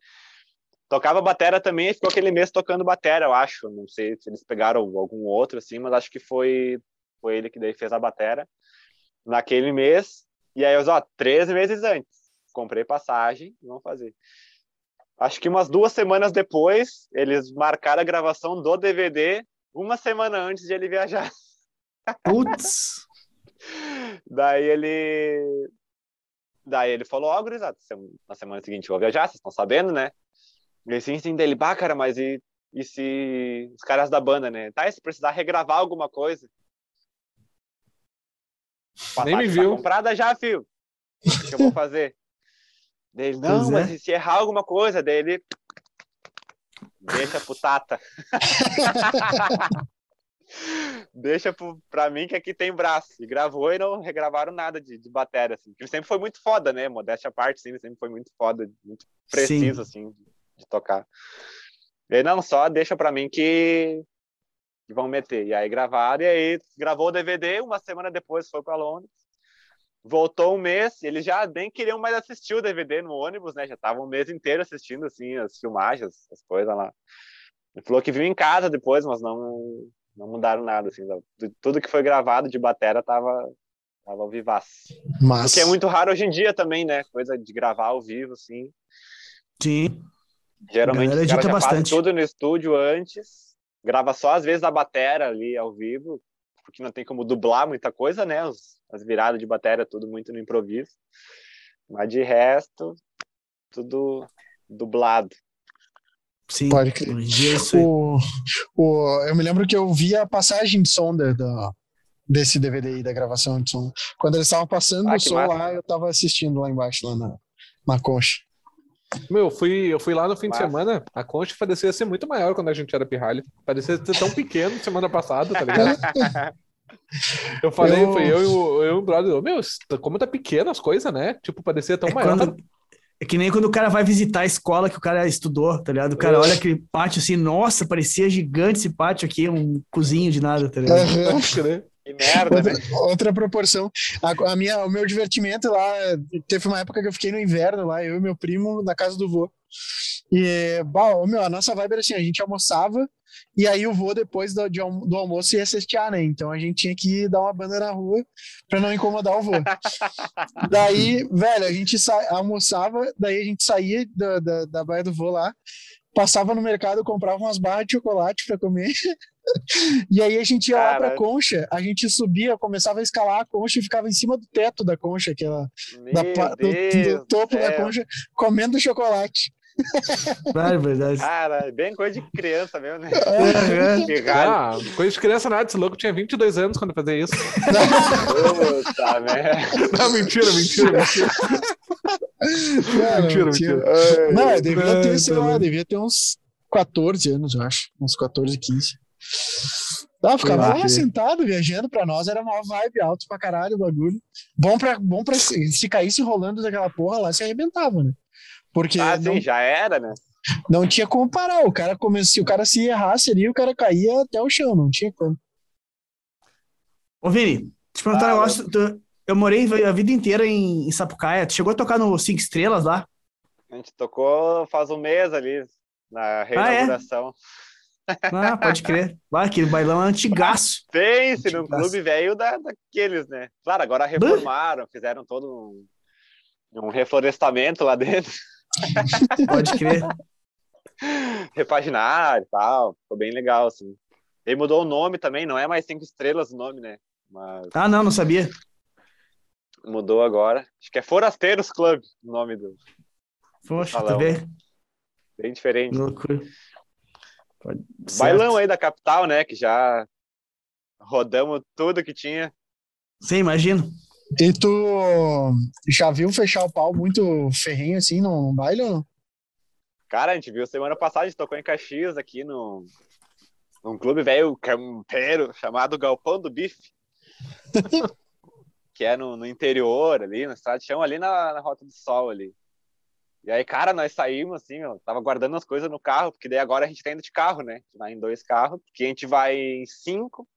Tocava batera também, ficou aquele mês tocando batera, eu acho. Não sei se eles pegaram algum outro, assim, mas acho que foi, foi ele que daí fez a batera naquele mês. E aí, eu, ó, três meses antes, comprei passagem, vamos fazer. Acho que umas duas semanas depois, eles marcaram a gravação do DVD uma semana antes de ele viajar. Putz! Daí ele. Daí ele falou: Ó, oh, gurizada, na semana seguinte eu vou viajar, vocês estão sabendo, né? Sim, dele, bah, cara, mas e, e se os caras da banda, né? Tá, e se precisar regravar alguma coisa? Nem me viu. Tá comprada já, filho. O que eu vou fazer? Dele, não, mas é. se errar alguma coisa, dele. Deixa pro Tata. Deixa pro, pra mim que aqui tem braço. E gravou e não regravaram nada de, de bateria, assim. Ele sempre foi muito foda, né? Modéstia à parte, sim, sempre foi muito foda, muito preciso, sim. assim de tocar. E aí, não, só deixa para mim que, que vão meter. E aí gravaram, e aí gravou o DVD, uma semana depois foi para Londres. Voltou um mês, eles já nem queriam mais assistir o DVD no ônibus, né? Já estavam um mês inteiro assistindo, assim, as filmagens, as coisas lá. Ele falou que viu em casa depois, mas não, não mudaram nada, assim. Tudo que foi gravado de batera tava, tava vivaço. Mas... O que é muito raro hoje em dia também, né? Coisa de gravar ao vivo, assim. Sim. Geralmente caras já bastante. tudo no estúdio antes, grava só às vezes a batera ali ao vivo, porque não tem como dublar muita coisa, né? Os, as viradas de bateria, tudo muito no improviso. Mas de resto, tudo dublado. Sim, pode crer. O, o, eu me lembro que eu vi a passagem de som da, da desse DVD aí, da gravação de som. Quando eles estavam passando ah, o som massa. lá, eu tava assistindo lá embaixo, lá na, na concha. Meu, eu fui, eu fui lá no fim de semana, a concha parecia ser muito maior quando a gente era pirralho. Parecia ser tão pequeno semana passada, tá ligado? eu falei, eu... foi eu e o, eu e o brother, meu, como tá pequeno as coisas, né? Tipo, parecia tão é maior. Quando... É que nem quando o cara vai visitar a escola que o cara estudou, tá ligado? O cara olha aquele pátio assim, nossa, parecia gigante esse pátio aqui, um cozinho de nada, tá ligado? Uhum. Que merda, outra, né? outra proporção. A, a, minha, o meu divertimento lá, teve uma época que eu fiquei no inverno lá, eu e meu primo, na casa do vô. E, bom, meu, a nossa vibe era assim, a gente almoçava e aí o vô, depois do, de, do almoço, ia cestear, né? Então a gente tinha que dar uma banda na rua pra não incomodar o vô. daí, velho, a gente almoçava, daí a gente saía da, da, da baia do vô lá, passava no mercado, comprava umas barras de chocolate para comer. e aí a gente ia lá pra concha, a gente subia, começava a escalar a concha e ficava em cima do teto da concha, aquela da, do, do, topo da concha, comendo chocolate. É verdade. Cara, bem coisa de criança mesmo, né? É, é. Ah, coisa de criança nada, esse louco tinha 22 anos quando fazia isso. Puta merda. Não, mentira, mentira, mentira. Não, mentira, mentira. Não, devia ter, sei lá, devia ter uns 14 anos, eu acho. Uns 14, 15. Ah, ficava lá sentado, viajando pra nós, era uma vibe alto pra caralho o bagulho. Bom pra, bom pra se caísse rolando daquela porra lá, se arrebentava, né? Porque ah, não, sim, já era, né? Não tinha como parar. O cara come... Se o cara se errasse ali, o cara caía até o chão, não tinha como. Ô, Vini, te perguntar ah, um negócio. Tu, eu morei a vida inteira em, em Sapucaia. Tu chegou a tocar no Cinco Estrelas lá? A gente tocou faz um mês ali, na reinauguração. Ah, é? Ah pode crer. Lá, aquele bailão é antigaço. Pense, no clube velho da, daqueles, né? Claro, agora reformaram, fizeram todo um, um reflorestamento lá dentro. Pode crer. Repaginar e tal. Ficou bem legal, assim. Ele mudou o nome também, não é mais cinco estrelas o nome, né? Mas... Ah, não, não sabia. Mudou agora. Acho que é Forasteiros Club o nome do. Poxa, tu vê? Bem diferente. Loucura. Bailão aí da capital, né? Que já rodamos tudo que tinha. Sim, imagino. E tu já viu fechar o pau muito ferrenho assim no baile ou não? Cara, a gente viu semana passada, a gente tocou em Caxias aqui no, num clube velho campeiro chamado Galpão do Bife. que é no, no, interior ali, na estrada de chão, ali na, na Rota do Sol ali. E aí, cara, nós saímos assim, ó, tava guardando as coisas no carro, porque daí agora a gente tá indo de carro, né? Vai em dois carros, porque a gente vai em cinco,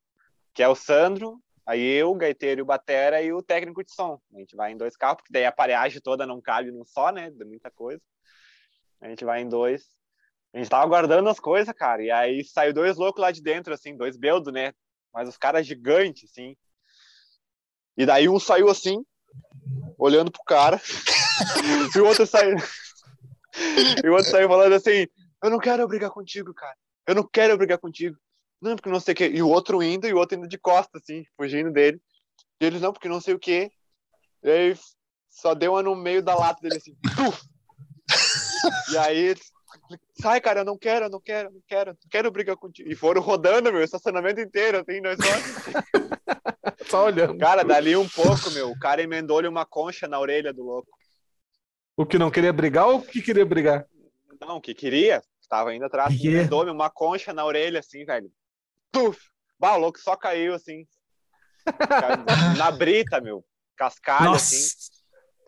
que é o Sandro, Aí eu, o gaiteiro e o batera e o técnico de som. A gente vai em dois carros, porque daí a aparelhagem toda não cabe num só, né? De muita coisa. A gente vai em dois. A gente tava guardando as coisas, cara. E aí saiu dois loucos lá de dentro, assim, dois beldos, né? Mas os caras gigantes, assim. E daí um saiu assim, olhando pro cara. e o outro saiu. e o outro saiu falando assim: Eu não quero brigar contigo, cara. Eu não quero brigar contigo não, porque não sei o que. E o outro indo, e o outro indo de costas, assim, fugindo dele. E eles, não, porque não sei o que. E aí só deu uma no meio da lata dele, assim. e aí, sai, cara, eu não quero, eu não quero, eu não quero, não quero brigar contigo. E foram rodando, meu, estacionamento inteiro, assim, nós só... só olhando. Cara, dali um pouco, meu, o cara emendou-lhe uma concha na orelha do louco. O que não queria brigar ou o que queria brigar? Não, o que queria. Tava indo atrás, emendou-me uma concha na orelha, assim, velho puf! Bah, o louco só caiu assim. na brita, meu. Cascalho, Nossa. assim.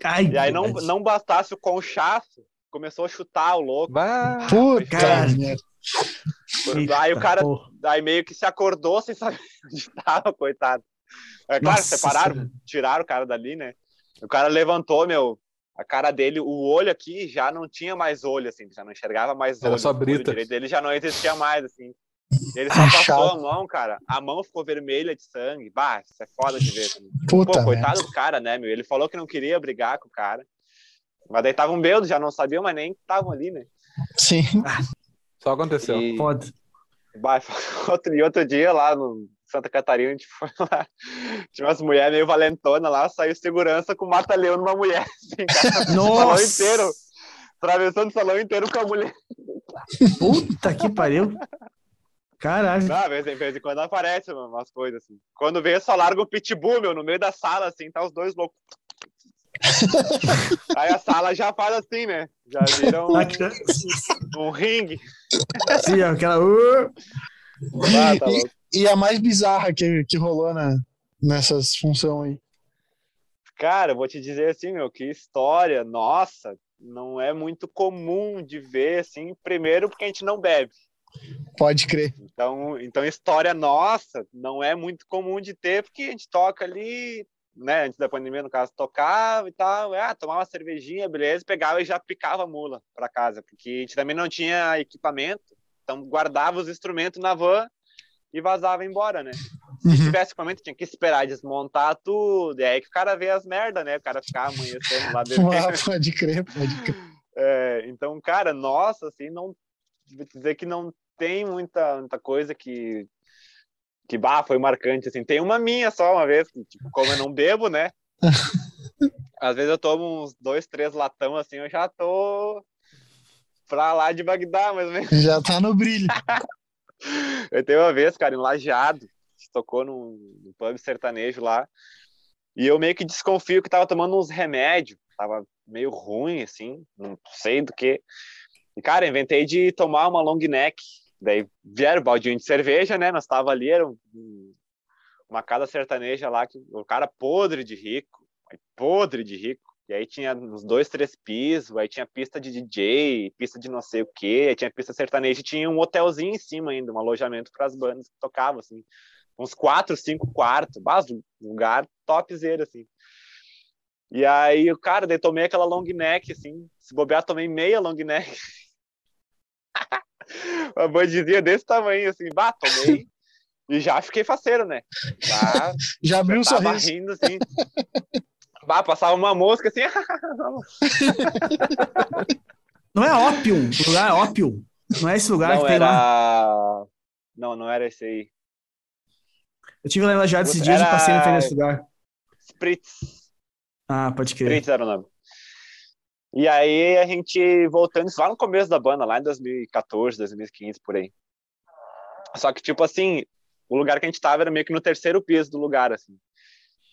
Ai, e aí não, não bastasse o conchaço, começou a chutar o louco. Bah, Puta, Aí o cara, aí meio que se acordou sem saber onde estava, coitado. É claro, Nossa, separaram, senhora. tiraram o cara dali, né? O cara levantou, meu, a cara dele, o olho aqui já não tinha mais olho, assim, já não enxergava mais olho. Era só brita. O direito dele já não existia mais, assim. Ele só passou a mão, cara. A mão ficou vermelha de sangue. Bah, isso é foda de ver. Puta Pô, coitado do cara, né, meu? Ele falou que não queria brigar com o cara. Mas daí tava um bêbado, já não sabia, mas nem estavam ali, né? Sim. Só aconteceu. E... Pode. Bah, outro, e outro dia lá no Santa Catarina, a gente foi lá. Tinha umas mulheres meio valentonas lá, saiu segurança com mata-leão numa mulher, assim, cara, Nossa! salão inteiro. Atravessando o salão inteiro com a mulher. Puta que pariu. Caralho. Ah, de vez, em- vez em quando aparece umas coisas assim. Quando vê, só larga um pitbull, meu, no meio da sala, assim, tá os dois loucos. Aí a sala já faz assim, né? Já vira um, um ringue. Sim, aquela. uh, Ah, tá louco. E a mais bizarra que, que rolou na, nessas funções aí. Cara, eu vou te dizer assim, meu, que história, nossa, não é muito comum de ver, assim, primeiro porque a gente não bebe. Pode crer. Então, então história nossa não é muito comum de ter, porque a gente toca ali, né, antes da pandemia, no caso, tocava e tal, ah, tomava uma cervejinha, beleza, pegava e já picava a mula para casa, porque a gente também não tinha equipamento, então guardava os instrumentos na van e vazava embora, né? Se Uhum. tivesse equipamento, tinha que esperar desmontar tudo, e aí que o cara vê as merda, né? O cara ficar amanhecendo lá dentro. Ah, pode crer, pode crer. É, então, cara, nossa, assim, não vou dizer que não tem muita, muita coisa que que bah, foi marcante assim. Tem uma minha só uma vez, que, tipo, como eu não bebo, né? Às vezes eu tomo uns dois, três latão assim, eu já tô pra lá de Bagdá, menos. Já tá no brilho. Eu tenho uma vez, cara, em Lajeado, tocou num, num pub sertanejo lá, e eu meio que desconfio que tava tomando uns remédios, tava meio ruim, assim, não sei do que. E, cara, inventei de tomar uma long neck, daí vieram baldinho de cerveja, né, nós tava ali, era um- um- uma casa sertaneja lá, que o cara podre de rico, podre de rico, e aí tinha uns dois, três pisos, aí tinha pista de DJ, pista de não sei o quê, aí tinha pista sertaneja e tinha um hotelzinho em cima ainda, um alojamento para as bandas que tocavam, assim. Uns quatro, cinco quartos, lugar topzera, assim. E aí, o cara, daí tomei aquela long neck, assim, se bobear, tomei meia long neck. Uma bandizinha desse tamanho, assim, bah, tomei. E já fiquei faceiro, né? Já Já abriu eu o tava sorriso. rindo, assim. bah, passava uma mosca, assim. Não é ópio, o lugar é ópio. Não é esse lugar não que tem lá. era... Não, não era esse aí. Eu tive lá em Lajeado esses dias e passei na frente desse lugar. Spritz. Ah, pode crer. Spritz era o nome. E aí a gente voltando, isso lá no começo da banda, lá em 2014, 2015, por aí. Só que, tipo assim, o lugar que a gente tava era meio que no terceiro piso do lugar, assim.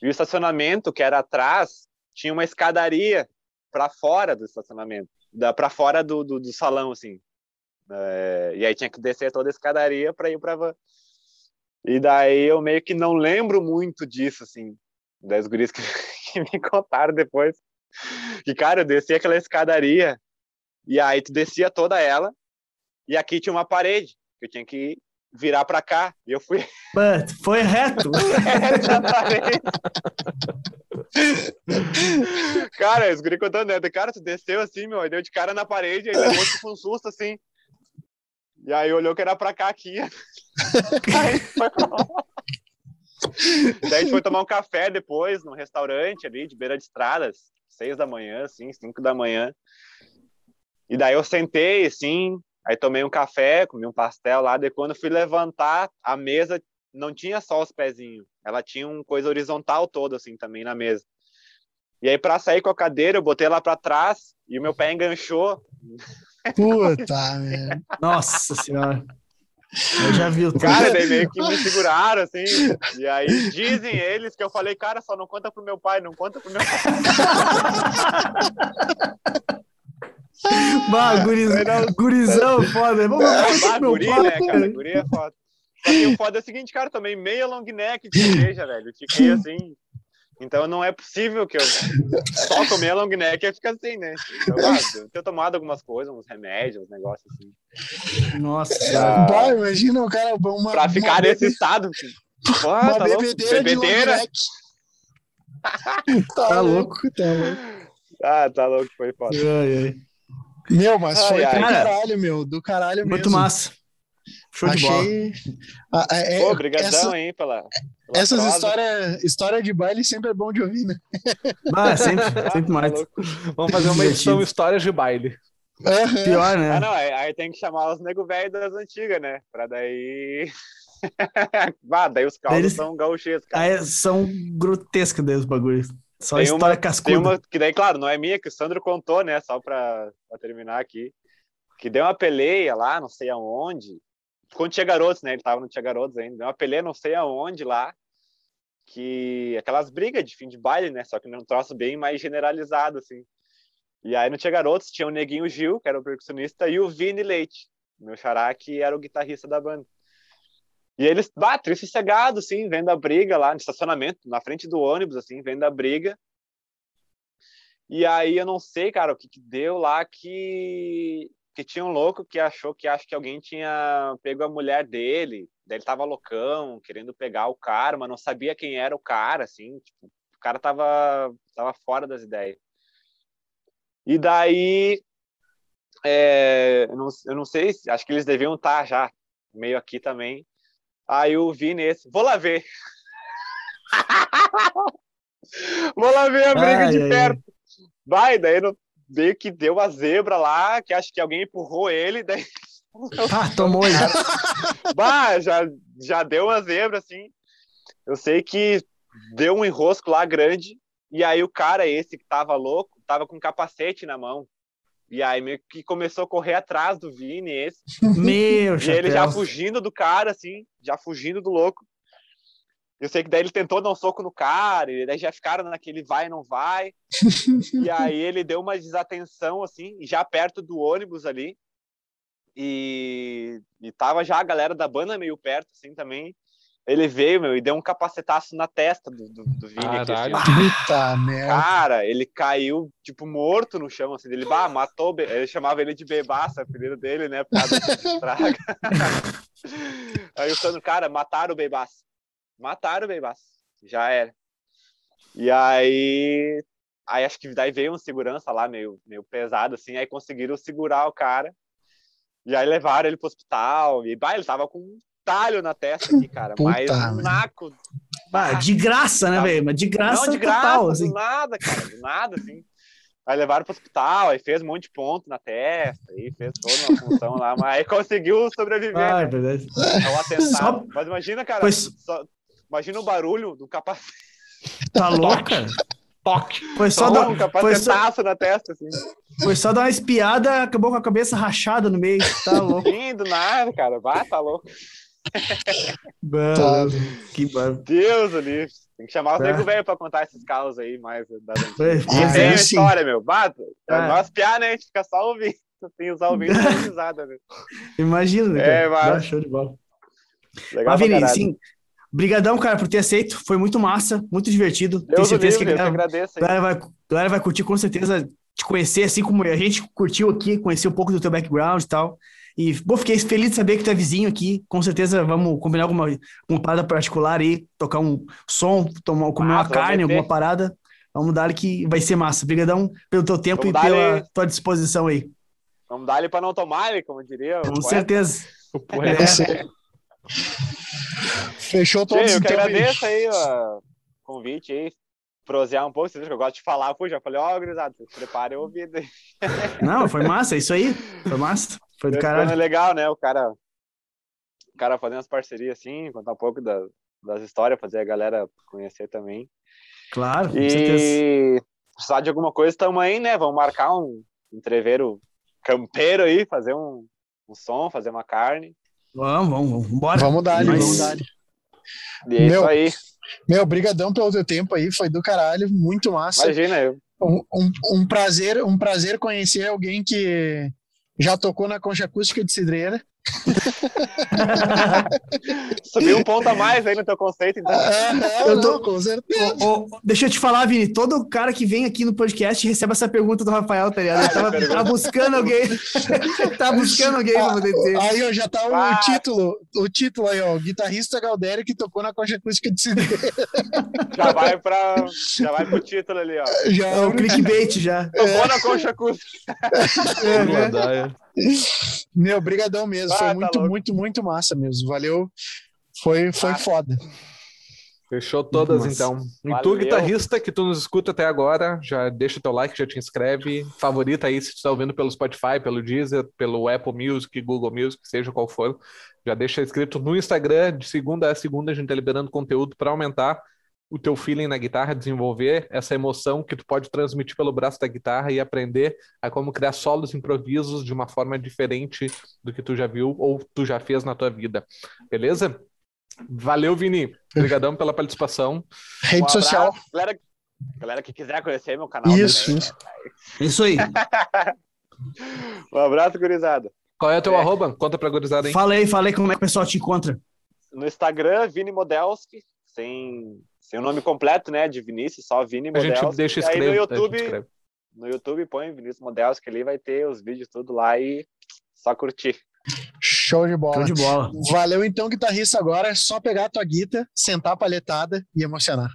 E o estacionamento, que era atrás, tinha uma escadaria para fora do estacionamento, para fora do, do, do salão, assim. É, e aí tinha que descer toda a escadaria para ir para van. E daí eu meio que não lembro muito disso, assim, das gurias que, que me contaram depois. Que, cara, eu desci aquela escadaria e aí tu descia toda ela e aqui tinha uma parede que eu tinha que virar para cá. E eu fui But foi reto. parede. cara, os guri contando, né? Cara, tu desceu assim, meu, deu de cara na parede, aí levou tipo um susto assim. E aí olhou que era pra cá aqui. aí foi. Daí a gente foi tomar um café depois, num restaurante ali, de beira de estradas, seis da manhã, assim, cinco da manhã. E daí eu sentei, assim, aí tomei um café, comi um pastel lá, daí quando fui levantar, a mesa não tinha só os pezinhos, ela tinha uma coisa horizontal toda, assim, também na mesa. E aí, pra sair com a cadeira, eu botei lá pra trás e o meu pé enganchou. Puta. Nossa senhora. Eu já vi o Cara, daí meio que me seguraram, assim. E aí dizem eles que eu falei, cara, só não conta pro meu pai, não conta pro meu pai. Bah, guriz... gurizão, foda. Vamos meu guri, pai. né, cara? Guri é foda. Só que o foda é o seguinte, cara, tomei meia long neck de cerveja, velho. Fiquei assim. Então não é possível que eu só comer a long neck e ficar assim, né? Então, ah, eu tenho tomado algumas coisas, uns remédios, uns negócios assim. Nossa. Bah, imagina o cara. Uma, Pra ficar uma nesse bebe- estado. Pô, Uma tá bebedeira, de long Bebedeira. neck. tá, Tá louco, tá louco. Ah, tá louco, foi foda. Ai, ai. Meu, mas Ai, foi ai. do Cara, caralho, meu. Do caralho mesmo. Muito massa. Show de bola. Achei. Ah, é- é- Pô, brigadão, essa- hein, pela. pela essas histórias história de baile sempre é bom de ouvir, né? Ah, sempre, Ah, sempre tá mais. louco. Vamos fazer uma edição. Histórias de Baile. Aham. Pior, né? Ah, não, aí, aí tem que chamar os nego velho das antigas, né? Pra daí bah, daí os causos Eles... são gauchescos. Aí são grotescos daí os bagulhos. Só tem história uma, cascuda. Tem uma que daí, claro, não é minha, que o Sandro contou, né? Só pra, pra terminar aqui. Que deu uma peleia lá, não sei aonde. Quando tinha garotos, né? Ele tava no Tinha Garotos ainda. Deu uma peleia não sei aonde lá. Que aquelas brigas de fim de baile, né? Só que num troço bem mais generalizado, assim. E aí no Tinha Garotos tinha o Neguinho Gil, que era o percussionista, e o Vini Leite, meu xará, que era o guitarrista da banda. E eles, bah, sossegado, assim, vendo a briga lá no estacionamento, na frente do ônibus, assim, vendo a briga. E aí eu não sei, cara, o que, que deu lá que que tinha um louco que achou que acho que alguém tinha pego a mulher dele, daí ele tava loucão, querendo pegar o cara, mas não sabia quem era o cara, assim, tipo, o cara tava tava fora das ideias. E daí é, eu, não, eu não sei, acho que eles deviam estar tá já meio aqui também. Aí eu vi nesse, vou lá ver. vou lá ver a briga ai, de ai, perto. Ai. Vai, daí no, meio que deu a zebra lá, que acho que alguém empurrou ele, daí. Ah, tomou ele. bah, já, já deu uma zebra, assim. Eu sei que deu um enrosco lá grande, e aí o cara, esse que tava louco, tava com um capacete na mão. E aí meio que começou a correr atrás do Vini, esse. Meu, E ele já fugindo do cara, assim, já fugindo do louco. Eu sei que daí ele tentou dar um soco no cara, e daí já ficaram naquele vai e não vai. e aí ele deu uma desatenção, assim, já perto do ônibus ali. E, e tava já a galera da banda meio perto, assim, também. Ele veio, meu, e deu um capacetaço na testa do, do, do Vini. Caralho. Aqui, assim. Puta merda. Cara, ele caiu, tipo, morto no chão, assim. Ele, bah, matou. Ele chamava ele de bebaça, apelido dele, né? Por causa traga. Aí o Sandro, cara, mataram o bebaça. Mataram o bebaça. Já era. E aí. Aí acho que daí veio um segurança lá, meio, meio pesado, assim. Aí conseguiram segurar o cara. E aí levaram ele pro hospital. E, bah, ele tava com talho na testa aqui, cara. Puta, mas um naco. Ah, de graça, né, velho? Mas de graça Não, de graça, total, assim. do nada, cara. Do nada, assim. Aí levaram pro hospital, aí fez um monte de ponto na testa, aí fez toda uma função lá, mas aí conseguiu sobreviver. Ah, né? é verdade. É um atentado. Só... Mas imagina, cara, pois... só... imagina o barulho do capacete. Tá louco, cara? Toque. Foi só, dar um capacetaço só... na testa, assim. Foi só dar uma espiada, acabou com a cabeça rachada no meio. Tá louco. Sim, do nada, cara. Vai, tá louco. Mano, que barulho. Deus ali. Tem que chamar o nego velho pra contar esses casos aí mais das antigas. É, tem história, meu. Bato. É. Nós piar, né? A gente fica só ouvindo. Tem usar ouvindo e risada, né? Imagina, né? É, mas... Show de bola. Legal mas, Vini, sim. Brigadão, cara, por ter aceito. Foi muito massa, muito divertido. Deus Tenho certeza livre, que a galera, agradeço, galera, vai, galera vai curtir com certeza te conhecer, assim como a gente curtiu aqui, conhecer um pouco do teu background e tal. E, pô, fiquei feliz de saber que tu é vizinho aqui. Com certeza vamos combinar alguma uma parada particular aí, tocar um som, tomar, comer uma carne, alguma parada. Vamos dar que vai ser massa. Obrigadão pelo teu tempo vamos e pela tua disposição aí. Vamos dar ele para não tomar, ele, como diria. Com certeza. O poeta. É. Fechou todo Eu que agradeço aí o convite aí prosear um pouco, vocês que eu gosto de falar, pô, já falei, ó, oh, gurizada, vocês preparem o ouvido. Não, foi massa, é isso aí, foi massa, foi do caralho. É legal, né, o cara, o cara fazendo as parcerias assim, contar um pouco da, das histórias, fazer a galera conhecer também. Claro, com e... certeza. precisar de alguma coisa, estamos aí, né, vamos marcar um entreveiro campeiro aí, fazer um, um som, fazer uma carne. Vamos, vamos, vamos, bora. Vamos dar, Mas... vamos dar. E é Meu... isso aí. Meu, brigadão pelo teu tempo aí, foi do caralho, muito massa. Imagina eu. Um, um, um prazer, um prazer conhecer alguém que já tocou na concha acústica de Cidreira. Subiu um ponto a mais aí no teu conceito, então. É, é, eu tô, com certeza. deixa eu te falar, Vini, todo cara que vem aqui no podcast recebe essa pergunta do Rafael, tá ligado? Ele tava, tava buscando alguém. tá buscando alguém pra poder. Aí, ó, já tá ah. o título, o título aí, ó, guitarrista Galdério que tocou na concha acústica de Cidreira. Já vai pra, já vai pro título ali, ó. Já é o clickbait já. Tocou é. na concha acústica. É, né? Meu, brigadão mesmo. Ah, foi tá muito, louco. muito, muito massa mesmo. Valeu. Foi, foi ah. foda. Fechou todas, então. E tu, guitarrista, que tu nos escuta até agora, já deixa o teu like, já te inscreve. Favorita aí se tu está ouvindo pelo Spotify, pelo Deezer, pelo Apple Music, Google Music, seja qual for. Já deixa inscrito no Instagram. De segunda a segunda a gente tá liberando conteúdo para aumentar o teu feeling na guitarra, desenvolver essa emoção que tu pode transmitir pelo braço da guitarra e aprender a como criar solos improvisos de uma forma diferente do que tu já viu ou tu já fez na tua vida. Beleza? Valeu, Vini. Obrigadão pela participação. Rede um social. Galera, galera que quiser conhecer meu canal. Isso, também, isso. Né? Isso aí. um abraço, gurizada. Qual é o teu é. arroba? Conta pra gurizada, hein? Falei, falei como é que o pessoal te encontra. No Instagram, Vini Modelski, sem, sem o nome completo, né, de Vinícius, só Vini Modelski. A gente deixa escrever. Aí no YouTube, no YouTube põe Vinícius Modelski ali, vai ter os vídeos tudo lá e só curtir. Show de bola. Show de bola. Valeu então, guitarrista. Agora é só pegar a tua guita, sentar a palhetada e emocionar.